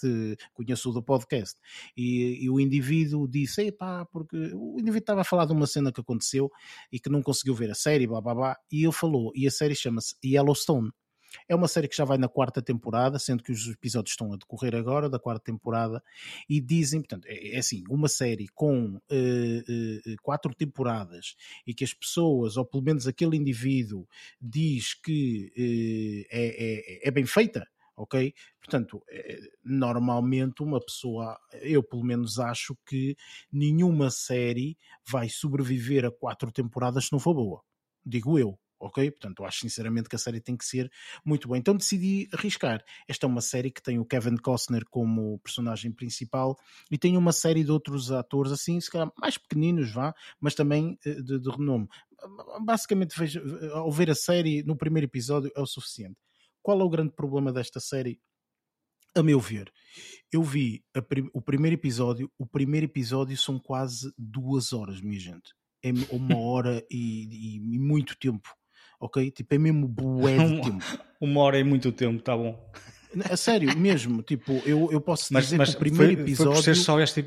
conheço o do podcast, e, e o indivíduo disse, pá, porque o indivíduo estava a falar de uma cena que aconteceu e que não conseguiu ver a série, blá blá blá, e ele falou, e a série chama-se Yellowstone. É uma série que já vai na quarta temporada, sendo que os episódios estão a decorrer agora da quarta temporada, e dizem, portanto, é, é assim, uma série com uh, uh, quatro temporadas e que as pessoas, ou pelo menos aquele indivíduo, diz que uh, é, é, é bem feita, ok? Portanto, normalmente uma pessoa, eu pelo menos acho que nenhuma série vai sobreviver a quatro temporadas se não for boa. Digo eu, ok? Portanto, acho sinceramente que a série tem que ser muito boa. Então decidi arriscar. Esta é uma série que tem o Kevin Costner como personagem principal e tem uma série de outros atores assim, se calhar mais pequeninos, vá, mas também eh, de, de renome. Basicamente, vejo, ao ver a série no primeiro episódio é o suficiente. Qual é o grande problema desta série? A meu ver, eu vi o primeiro episódio. O primeiro episódio são quase duas horas, minha gente. É uma hora e, e muito tempo ok? Tipo, é mesmo bué de *laughs* tempo. Uma hora é muito tempo, tá bom. A sério, mesmo, *laughs* tipo, eu, eu posso dizer mas que o primeiro foi, episódio. Foi por ser só este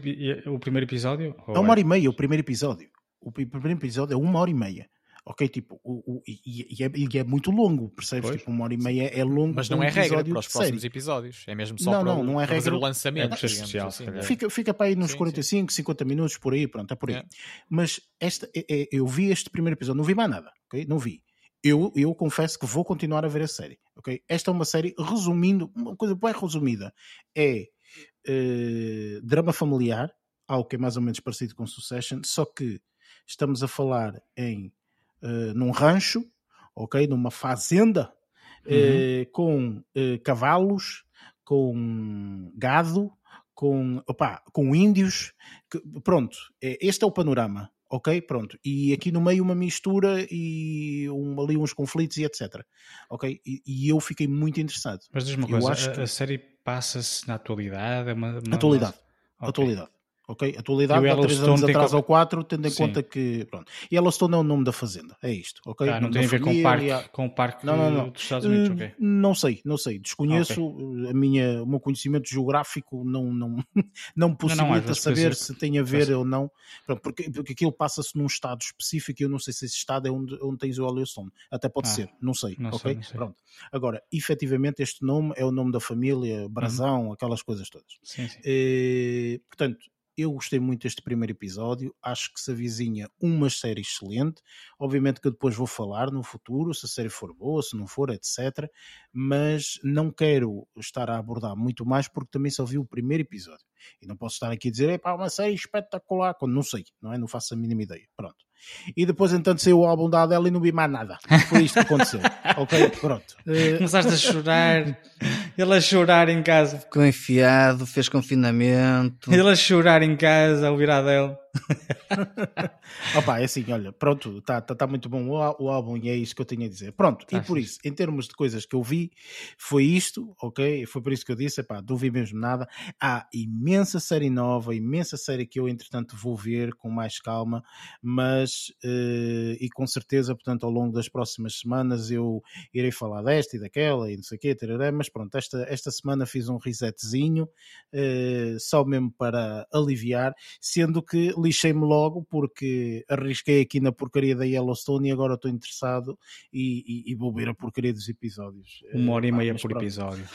o primeiro episódio? É uma hora e meia, o primeiro episódio. O primeiro episódio é uma hora e meia. Ok, tipo, o, o, e, e, é, e, é, muito longo, percebes? Tipo, uma hora e meia é longo. Mas não é regra para os próximos série. episódios, é mesmo só não, para, não, não é para regra. o lançamento. É especial, assim, fica, fica para aí nos sim, 45, sim. 50 minutos, por aí, pronto, é por aí. É. Mas esta, é, é, eu vi este primeiro episódio, não vi mais nada, ok? Não vi eu, eu confesso que vou continuar a ver a série. ok? Esta é uma série, resumindo, uma coisa bem resumida, é uh, drama familiar, algo que é mais ou menos parecido com Succession, só que estamos a falar em uh, num rancho, ok, numa fazenda uhum. uh, com cavalos, com gado, com, opa, com índios, que, pronto, este é o panorama, ok? Pronto. E aqui no meio uma mistura e um, ali uns conflitos e etc. Ok? E, e eu fiquei muito interessado. Mas diz uma coisa, a, que... a, série passa-se na atualidade? É uma, uma... Atualidade. Okay. Atualidade ok? Atualidade há 3 anos atrás ou 4, tendo em Sim. conta que, pronto. E Yellowstone é o nome da fazenda, é isto, ok? Ah, não tem a ver com o parque, com o parque não, não, não. dos Estados Unidos, uh, ok? Não sei, não sei, desconheço, okay. a minha, o meu conhecimento geográfico não, não, *laughs* não possibilita não, saber se tem a ver ou não, pronto, porque, porque aquilo passa-se num estado específico e eu não sei se esse estado é onde, onde tens o Yellowstone, até pode ah, ser, não sei, não ok? Sei, sei. Pronto. Agora, efetivamente este nome é o nome da família, Brasão, uhum. aquelas coisas todas. Sim, sim. E, eh, portanto, eu gostei muito deste primeiro episódio, acho que se avizinha uma série excelente. Obviamente que eu depois vou falar no futuro, se a série for boa, se não for, etc. Mas não quero estar a abordar muito mais porque também só vi o primeiro episódio. E não posso estar aqui a dizer, é pá, uma série espetacular, quando não sei, não é? Não faço a mínima ideia. Pronto. E depois, entanto, saiu o álbum da Adele e não vi mais nada. Foi isto que aconteceu. *laughs* ok? Pronto. Começaste a chorar. Ele a chorar em casa. Ficou enfiado, fez confinamento. Ele a chorar em casa, a ouvir a Adele. *laughs* Opa, é assim, olha, pronto, está tá, tá muito bom o, o, álbum e é isso que eu tinha a dizer. Pronto, tá e por isso, em termos de coisas que eu vi, foi isto, ok? Foi por isso que eu disse, epá, não vi mesmo nada. Há imensa série nova, imensa série que eu, entretanto, vou ver com mais calma, mas, uh, e com certeza, portanto, ao longo das próximas semanas eu irei falar desta e daquela e não sei o quê, tarará, mas pronto, esta, esta semana fiz um resetzinho, uh, só mesmo para aliviar, sendo que lixei-me logo porque arrisquei aqui na porcaria da Yellowstone e agora estou interessado e, e, e, vou ver a porcaria dos episódios. Uma hora e meia por pronto. episódio.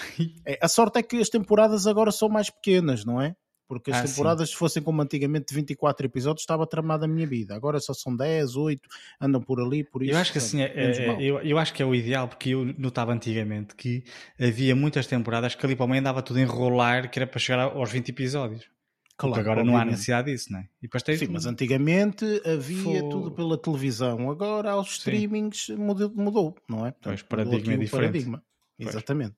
É, a sorte é que as temporadas agora são mais pequenas, não é? Porque as ah, temporadas, sim. se fossem como antigamente 24 episódios, estava tramada a minha vida. Agora só são 10, 8, andam por ali, por isso. Eu acho que assim, é, é, eu, eu, acho que é o ideal, porque eu notava antigamente que havia muitas temporadas que ali para o meio andava tudo a enrolar, que era para chegar aos 20 episódios. Claro, Porque agora não há necessidade disso, não é? E depois Sim, mas antigamente havia tudo pela televisão, agora aos streamings mudou, mudou, não é? Portanto, pois, paradigma é diferente. Paradigma. Exatamente.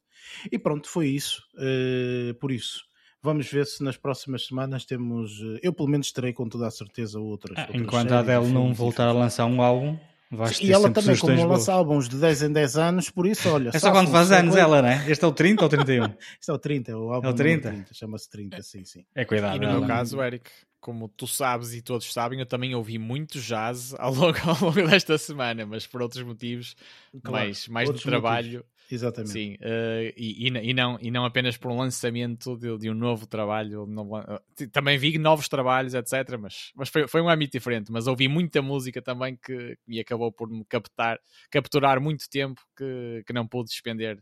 E pronto, foi isso. Uh, por isso, vamos ver se nas próximas semanas temos. Uh, eu, pelo menos, terei com toda a certeza outras. Ah, outras enquanto a Adele não voltar a lançar um álbum, Vais e ela também, como lança álbuns de 10 em 10 anos, por isso, olha. É só quando faz anos ela, né? Este é o 30 ou 31? *laughs* este é o 30, o álbum é o 30. 30 chama-se 30, sim, sim. É cuidado. E no meu caso, Eric, como tu sabes e todos sabem, eu também ouvi muito jazz ao longo, *laughs* ao longo desta semana, mas por outros motivos, claro, mais, mais de trabalho. Motivos. Exatamente. Sim, uh, e, e, não, e não apenas por um lançamento de, de um novo trabalho. De novo, uh, também vi novos trabalhos, etc. Mas, mas foi, foi um âmbito diferente. Mas ouvi muita música também que me acabou por me captar, capturar muito tempo que, que não pude despender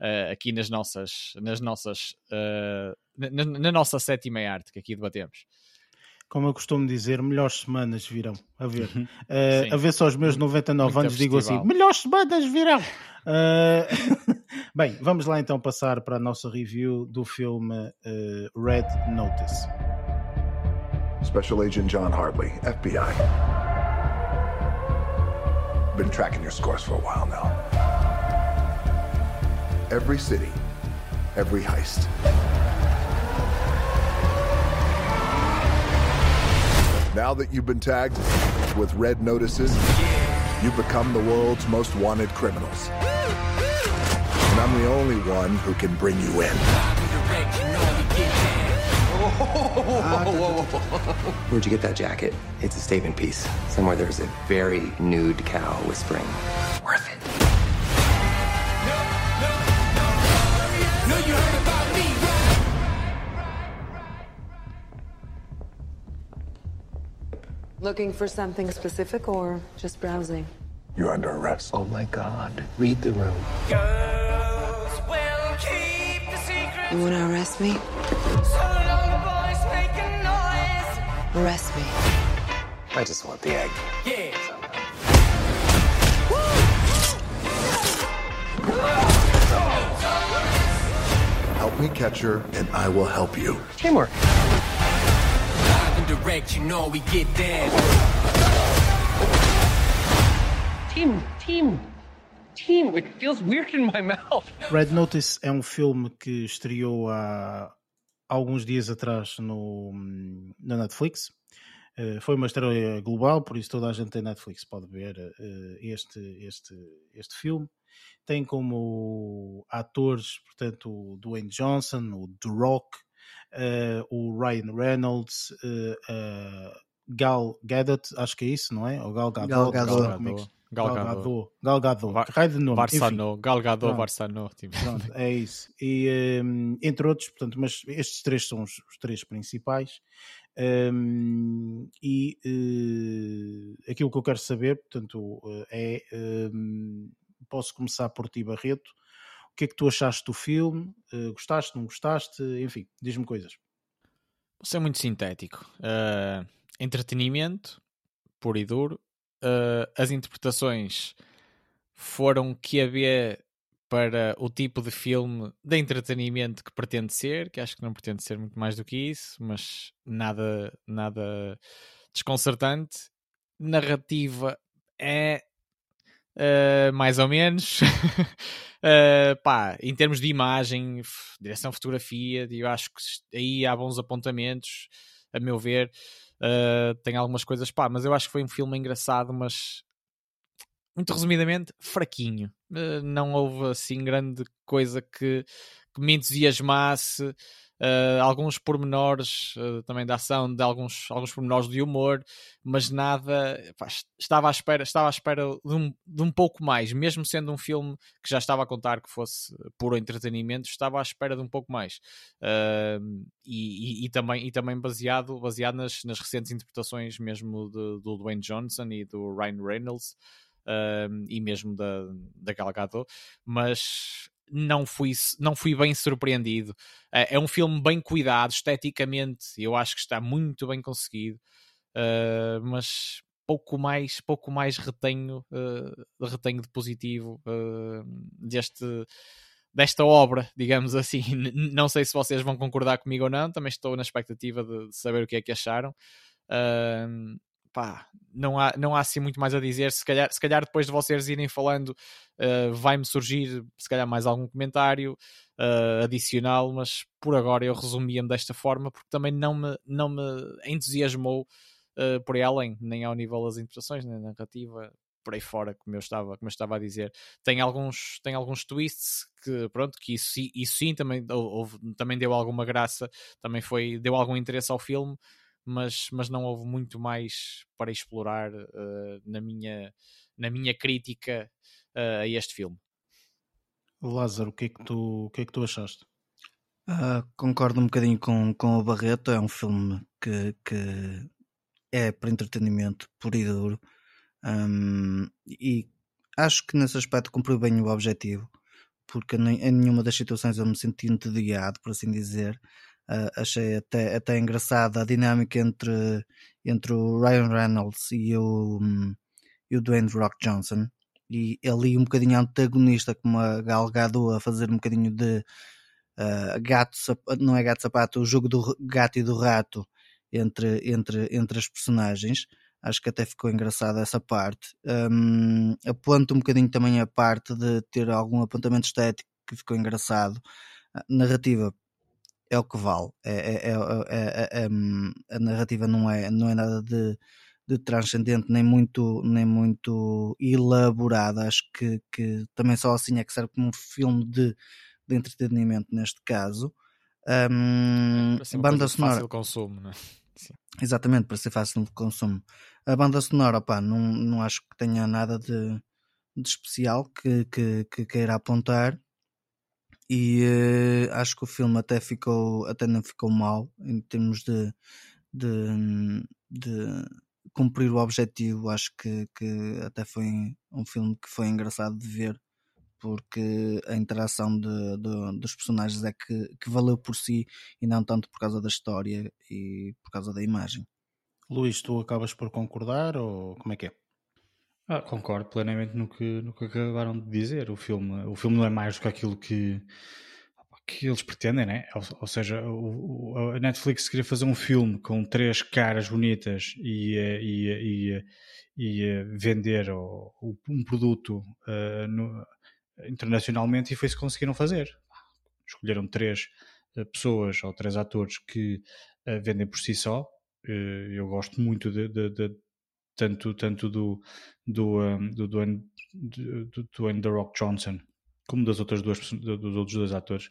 uh, aqui nas nossas, nas nossas na, na, nossa sétima arte que aqui debatemos como eu costumo dizer, melhores semanas virão. A ver, uh, a ver só os meus 99 Muito anos, digo assim: melhores semanas virão. Uh, *laughs* bem, vamos lá então passar para a nossa review do filme uh, Red Notice. Special Agent John Hartley, FBI. Been tracking your scores for a while now. Every city, every heist. Now that you've been tagged with red notices, you've become the world's most wanted criminals. And I'm the only one who can bring you in. Where'd you get that jacket? It's a statement piece. Somewhere there's a very nude cow whispering, worth it. Looking for something specific or just browsing? You're under arrest. Oh my god. Read the room. You want to arrest me? So arrest me. I just want the egg. Yeah. Help me catch her, and I will help you. Teamwork. Correct, you know we get down. Team, team, team, it feels weird in my mouth. Red Notice é um filme que estreou há alguns dias atrás no, na Netflix. Uh, foi uma estreia global, por isso toda a gente tem Netflix pode ver uh, este, este, este filme. Tem como atores, portanto, o Dwayne Johnson, o The Rock, uh, o Ryan Reynolds, Gal Gadot, acho que é isso, não é? O Gal Gadot. Gal Gadot. Gal Gadot. Gal Gadot. Gal Gadot. Raio de nome. Varsano. Gal Gadot, Varsano. Tipo. Pronto, *laughs* é isso. E, um, entre outros, portanto, mas estes três são os, os três principais. Um, e uh, aquilo que eu quero saber, portanto, uh, é um, posso começar por ti, Barreto. Que é que tu achaste do filme? Uh, gostaste, não gostaste? Enfim, diz-me coisas. Vou ser muito sintético. entretenimento, puro e duro. as interpretações foram que havia para o tipo de filme de entretenimento que pretende ser, que acho que não pretende ser muito mais do que isso, mas nada, nada desconcertante. Narrativa é uh, mais ou menos. uh, *laughs* pá, em termos de imagem, direção, fotografia, eu acho que aí há bons apontamentos, a meu ver. Uh, tem algumas coisas, pá, mas eu acho que foi um filme engraçado, mas muito resumidamente, fraquinho. Não houve assim grande coisa que, que me entusiasmasse. Uh, alguns pormenores uh, também da ação, de alguns, alguns pormenores de humor, mas nada. Pá, estava à espera, estava à espera de um, de um pouco mais, mesmo sendo um filme que já estava a contar que fosse puro entretenimento, estava à espera de um pouco mais. Uh, e, e, e, também, e também baseado, baseado nas, nas recentes interpretações mesmo de, do Dwayne Johnson e do Ryan Reynolds uh, e mesmo da, da Gal mas não fui, não fui bem surpreendido. Uh, é um filme bem cuidado, esteticamente, eu acho que está muito bem conseguido, uh, mas pouco mais, pouco mais retenho, uh, retenho de positivo deste desta obra, digamos assim. *laughs* Não sei se vocês vão concordar comigo ou não, também estou na expectativa de, saber o que é que acharam. Pá, não há, não há assim muito mais a dizer. Se calhar, se calhar depois de vocês irem falando, uh, vai-me surgir se calhar mais algum comentário uh, adicional, mas por agora eu resumia-me desta forma porque também não me, não me entusiasmou uh, por aí além, nem ao nível das interpretações, nem narrativa. Por aí fora, como eu estava, como eu estava a dizer, tem alguns, tem alguns twists que, pronto, que isso, isso sim também, houve, também deu alguma graça, também foi, deu algum interesse ao filme, mas, mas não houve muito mais para explorar uh, na, minha, na minha crítica uh, a este filme. Lázaro, o que é que tu, o que é que tu achaste? Uh, concordo um bocadinho com, com o Barreto, é um filme que, que é para entretenimento puro e duro um, e acho que nesse aspecto cumpriu bem o objetivo porque em nenhuma das situações eu me senti entediado, por assim dizer Uh, achei até, até engraçada a dinâmica entre, entre o Ryan Reynolds e o, um, e o Dwayne Rock Johnson. E ali um bocadinho antagonista, como a Gal a fazer um bocadinho de uh, gato, não é gato sapato, o jogo do gato e do rato entre, entre, entre as personagens. Acho que até ficou engraçada essa parte. Um, aponto um bocadinho também a parte de ter algum apontamento estético que ficou engraçado. Narrativa é o que vale. É, é, é, a narrativa não é, não é nada de, de transcendente, nem muito, nem muito elaborada. Acho que, que também só assim é que serve como um filme de, de entretenimento neste caso. Um, é, banda sonora. Fácil consumo, né? *laughs* Sim. Exatamente, para ser fácil de consumo. A banda sonora, pá, não, não acho que tenha nada de, de especial que, que, que queira apontar e uh, acho que o filme até ficou até não ficou mal em termos de, de, de cumprir o objetivo acho que, que até foi um filme que foi engraçado de ver porque a interação de, de, dos personagens é que, que valeu por si e não tanto por causa da história e por causa da imagem Luís, tu acabas por concordar ou como é que é? Ah, concordo plenamente no que, no que acabaram de dizer. O filme, o filme não é mais do que aquilo que, que eles pretendem, né? ou, ou seja, o, o, a Netflix queria fazer um filme com três caras bonitas e, e, e, e vender o, um produto uh, no, internacionalmente e foi isso que conseguiram fazer. Escolheram três uh, pessoas ou três atores que uh, vendem por si só. eu gosto muito de, de, de tanto, tanto do, do, um, do, do, Dwayne The Rock Johnson como das outras duas dos outros dois atores.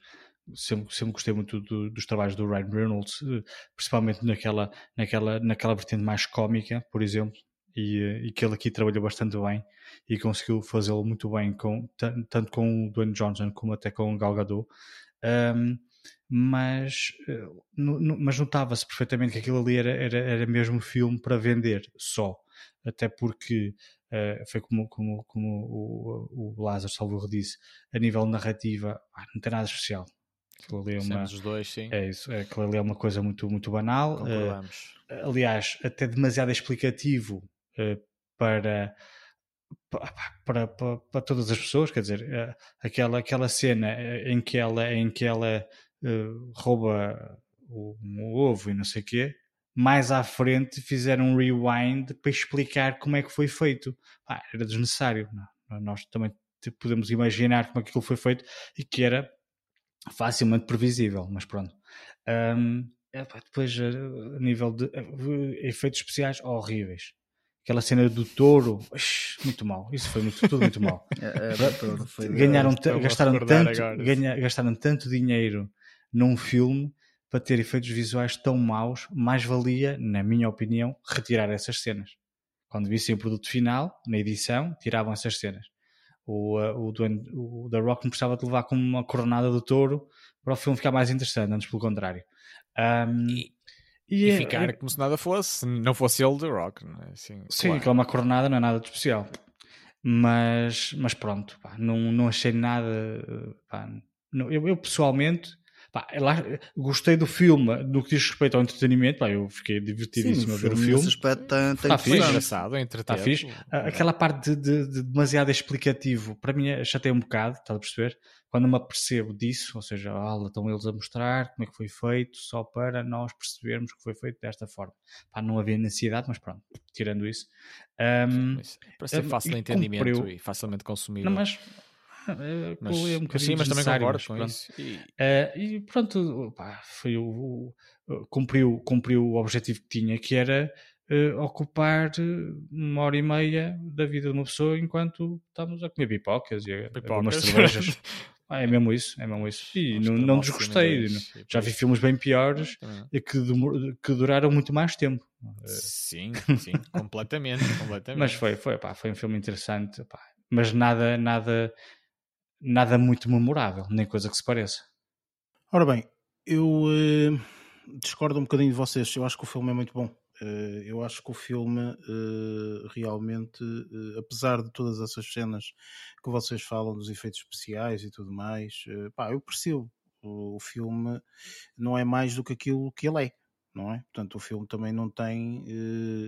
Sempre, sempre gostei muito do, dos trabalhos do Ryan Reynolds eh, principalmente naquela, naquela, naquela vertente mais cómica por exemplo e, eh, e que ele aqui trabalhou bastante bem e conseguiu fazê-lo muito bem com, tanto com o Dwayne Johnson como até com o Gal Gadot. Um, mas, eh, mas notava-se perfeitamente que aquilo ali era, era, era mesmo filme para vender só até porque uh, foi como, como, como o, o Lázaro Salvador disse, a nível narrativa ah, não tem nada especial. Aquilo ali é uma, dos dois, sim. É isso, é, aquilo ali é uma coisa muito, muito banal. Uh, aliás, até demasiado explicativo uh, para, para, para, para, todas as pessoas, quer dizer, uh, aquela, aquela cena em que ela, em que ela rouba o, ovo e não sei o quê, mais à frente fizeram um rewind para explicar como é que foi feito. Ah, era desnecessário. Não? Nós também podemos imaginar como é que aquilo foi feito e que era facilmente previsível, mas pronto. Um, depois, a nível de efeitos especiais, horríveis. Aquela cena do touro, muito mal. Isso foi muito, tudo muito mal. *laughs* É, é, Ganharam, gastaram, tanto, ganha, gastaram tanto dinheiro num filme para ter efeitos visuais tão maus, mais valia, na minha opinião, retirar essas cenas. Quando vissem o produto final, na edição, tiravam essas cenas. O, uh, o, o, o The Rock não precisava de levar como uma coronada do touro para o filme ficar mais interessante, antes pelo contrário. Um, e, e, e, é, ficar é, como se nada fosse, não fosse ele The Rock. É? assim, sim, claro. aquela uma coronada não é nada de especial. Mas, mas pronto, pá, não, não achei nada. Pá, não, eu, eu pessoalmente Pá, lá, gostei do filme, no que diz respeito ao entretenimento. Pá, eu fiquei divertidíssimo Sim, a ver o filme. Nesse aspecto tem, tem tá fixe. engraçado, é Está fixe. Aquela parte de, de, de, demasiado explicativo, para mim chateia um bocado, estás a perceber? Quando me apercebo disso, ou seja, ah, estão eles a mostrar como é que foi feito, só para nós percebermos que foi feito desta forma. Pá, não havia necessidade, mas pronto, tirando isso. Um, para ser fácil de entendimento cumpriu. e facilmente consumível. Não, mas é, mas, é um sim, mas também concordo com isso. E... Uh, e pronto, pá, foi o, o, cumpriu, cumpriu o objetivo que tinha, que era uh, ocupar uma hora e meia da vida de uma pessoa enquanto estamos a comer pipocas e a, pipocas. umas cervejas. *laughs* ah, é mesmo isso, é mesmo isso. E não, não desgostei. Já vi filmes bem piores e que, que duraram muito mais tempo. Sim, *laughs* sim, completamente, completamente. Mas foi, foi, pá, foi um filme interessante, pá, mas nada, nada nada muito memorável, nem coisa que se pareça. Ora bem, eu uh, discordo um bocadinho de vocês. Eu acho que o filme é muito bom. Uh, eu acho que o filme uh, realmente, apesar de todas essas cenas que vocês falam dos efeitos especiais e tudo mais, pá, eu percebo. O, o filme não é mais do que aquilo que ele é, não é? Portanto, o filme também não tem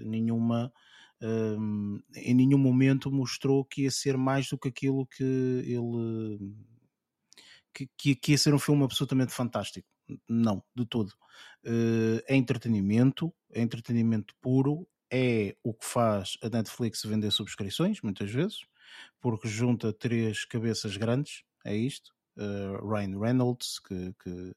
nenhuma em nenhum momento mostrou que ia ser mais do que aquilo que ele que, que, que ia ser um filme absolutamente fantástico. Não, de todo. Uh, é entretenimento, é entretenimento puro, é o que faz a Netflix vender subscrições, muitas vezes, porque junta três cabeças grandes, é isto. Uh, Ryan Reynolds, que, que,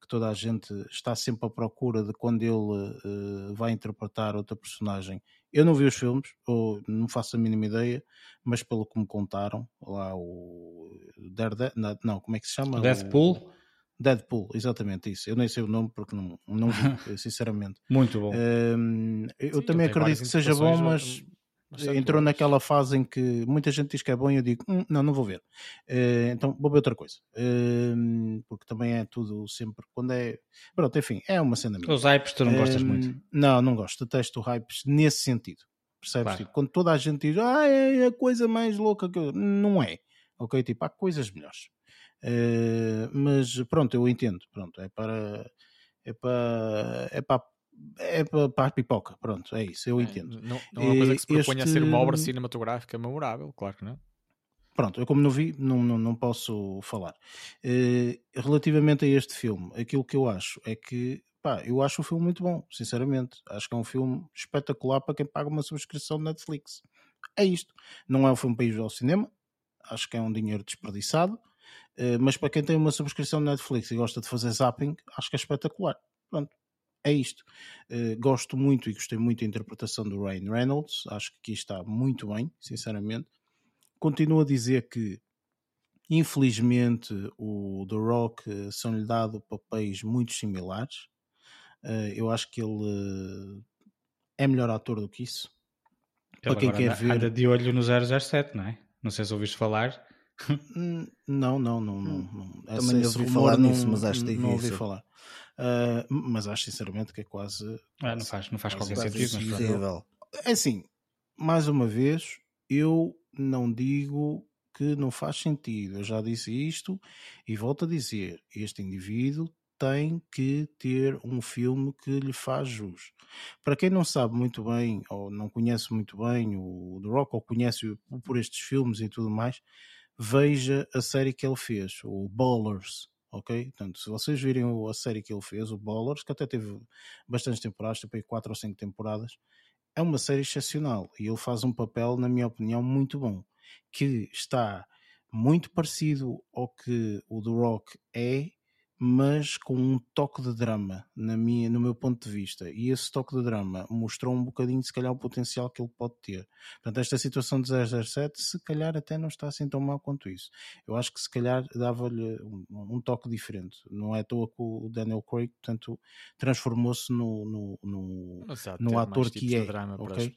que, toda a gente está sempre à procura de quando ele uh, vai interpretar outra personagem, eu não vi os filmes, ou não faço a mínima ideia, mas pelo que me contaram, lá o Daredevil, não, como é que se chama? Deadpool? O... Deadpool, exatamente isso. Eu nem sei o nome porque não, não vi, *laughs* sinceramente. Muito bom. Um, eu Sim, também acredito que seja bom, mas entrou naquela fase em que muita gente diz que é bom e eu digo, hum, não, não vou ver. Uh, então vou ver outra coisa. Uh, porque também é tudo sempre quando é. Pronto, enfim, é uma cena minha. Os hypes tu não uh, gostas muito? Não, não gosto. Detesto hypes nesse sentido. Percebes? Claro. Tipo, quando toda a gente diz, ah, é a coisa mais louca que eu. Não é. Ok? Tipo, há coisas melhores. mas pronto, eu entendo. Pronto, é para. É para, é para é para a pipoca, pronto, é isso, eu é, entendo. Não, não é uma coisa que se proponha este... a ser uma obra cinematográfica memorável, claro que não. Pronto, eu como não vi, não, não, não posso falar. Uh, relativamente a este filme, aquilo que eu acho é que pá, eu acho o filme muito bom, sinceramente. Acho que é um filme espetacular para quem paga uma subscrição de Netflix. É isto. Não é um filme para ir ao cinema, acho que é um dinheiro desperdiçado, uh, mas para quem tem uma subscrição de Netflix e gosta de fazer zapping, acho que é espetacular. Pronto, é isto. Uh, gosto muito e gostei muito da interpretação do Ryan Reynolds, acho que aqui está muito bem, sinceramente. Continuo a dizer que, infelizmente, o The Rock uh, são-lhe dado papéis muito similares. Uh, eu acho que ele é melhor ator do que isso. Ele Para quem quer anda, ver. Anda de olho no 007, não é? Não sei se ouviste falar. Hum, não, não, não. não, não. Também esse ouvi falar nisso, mas acho difícil. Não ouvi falar. Uh, mas acho sinceramente que é quase. Ah, não faz, não faz qualquer sentido. Mas é assim, mais uma vez, eu não digo que não faz sentido. Eu já disse isto e volto a dizer: este indivíduo tem que ter um filme que lhe faz jus. Para quem não sabe muito bem, ou não conhece muito bem o The Rock, ou conhece por estes filmes e tudo mais, veja a série que ele fez, o Ballers ok? Portanto, se vocês virem a série que ele fez, o Ballers, que até teve bastantes temporadas, tipo aí 4 ou 5 temporadas, é uma série excepcional e ele faz um papel, na minha opinião, muito bom, que está muito parecido ao que o The Rock é mas com um toque de drama, na minha, no meu ponto de vista. E esse toque de drama mostrou um bocadinho, se calhar, o potencial que ele pode ter. Portanto, esta situação de 007, se calhar, até não está assim tão mal quanto isso. Eu acho que, se calhar, dava-lhe um, um, toque diferente. Não é à toa que o Daniel Craig, portanto, transformou-se no, no, no, no ator que é. Okay?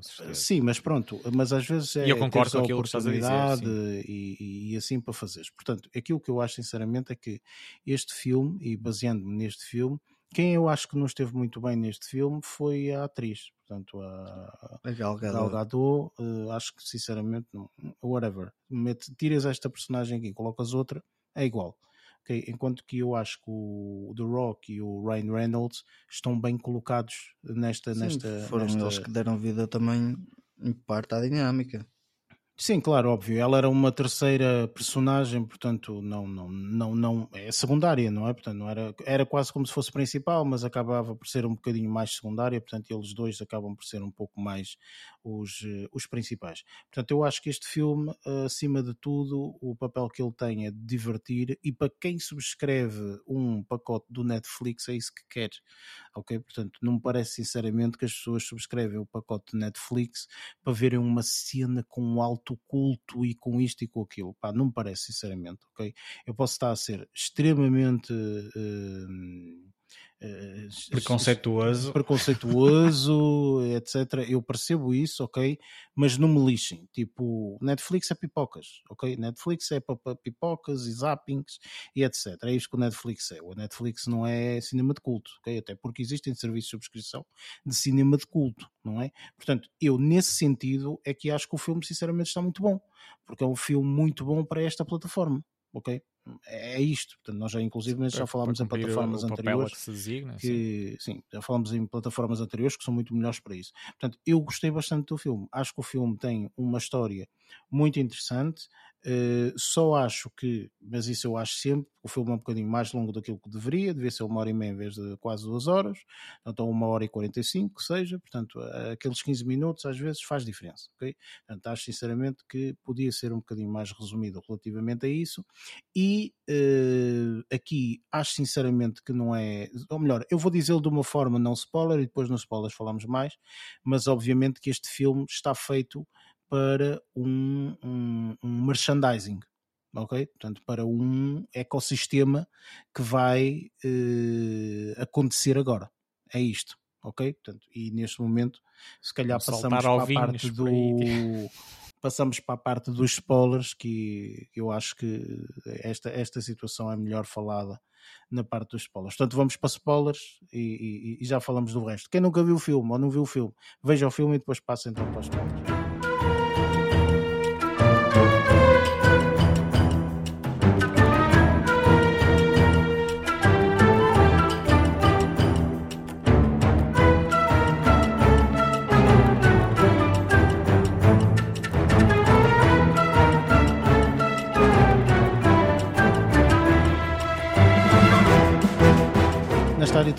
Explorar. Sim, mas pronto, mas às vezes é eu concordo com aquilo que estás a dizer, e, e, assim para fazeres. Portanto, aquilo que eu acho sinceramente é que este filme, e baseando-me neste filme, quem eu acho que não esteve muito bem neste filme foi a atriz, portanto a, a Gal Gadot, Gal Gadot uh, acho que sinceramente não, whatever, Mete, tiras esta personagem aqui, colocas outra, é igual. Okay? Enquanto que eu acho que o The Rock e o Ryan Reynolds estão bem colocados nesta. Sim, nesta foram nesta... eles que deram vida também, em parte, à dinâmica. Sim, claro, óbvio. Ela era uma terceira personagem, portanto, não, não, não, não é secundária, não é? Portanto, não era, era quase como se fosse principal, mas acabava por ser um bocadinho mais secundária, portanto, eles dois acabam por ser um pouco mais os, eh, os principais. Portanto, eu acho que este filme, acima de tudo, o papel que ele tem é divertir e para quem subscreve um pacote do Netflix é isso que quer, ok? Portanto, não me parece sinceramente que as pessoas subscrevem o pacote de Netflix para verem uma cena com alto alto culto e com isto e com aquilo. Pá, não me parece, sinceramente, ok? Eu posso estar a ser extremamente. Uh, preconceituoso, preconceituoso, *laughs* etc. Eu percebo isso, ok, mas não me lixem. Tipo, Netflix é pipocas, ok? Netflix é para pipocas e zappings e etc. É isto que o Netflix é. O Netflix não é cinema de culto, ok? Até porque existem serviços de subscrição de cinema de culto, não é? Portanto, eu nesse sentido é que acho que o filme sinceramente está muito bom, porque é um filme muito bom para esta plataforma, ok? é isto. Portanto, nós já inclusive já falámos em plataformas anteriores que, designa, que sim. sim. já falámos em plataformas anteriores que são muito melhores para isso. Portanto, eu gostei bastante do filme. Acho que o filme tem uma história muito interessante. Uh, só acho que, mas isso eu acho sempre, o filme é um bocadinho mais longo daquilo que deveria, devia ser uma hora e meia em vez de quase duas horas, então uma hora e quarenta e cinco, que seja, portanto, aqueles 15 minutos às vezes faz diferença, ok? Portanto, acho sinceramente que podia ser um bocadinho mais resumido relativamente a isso, e uh, aqui acho sinceramente que não é, ou melhor, eu vou dizê-lo de uma forma não spoiler e depois nos spoilers falamos mais, mas obviamente que este filme está feito para um, um, um merchandising, ok? Portanto, para um ecossistema que vai uh, acontecer agora. É isto, ok? Portanto, e neste momento, se calhar passamos para a parte do *laughs* passamos para a parte dos spoilers que eu acho que esta, esta situação é melhor falada na parte dos spoilers. Portanto, vamos para spoilers e, e, e já falamos do resto. Quem nunca viu o filme ou não viu o filme, veja o filme e depois passa então para os spoilers.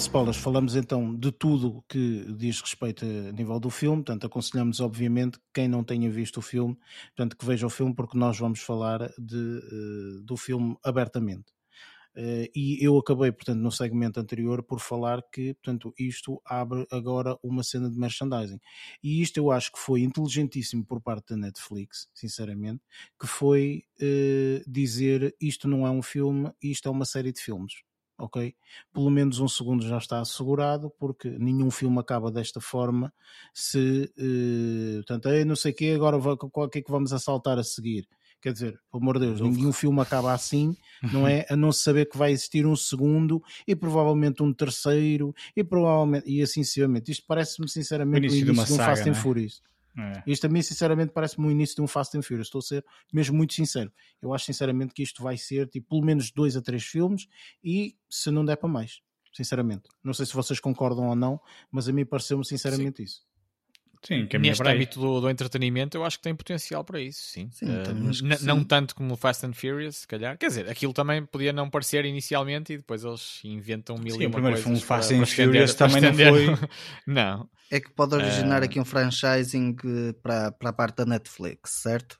Spoilers, falamos então de tudo que diz respeito a nível do filme, portanto aconselhamos obviamente quem não tenha visto o filme, portanto que veja o filme porque nós vamos falar de, uh, do filme abertamente. Uh, e eu acabei, portanto, no segmento anterior por falar que, portanto, isto abre agora uma cena de merchandising. E isto eu acho que foi inteligentíssimo por parte da Netflix, sinceramente, que foi uh, dizer isto não é um filme, isto é uma série de filmes. Ok? Pelo menos um segundo já está assegurado, porque nenhum filme acaba desta forma. Se, uh, portanto, não sei o que, agora qual que é que vamos assaltar a seguir? Quer dizer, pelo amor de Deus, nenhum filme acaba assim, não é? *laughs* A não saber que vai existir um segundo e provavelmente um terceiro e provavelmente, e assim sucessivamente. Isto parece-me sinceramente o início, o início de, de, um saga, Fast and é? Furious. É. Isto a mim, sinceramente, parece-me o início de um Fast and Furious. Estou a ser mesmo muito sincero. Eu acho, sinceramente, que isto vai ser tipo, pelo menos dois a três filmes e se não der para mais. Sinceramente. Não sei se vocês concordam ou não, mas a mim pareceu-me sinceramente Sim. isso. Sim, que Neste âmbito do, do, entretenimento, eu acho que tem potencial para isso, sim. sim uh, sim. Não tanto como Fast and Furious, se calhar. Quer dizer, aquilo também podia não parecer inicialmente e depois eles inventam mil sim, e uma primeiro coisas. Um Fast and Furious também não foi. *laughs* não. É que pode originar uh... aqui um franchising para, para a parte da Netflix, certo?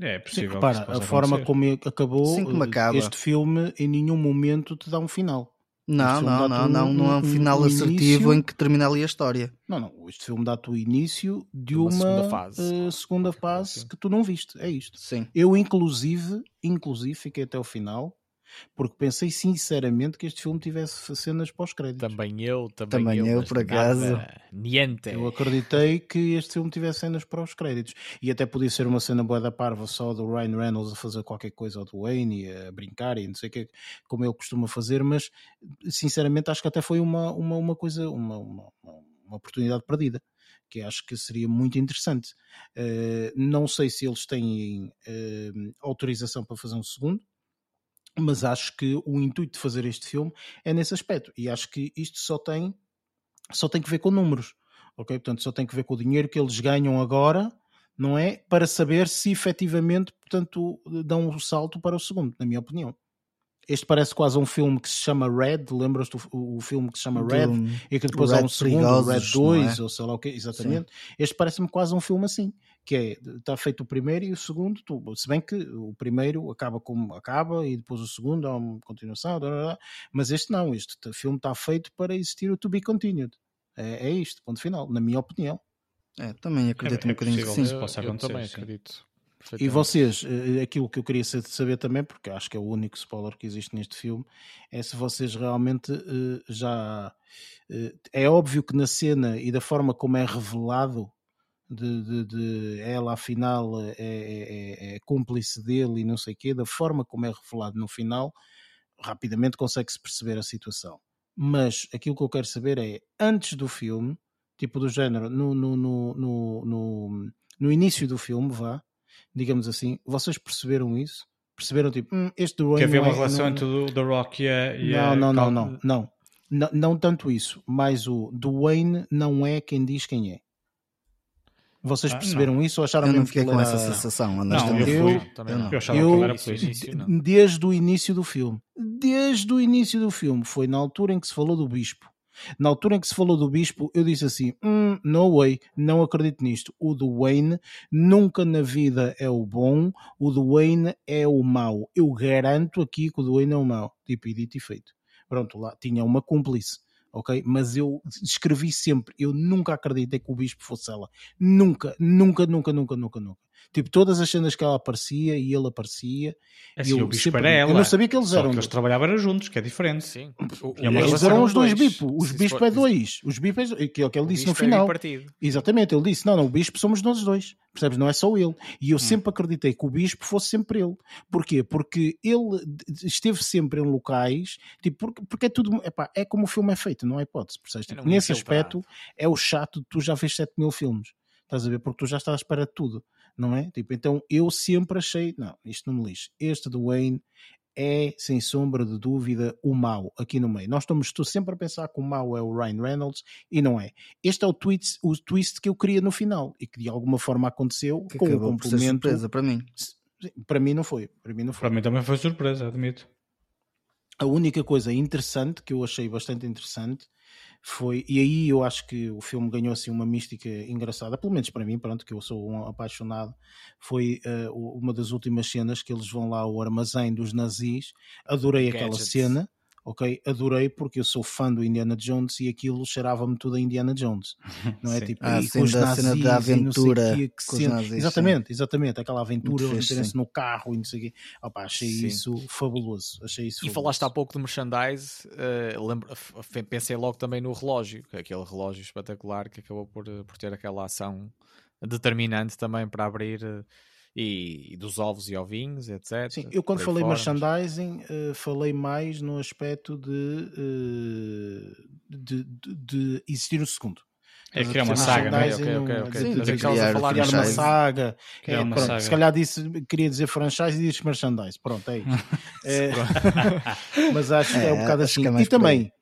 É possível. Para a forma como acabou, como este filme em nenhum momento te dá um final. Não, não, não, não, não é um final um assertivo início... em que termina ali a história. Não, não, este filme dá-te o início de uma, uma segunda fase, uh, segunda fase que tu não viste, é isto. Sim. Eu inclusive, inclusive fiquei até o final porque pensei sinceramente que este filme tivesse cenas pós-créditos. Também eu, também, também eu, eu por acaso. Niente. Eu acreditei que este filme tivesse cenas pós-créditos. E até podia ser uma cena boa da parva só do Ryan Reynolds a fazer qualquer coisa, ou do Wayne, e a brincar e não sei o que, como ele costuma fazer, mas sinceramente acho que até foi uma, uma, uma coisa, uma, uma, uma oportunidade perdida que acho que seria muito interessante. Uh, não sei se eles têm uh, autorização para fazer um segundo, mas acho que o intuito de fazer este filme é nesse aspecto e acho que isto só tem só tem que ver com números ok portanto só tem que ver com o dinheiro que eles ganham agora não é para saber se efetivamente portanto dão um salto para o segundo na minha opinião este parece quase um filme que se chama Red, lembras-te o, o, filme que se chama Red Do, e que depois há um segundo, Red 2 é? ou sei lá o que, exatamente. Sim. Este parece-me quase um filme assim que é, está feito o primeiro e o segundo, tu, se bem que o primeiro acaba como acaba e depois o segundo há uma continuação, mas este não, este filme está feito para existir o To Be Continued. É, é isto, ponto final, na minha opinião. É, também acredito é, um bocadinho que sim. Eu, eu também acredito. E vocês, eh, aquilo que eu queria saber também, porque acho que é o único spoiler que existe neste filme, é se vocês realmente eh, já. Eh, é óbvio que na cena e da forma como é revelado de, de, de, ela afinal é, é, é, cúmplice dele e não sei o quê, da forma como é revelado no final, rapidamente consegue-se perceber a situação. Mas aquilo que eu quero saber é, antes do filme, tipo do género, no, no, no, no, no, no início do filme, vá, digamos assim, vocês perceberam isso? Perceberam tipo, hum, este Dwayne. Que havia uma é, relação não, entre o The Rock e a. E não, não, não, não, não, não. Não tanto isso, mas o Dwayne não é quem diz quem é. Vocês ah, perceberam isso ou acharam eu não fiquei com era... essa sensação, não, eu, eu, também não. eu achava eu, que era início, não. desde o início do filme, desde o início do filme, foi na altura em que se falou do bispo. Na altura em que se falou do bispo, eu disse assim: hum, no way, não acredito nisto. O Dwayne nunca na vida é o bom, o Dwayne é o mau. Eu garanto aqui que o Dwayne é o mau. Tipo, e dito e feito. Pronto, lá tinha uma cúmplice ok? Mas eu escrevi sempre, eu nunca acreditei que o bispo fosse ela. Nunca, nunca, nunca, nunca, nunca, nunca. Tipo, todas as cenas que ela aparecia e ele aparecia. É assim, eu, o bispo sempre, era ela. Eu não sabia que eles eram. que eles trabalhavam juntos, que é diferente. Sim. O, eles eram os dois bispo. Os bispo é dois. Os bispo é, que, é que ele disse no é final. É Exatamente, ele disse: não, não, o bispo somos nós dois. Percebes? Não é só ele. E eu hum. sempre acreditei que o bispo fosse sempre ele. Porquê? Porque ele esteve sempre em locais, tipo, porque, porque é tudo, epá, é como o filme é feito, não é hipótese. Percebes? Tipo, nesse aspecto, é o chato de tu já vês 7 mil filmes. Estás a ver? Porque tu já estás à espera de tudo não é? Tipo, então eu sempre achei, não, isto não me lixe. Este do Wayne é, sem sombra de dúvida, o mau aqui no meio. Nós estamos estou sempre a pensar que o mau é o Ryan Reynolds e não é. Este é o twist, o twist que eu queria no final e que de alguma forma aconteceu que com o complemento. surpresa para mim. Para mim não foi. Para mim não foi. Para mim também foi surpresa, admito. A única coisa interessante que eu achei bastante interessante foi, e aí eu acho que o filme ganhou assim uma mística engraçada, pelo menos para mim, pronto, que eu sou um apaixonado, foi uh, uma das últimas cenas que eles vão lá ao armazém dos nazis, adorei aquela cena, ok? Adorei porque eu sou fã do Indiana Jones e aquilo cheirava-me tudo a Indiana Jones, *laughs* não é? Tipo, ah, sim, da cena da aventura. Cena... Nazis, exatamente, sim. exatamente, aquela aventura, meterem-se no carro e não sei o quê. Opa, achei sim. isso fabuloso. Achei isso e falaste há pouco de merchandise, uh, lembro, pensei logo também no relógio, é aquele relógio espetacular que acabou por, por ter aquela ação determinante também para abrir. Uh, e, e, dos ovos e ovinhos, etc. Sim, eu quando falei fora, merchandising, uh, falei mais no aspecto de, uh, de, de, de, existir um segundo. É criar uma saga, né? Ok, ok, ok. Sim, de, criar, a falar criar uma saga. É, uma pronto, saga. Se calhar disse, queria dizer franchise e disse merchandise. Pronto, é isso. *laughs* é, *laughs* mas acho que é, é um bocado assim. É e também,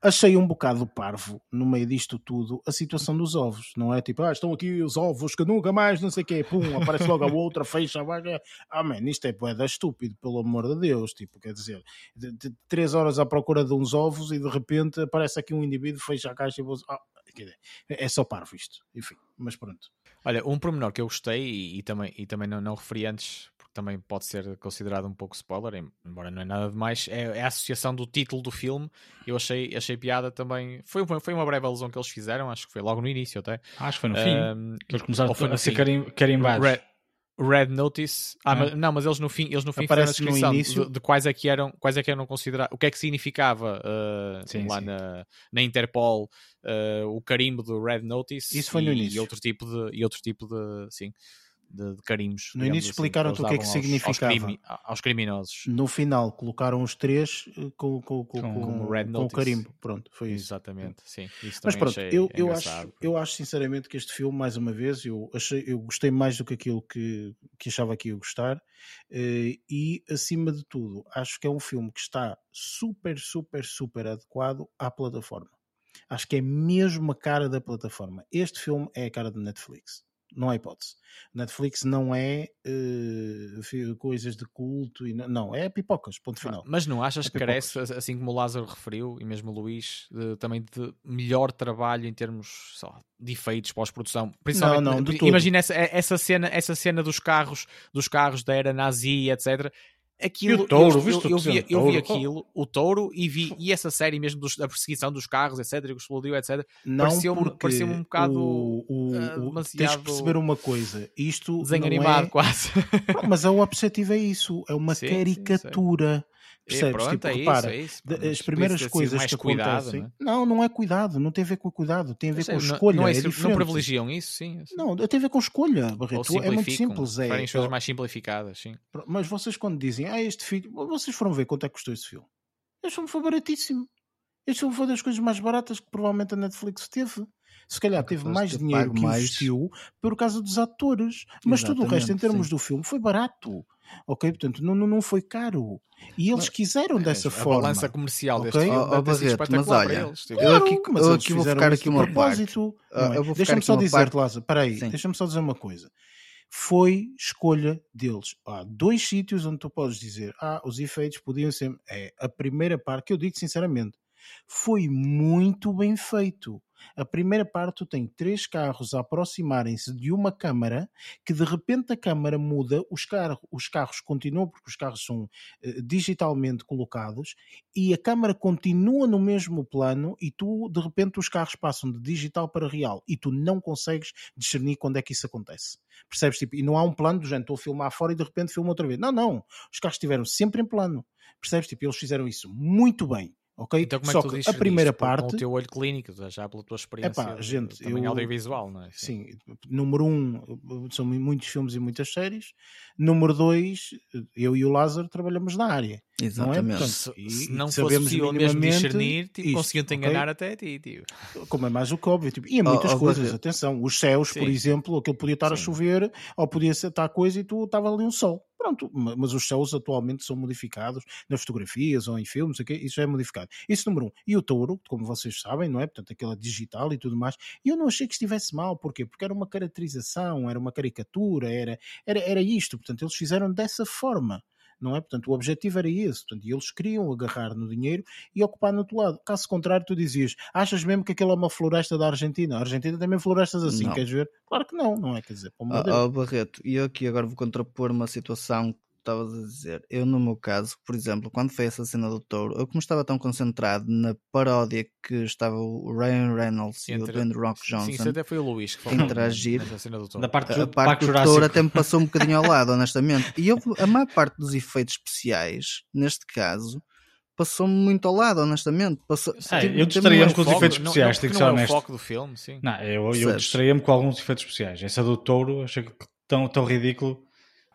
achei um bocado parvo no meio disto tudo a situação dos ovos, não é? Tipo, ah, estão aqui os ovos que nunca mais, não sei o quê, pum, aparece logo a outra, fecha a vaga. Ah, man, isto é poeda estúpido, pelo amor de Deus. Tipo, quer dizer, de, de, três horas à procura de uns ovos e de repente aparece aqui um indivíduo, fecha a caixa e vou. Ah, é só parvo isto, enfim, mas pronto. Olha, um pormenor que eu gostei e, e também, e também não, não referi antes também pode ser considerado um pouco spoiler, embora não é nada demais, é, é a associação do título do filme. Eu achei, achei piada também. Foi, foi uma breve alusão que eles fizeram, acho que foi logo no início até. Acho que foi no fim. Um, que eles começaram a ser carimbados. Red, Red Notice. Ah, Mas, não, mas eles no fim, eles no fim fizeram a descrição de, de, quais é que eram, quais é que eram considerados, o que é que significava uh, sim, lá sim. Na, na Interpol uh, o carimbo do Red Notice. Isso foi no e, início. E outro tipo de, e outro tipo de, sim de, de carimbos. No início assim, explicaram-te o que é que aos, significava. Aos, crime, aos, criminosos. No final colocaram os três eh, com, com, com, com, com, Red com o carimbo. Pronto, foi isso. Exatamente, sim. Isso Mas pronto, eu, eu, acho, eu acho sinceramente que este filme, mais uma vez, eu, achei, eu gostei mais do que aquilo que, que achava que ia gostar. Eh, e acima de tudo, acho que é um filme que está super, super, super adequado à plataforma. Acho que é mesmo a cara da plataforma. Este filme é a cara da Netflix não há hipótese. Netflix não é uh, coisas de culto, e não, é pipocas, ponto final. Mas não achas é que carece, assim como o Lázaro referiu, e mesmo o Luís, de, também de melhor trabalho em termos só, de efeitos pós-produção? Principalmente, não, não, imagina essa, essa, cena, essa cena dos carros, dos carros da era nazi, etc aquilo, touro, eu, eu, eu, vi, eu vi aquilo, o touro, e vi e essa série mesmo dos, da perseguição dos carros, etc., que explodiu, etc. Não pareceu-me pareceu um bocado o, o, uh. Tens que perceber uma coisa, isto desenho animado é... quase. mas o objetivo é isso, é uma *laughs* sim, caricatura. Sim, Percebes? pronto, tipo, é repara, isso, é isso. as primeiras coisas que cuidado, acontecem. Não, é? não, não é cuidado, não tem a ver com cuidado, tem a ver com não, escolha. Não, é, é não privilegiam isso, sim. Assim. Não, tem a ver com escolha, Barreto. É muito simples. É, as coisas mais simplificadas, sim. Mas vocês, quando dizem, ah, este filme, vocês foram ver quanto é que custou esse filme? Este filme foi baratíssimo. Este filme foi das coisas mais baratas que provavelmente a Netflix teve. Se calhar teve mais dinheiro que mais... investiu por causa dos atores. Mas Exatamente, tudo o resto, em termos sim. do filme, foi barato. Ok? Portanto, não, não foi caro. E eles quiseram é, dessa a forma. A balança comercial okay? deste filme oh, oh, mas olha, eles, tipo. eu aqui, eu aqui vou ficar aqui uma propósito, parte. Uh, Deixa-me só dizer, Lázaro, espera aí, deixa-me só dizer uma coisa. Foi escolha deles. Há dois sítios onde tu podes dizer, ah, os efeitos podiam ser... É, a primeira parte, que eu digo sinceramente, foi muito bem feito. A primeira parte tem três carros a aproximarem-se de uma câmara que de repente a câmara muda, os, os carros continuam, porque os carros são uh, digitalmente colocados, e a câmara continua no mesmo plano e tu de repente os carros passam de digital para real e tu não consegues discernir quando é que isso acontece. Percebes? Tipo, e não há um plano do género, estou a filmar fora e de repente filmo outra vez. Não, não. Os carros estiveram sempre em plano. Percebes? Tipo, eles fizeram isso muito bem ok? Então, como Só é que, que a primeira parte. Com o teu olho clínico, já pela tua experiência. Epá, gente, também eu, audiovisual, não é? Sim. sim. número um, são muitos filmes e muitas séries. Número dois, eu e o Lázaro trabalhamos na área. Exatamente. Não é? Portanto, se, se não fosse possível mesmo discernir, tipo, conseguiam-te enganar okay? até a ti, tipo. Como é mais o que óbvio. Tipo, e há muitas oh, coisas, oh, atenção. Os céus, sim. por exemplo, aquilo podia estar sim. a chover, ou podia estar coisa e tu estava ali um sol. Pronto, mas os céus atualmente são modificados nas fotografias ou em filmes, okay? isso é modificado. Isso número um. E o touro, como vocês sabem, não é? Portanto, aquela digital e tudo mais. E eu não achei que estivesse mal, porquê? Porque era uma caracterização, era uma caricatura, era, era, era isto. Portanto, eles fizeram dessa forma. Não é? Portanto, o objetivo era esse. Portanto, e eles queriam agarrar no dinheiro e ocupar no outro lado. Caso contrário, tu dizias, achas mesmo que aquilo é uma floresta da Argentina? A Argentina tem mesmo florestas assim, Não. queres ver? Claro que não, não é? Quer dizer, Deus. ó, Barreto, e eu aqui agora vou contrapor uma situação estavas a dizer. Eu, no meu caso, por exemplo, quando foi essa cena do touro, eu como estava tão concentrado na paródia que estava o Ryan Reynolds e o Entre- Dwayne Rock Sim, Johnson, isso até foi o Luís que falou Interagir. nessa cena do touro. Da parte, a do parte Parque do touro até me passou um bocadinho ao lado, honestamente. E eu, a maior parte dos efeitos especiais, neste caso, passou-me muito ao lado, honestamente. Passou, Ah, eu distraía-me umas com os efeitos especiais, não, tenho que ser não é o honesto. foco do filme, sim. Não, eu, eu distraía-me com alguns efeitos especiais. Essa do touro, achei que tão, tão ridículo.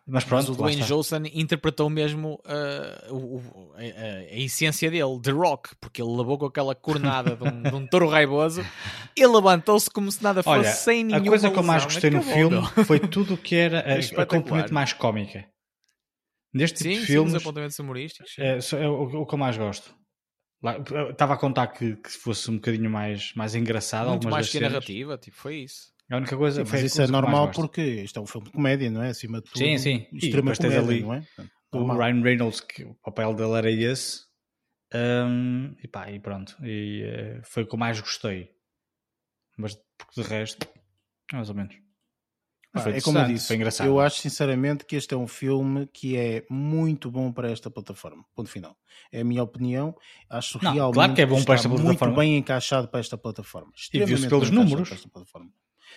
Mas pronto, Mas o Dwayne. Johnson interpretou mesmo uh, o- o- a, a- a essência dele, The Rock, porque ele levou com aquela cornada de um, de um touro raivoso *laughs* e levantou-se como se nada fosse Olha, sem a nenhuma coisa que eu mais gostei no filme meu. *laughs* foi tudo o que era a, a componente mais cómica. Neste tipo Sim, de sim, filmes, os apontamentos humorísticos. sim. é, é o, o que eu mais gosto. Lá, eu Estava a contar que, que fosse um bocadinho mais, mais engraçado. Muito mais que a cenas. narrativa, tipo, foi isso. A única coisa Sim, mas isso é normal porque isto é um filme de comédia, não é? Acima de tudo, Sim, sim. Extrema comédia, ali não é? Portanto, o normal. Ryan Reynolds, que o papel dele era esse. hum, e pá, e pronto. E eh, foi o que eu mais gostei. Mas porque de resto, mais ou menos. Foi é como eu disse, foi engraçado. eu acho sinceramente que este é um filme que é muito bom para esta plataforma. Ponto final. É a minha opinião. Acho Não, realmente claro que é bom para esta plataforma. muito bem encaixado para esta plataforma. E viu-se pelos números.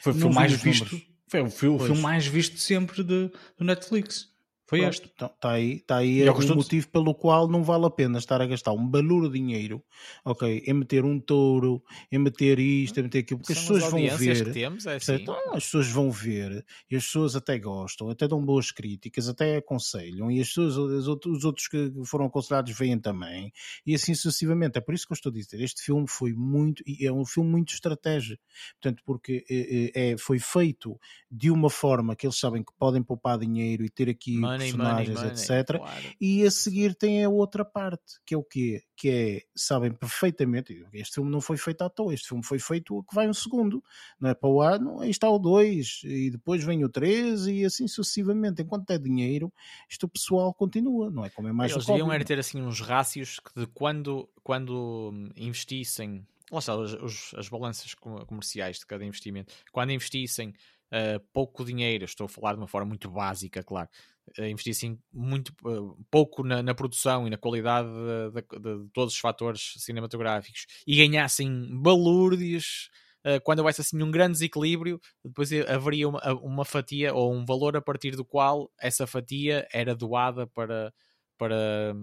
Foi o filme mais visto. números. Foi o, fi- o Pois. filme mais visto sempre de, do Netflix. Foi Pronto, este. Então, está aí, está aí é ao o de- motivo pelo qual não vale a pena estar a gastar um baluro de dinheiro, ok, em meter um touro, em meter isto, em meter aquilo, porque as São pessoas vão ver. que temos, é assim. Ah, as pessoas vão ver e as pessoas até gostam, até dão boas críticas, até aconselham e as pessoas, os outros, os outros que foram aconselhados veem também e assim sucessivamente. É por isso que eu estou a dizer, este filme foi muito, e é um filme muito estratégico, portanto, porque eh, é, foi feito de uma forma que eles sabem que podem poupar dinheiro e ter aqui Money, money, personagens, money. etc. Claro. E a seguir tem a outra parte, que é o quê? Que é, sabem perfeitamente, este filme não foi feito à toa, este filme foi feito que vai um segundo, não é para o ano, aí está o 2, e depois vem o 3, e assim sucessivamente. Enquanto é dinheiro, isto o pessoal continua, não é como é mais Eles deviam era ter assim uns rácios que de quando, quando investissem, lá está, os- as balanças com- comerciais de cada investimento, quando investissem ah, pouco dinheiro, estou a falar de uma forma muito básica, claro, ah, investissem muito ah, pouco na, na produção e na qualidade de, de- de todos os fatores cinematográficos e ganhassem balúrdios. Quando houvesse assim um grande desequilíbrio, depois haveria uma, uma fatia ou um valor a partir do qual essa fatia era doada para, para,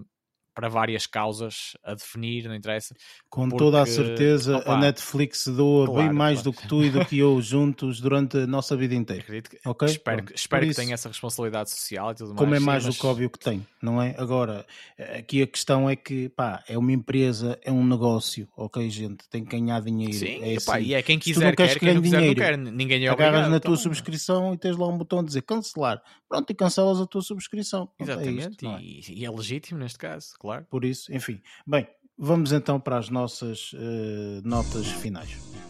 para várias causas a definir, não interessa. Com porque, toda a certeza, opa, a Netflix doa bem claro, mais claro. do que tu e do que eu juntos durante a nossa vida inteira. Acredito que, Ok? espero, Pronto. espero Por que isso- tenha essa responsabilidade social e tudo mais. como é sim, mais mas- do que óbvio que tem, não é? Agora, aqui a questão é que, pá, é uma empresa, é um negócio, ok, gente? Tem que ganhar dinheiro. Sim, é assim. e é quem quiser não quer, que quem não quiser não dinheiro, quer. Ninguém é obrigado. Agarras na tua então, subscrição e tens lá um botão a dizer cancelar. Pronto, e cancelas a tua subscrição. Pronto, é Exatamente, isto, é? e, e é legítimo neste caso, claro. Por isso, enfim. Bem, vamos então para as nossas eh, notas finais.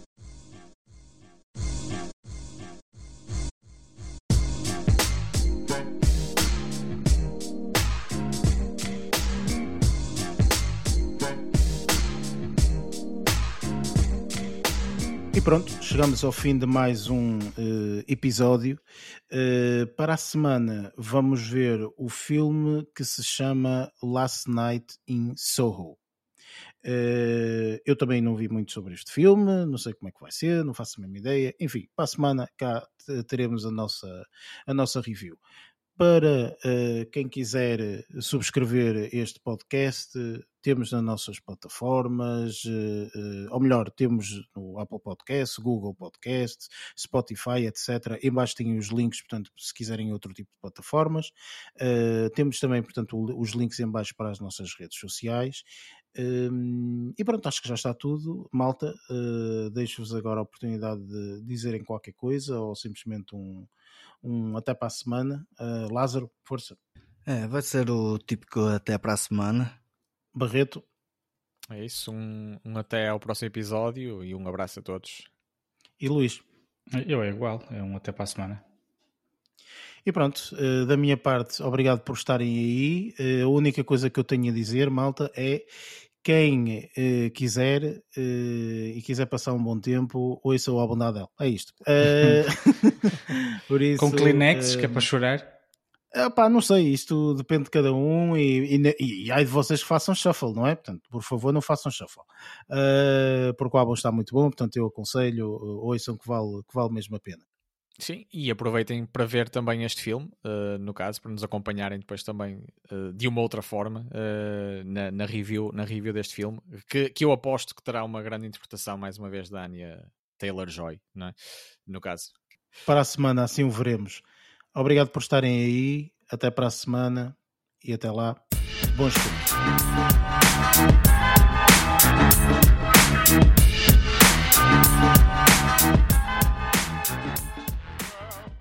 Pronto, chegamos ao fim de mais um eh, episódio. Eh, para a semana vamos ver o filme que se chama Last Night in Soho. Eh, eu também não vi muito sobre este filme, não sei como é que vai ser, não faço a mesma ideia. Enfim, para a semana cá te- teremos a nossa, a nossa review. Para eh, quem quiser subscrever este podcast, temos nas nossas plataformas, eh, eh, ou melhor, temos no Apple Podcast, Google Podcast, Spotify, etc. Embaixo tem os links, portanto, se quiserem outro tipo de plataformas. Eh, temos também, portanto, os links em baixo para as nossas redes sociais. Hum, e pronto, acho que já está tudo. Malta, deixo-vos agora a oportunidade de dizerem qualquer coisa ou simplesmente um, um até para a semana. Lázaro, força. É, vai ser o típico até para a semana. Barreto, É isso, um, um até ao próximo episódio e um abraço a todos. e Luís. Eu é igual, é um até para a semana. E pronto, uh, da minha parte, obrigado por estarem aí. Uh, a única coisa que eu tenho a dizer, malta, é quem uh, quiser uh, e quiser passar um bom tempo, ouça o álbum da Adele. É isto. Uh, *laughs* *laughs* por isso, Com Kleenex, que é para chorar? Epá, não sei, isto depende de cada um e, e, e ai de vocês que façam shuffle, não é? Portanto, por favor, não façam shuffle. porque o álbum está muito bom, portanto, eu aconselho, ouçam que vale, que vale mesmo a pena. Sim, e aproveitem para ver também este filme, uh, no caso, para nos acompanharem depois também uh, de uma outra forma uh, na, na, review, na review deste filme, que, que eu aposto que terá uma grande interpretação, mais uma vez, da Anya Taylor-Joy, é? no caso. Para a semana, assim o veremos. Obrigado por estarem aí. Até para a semana e até lá. Bons filmes.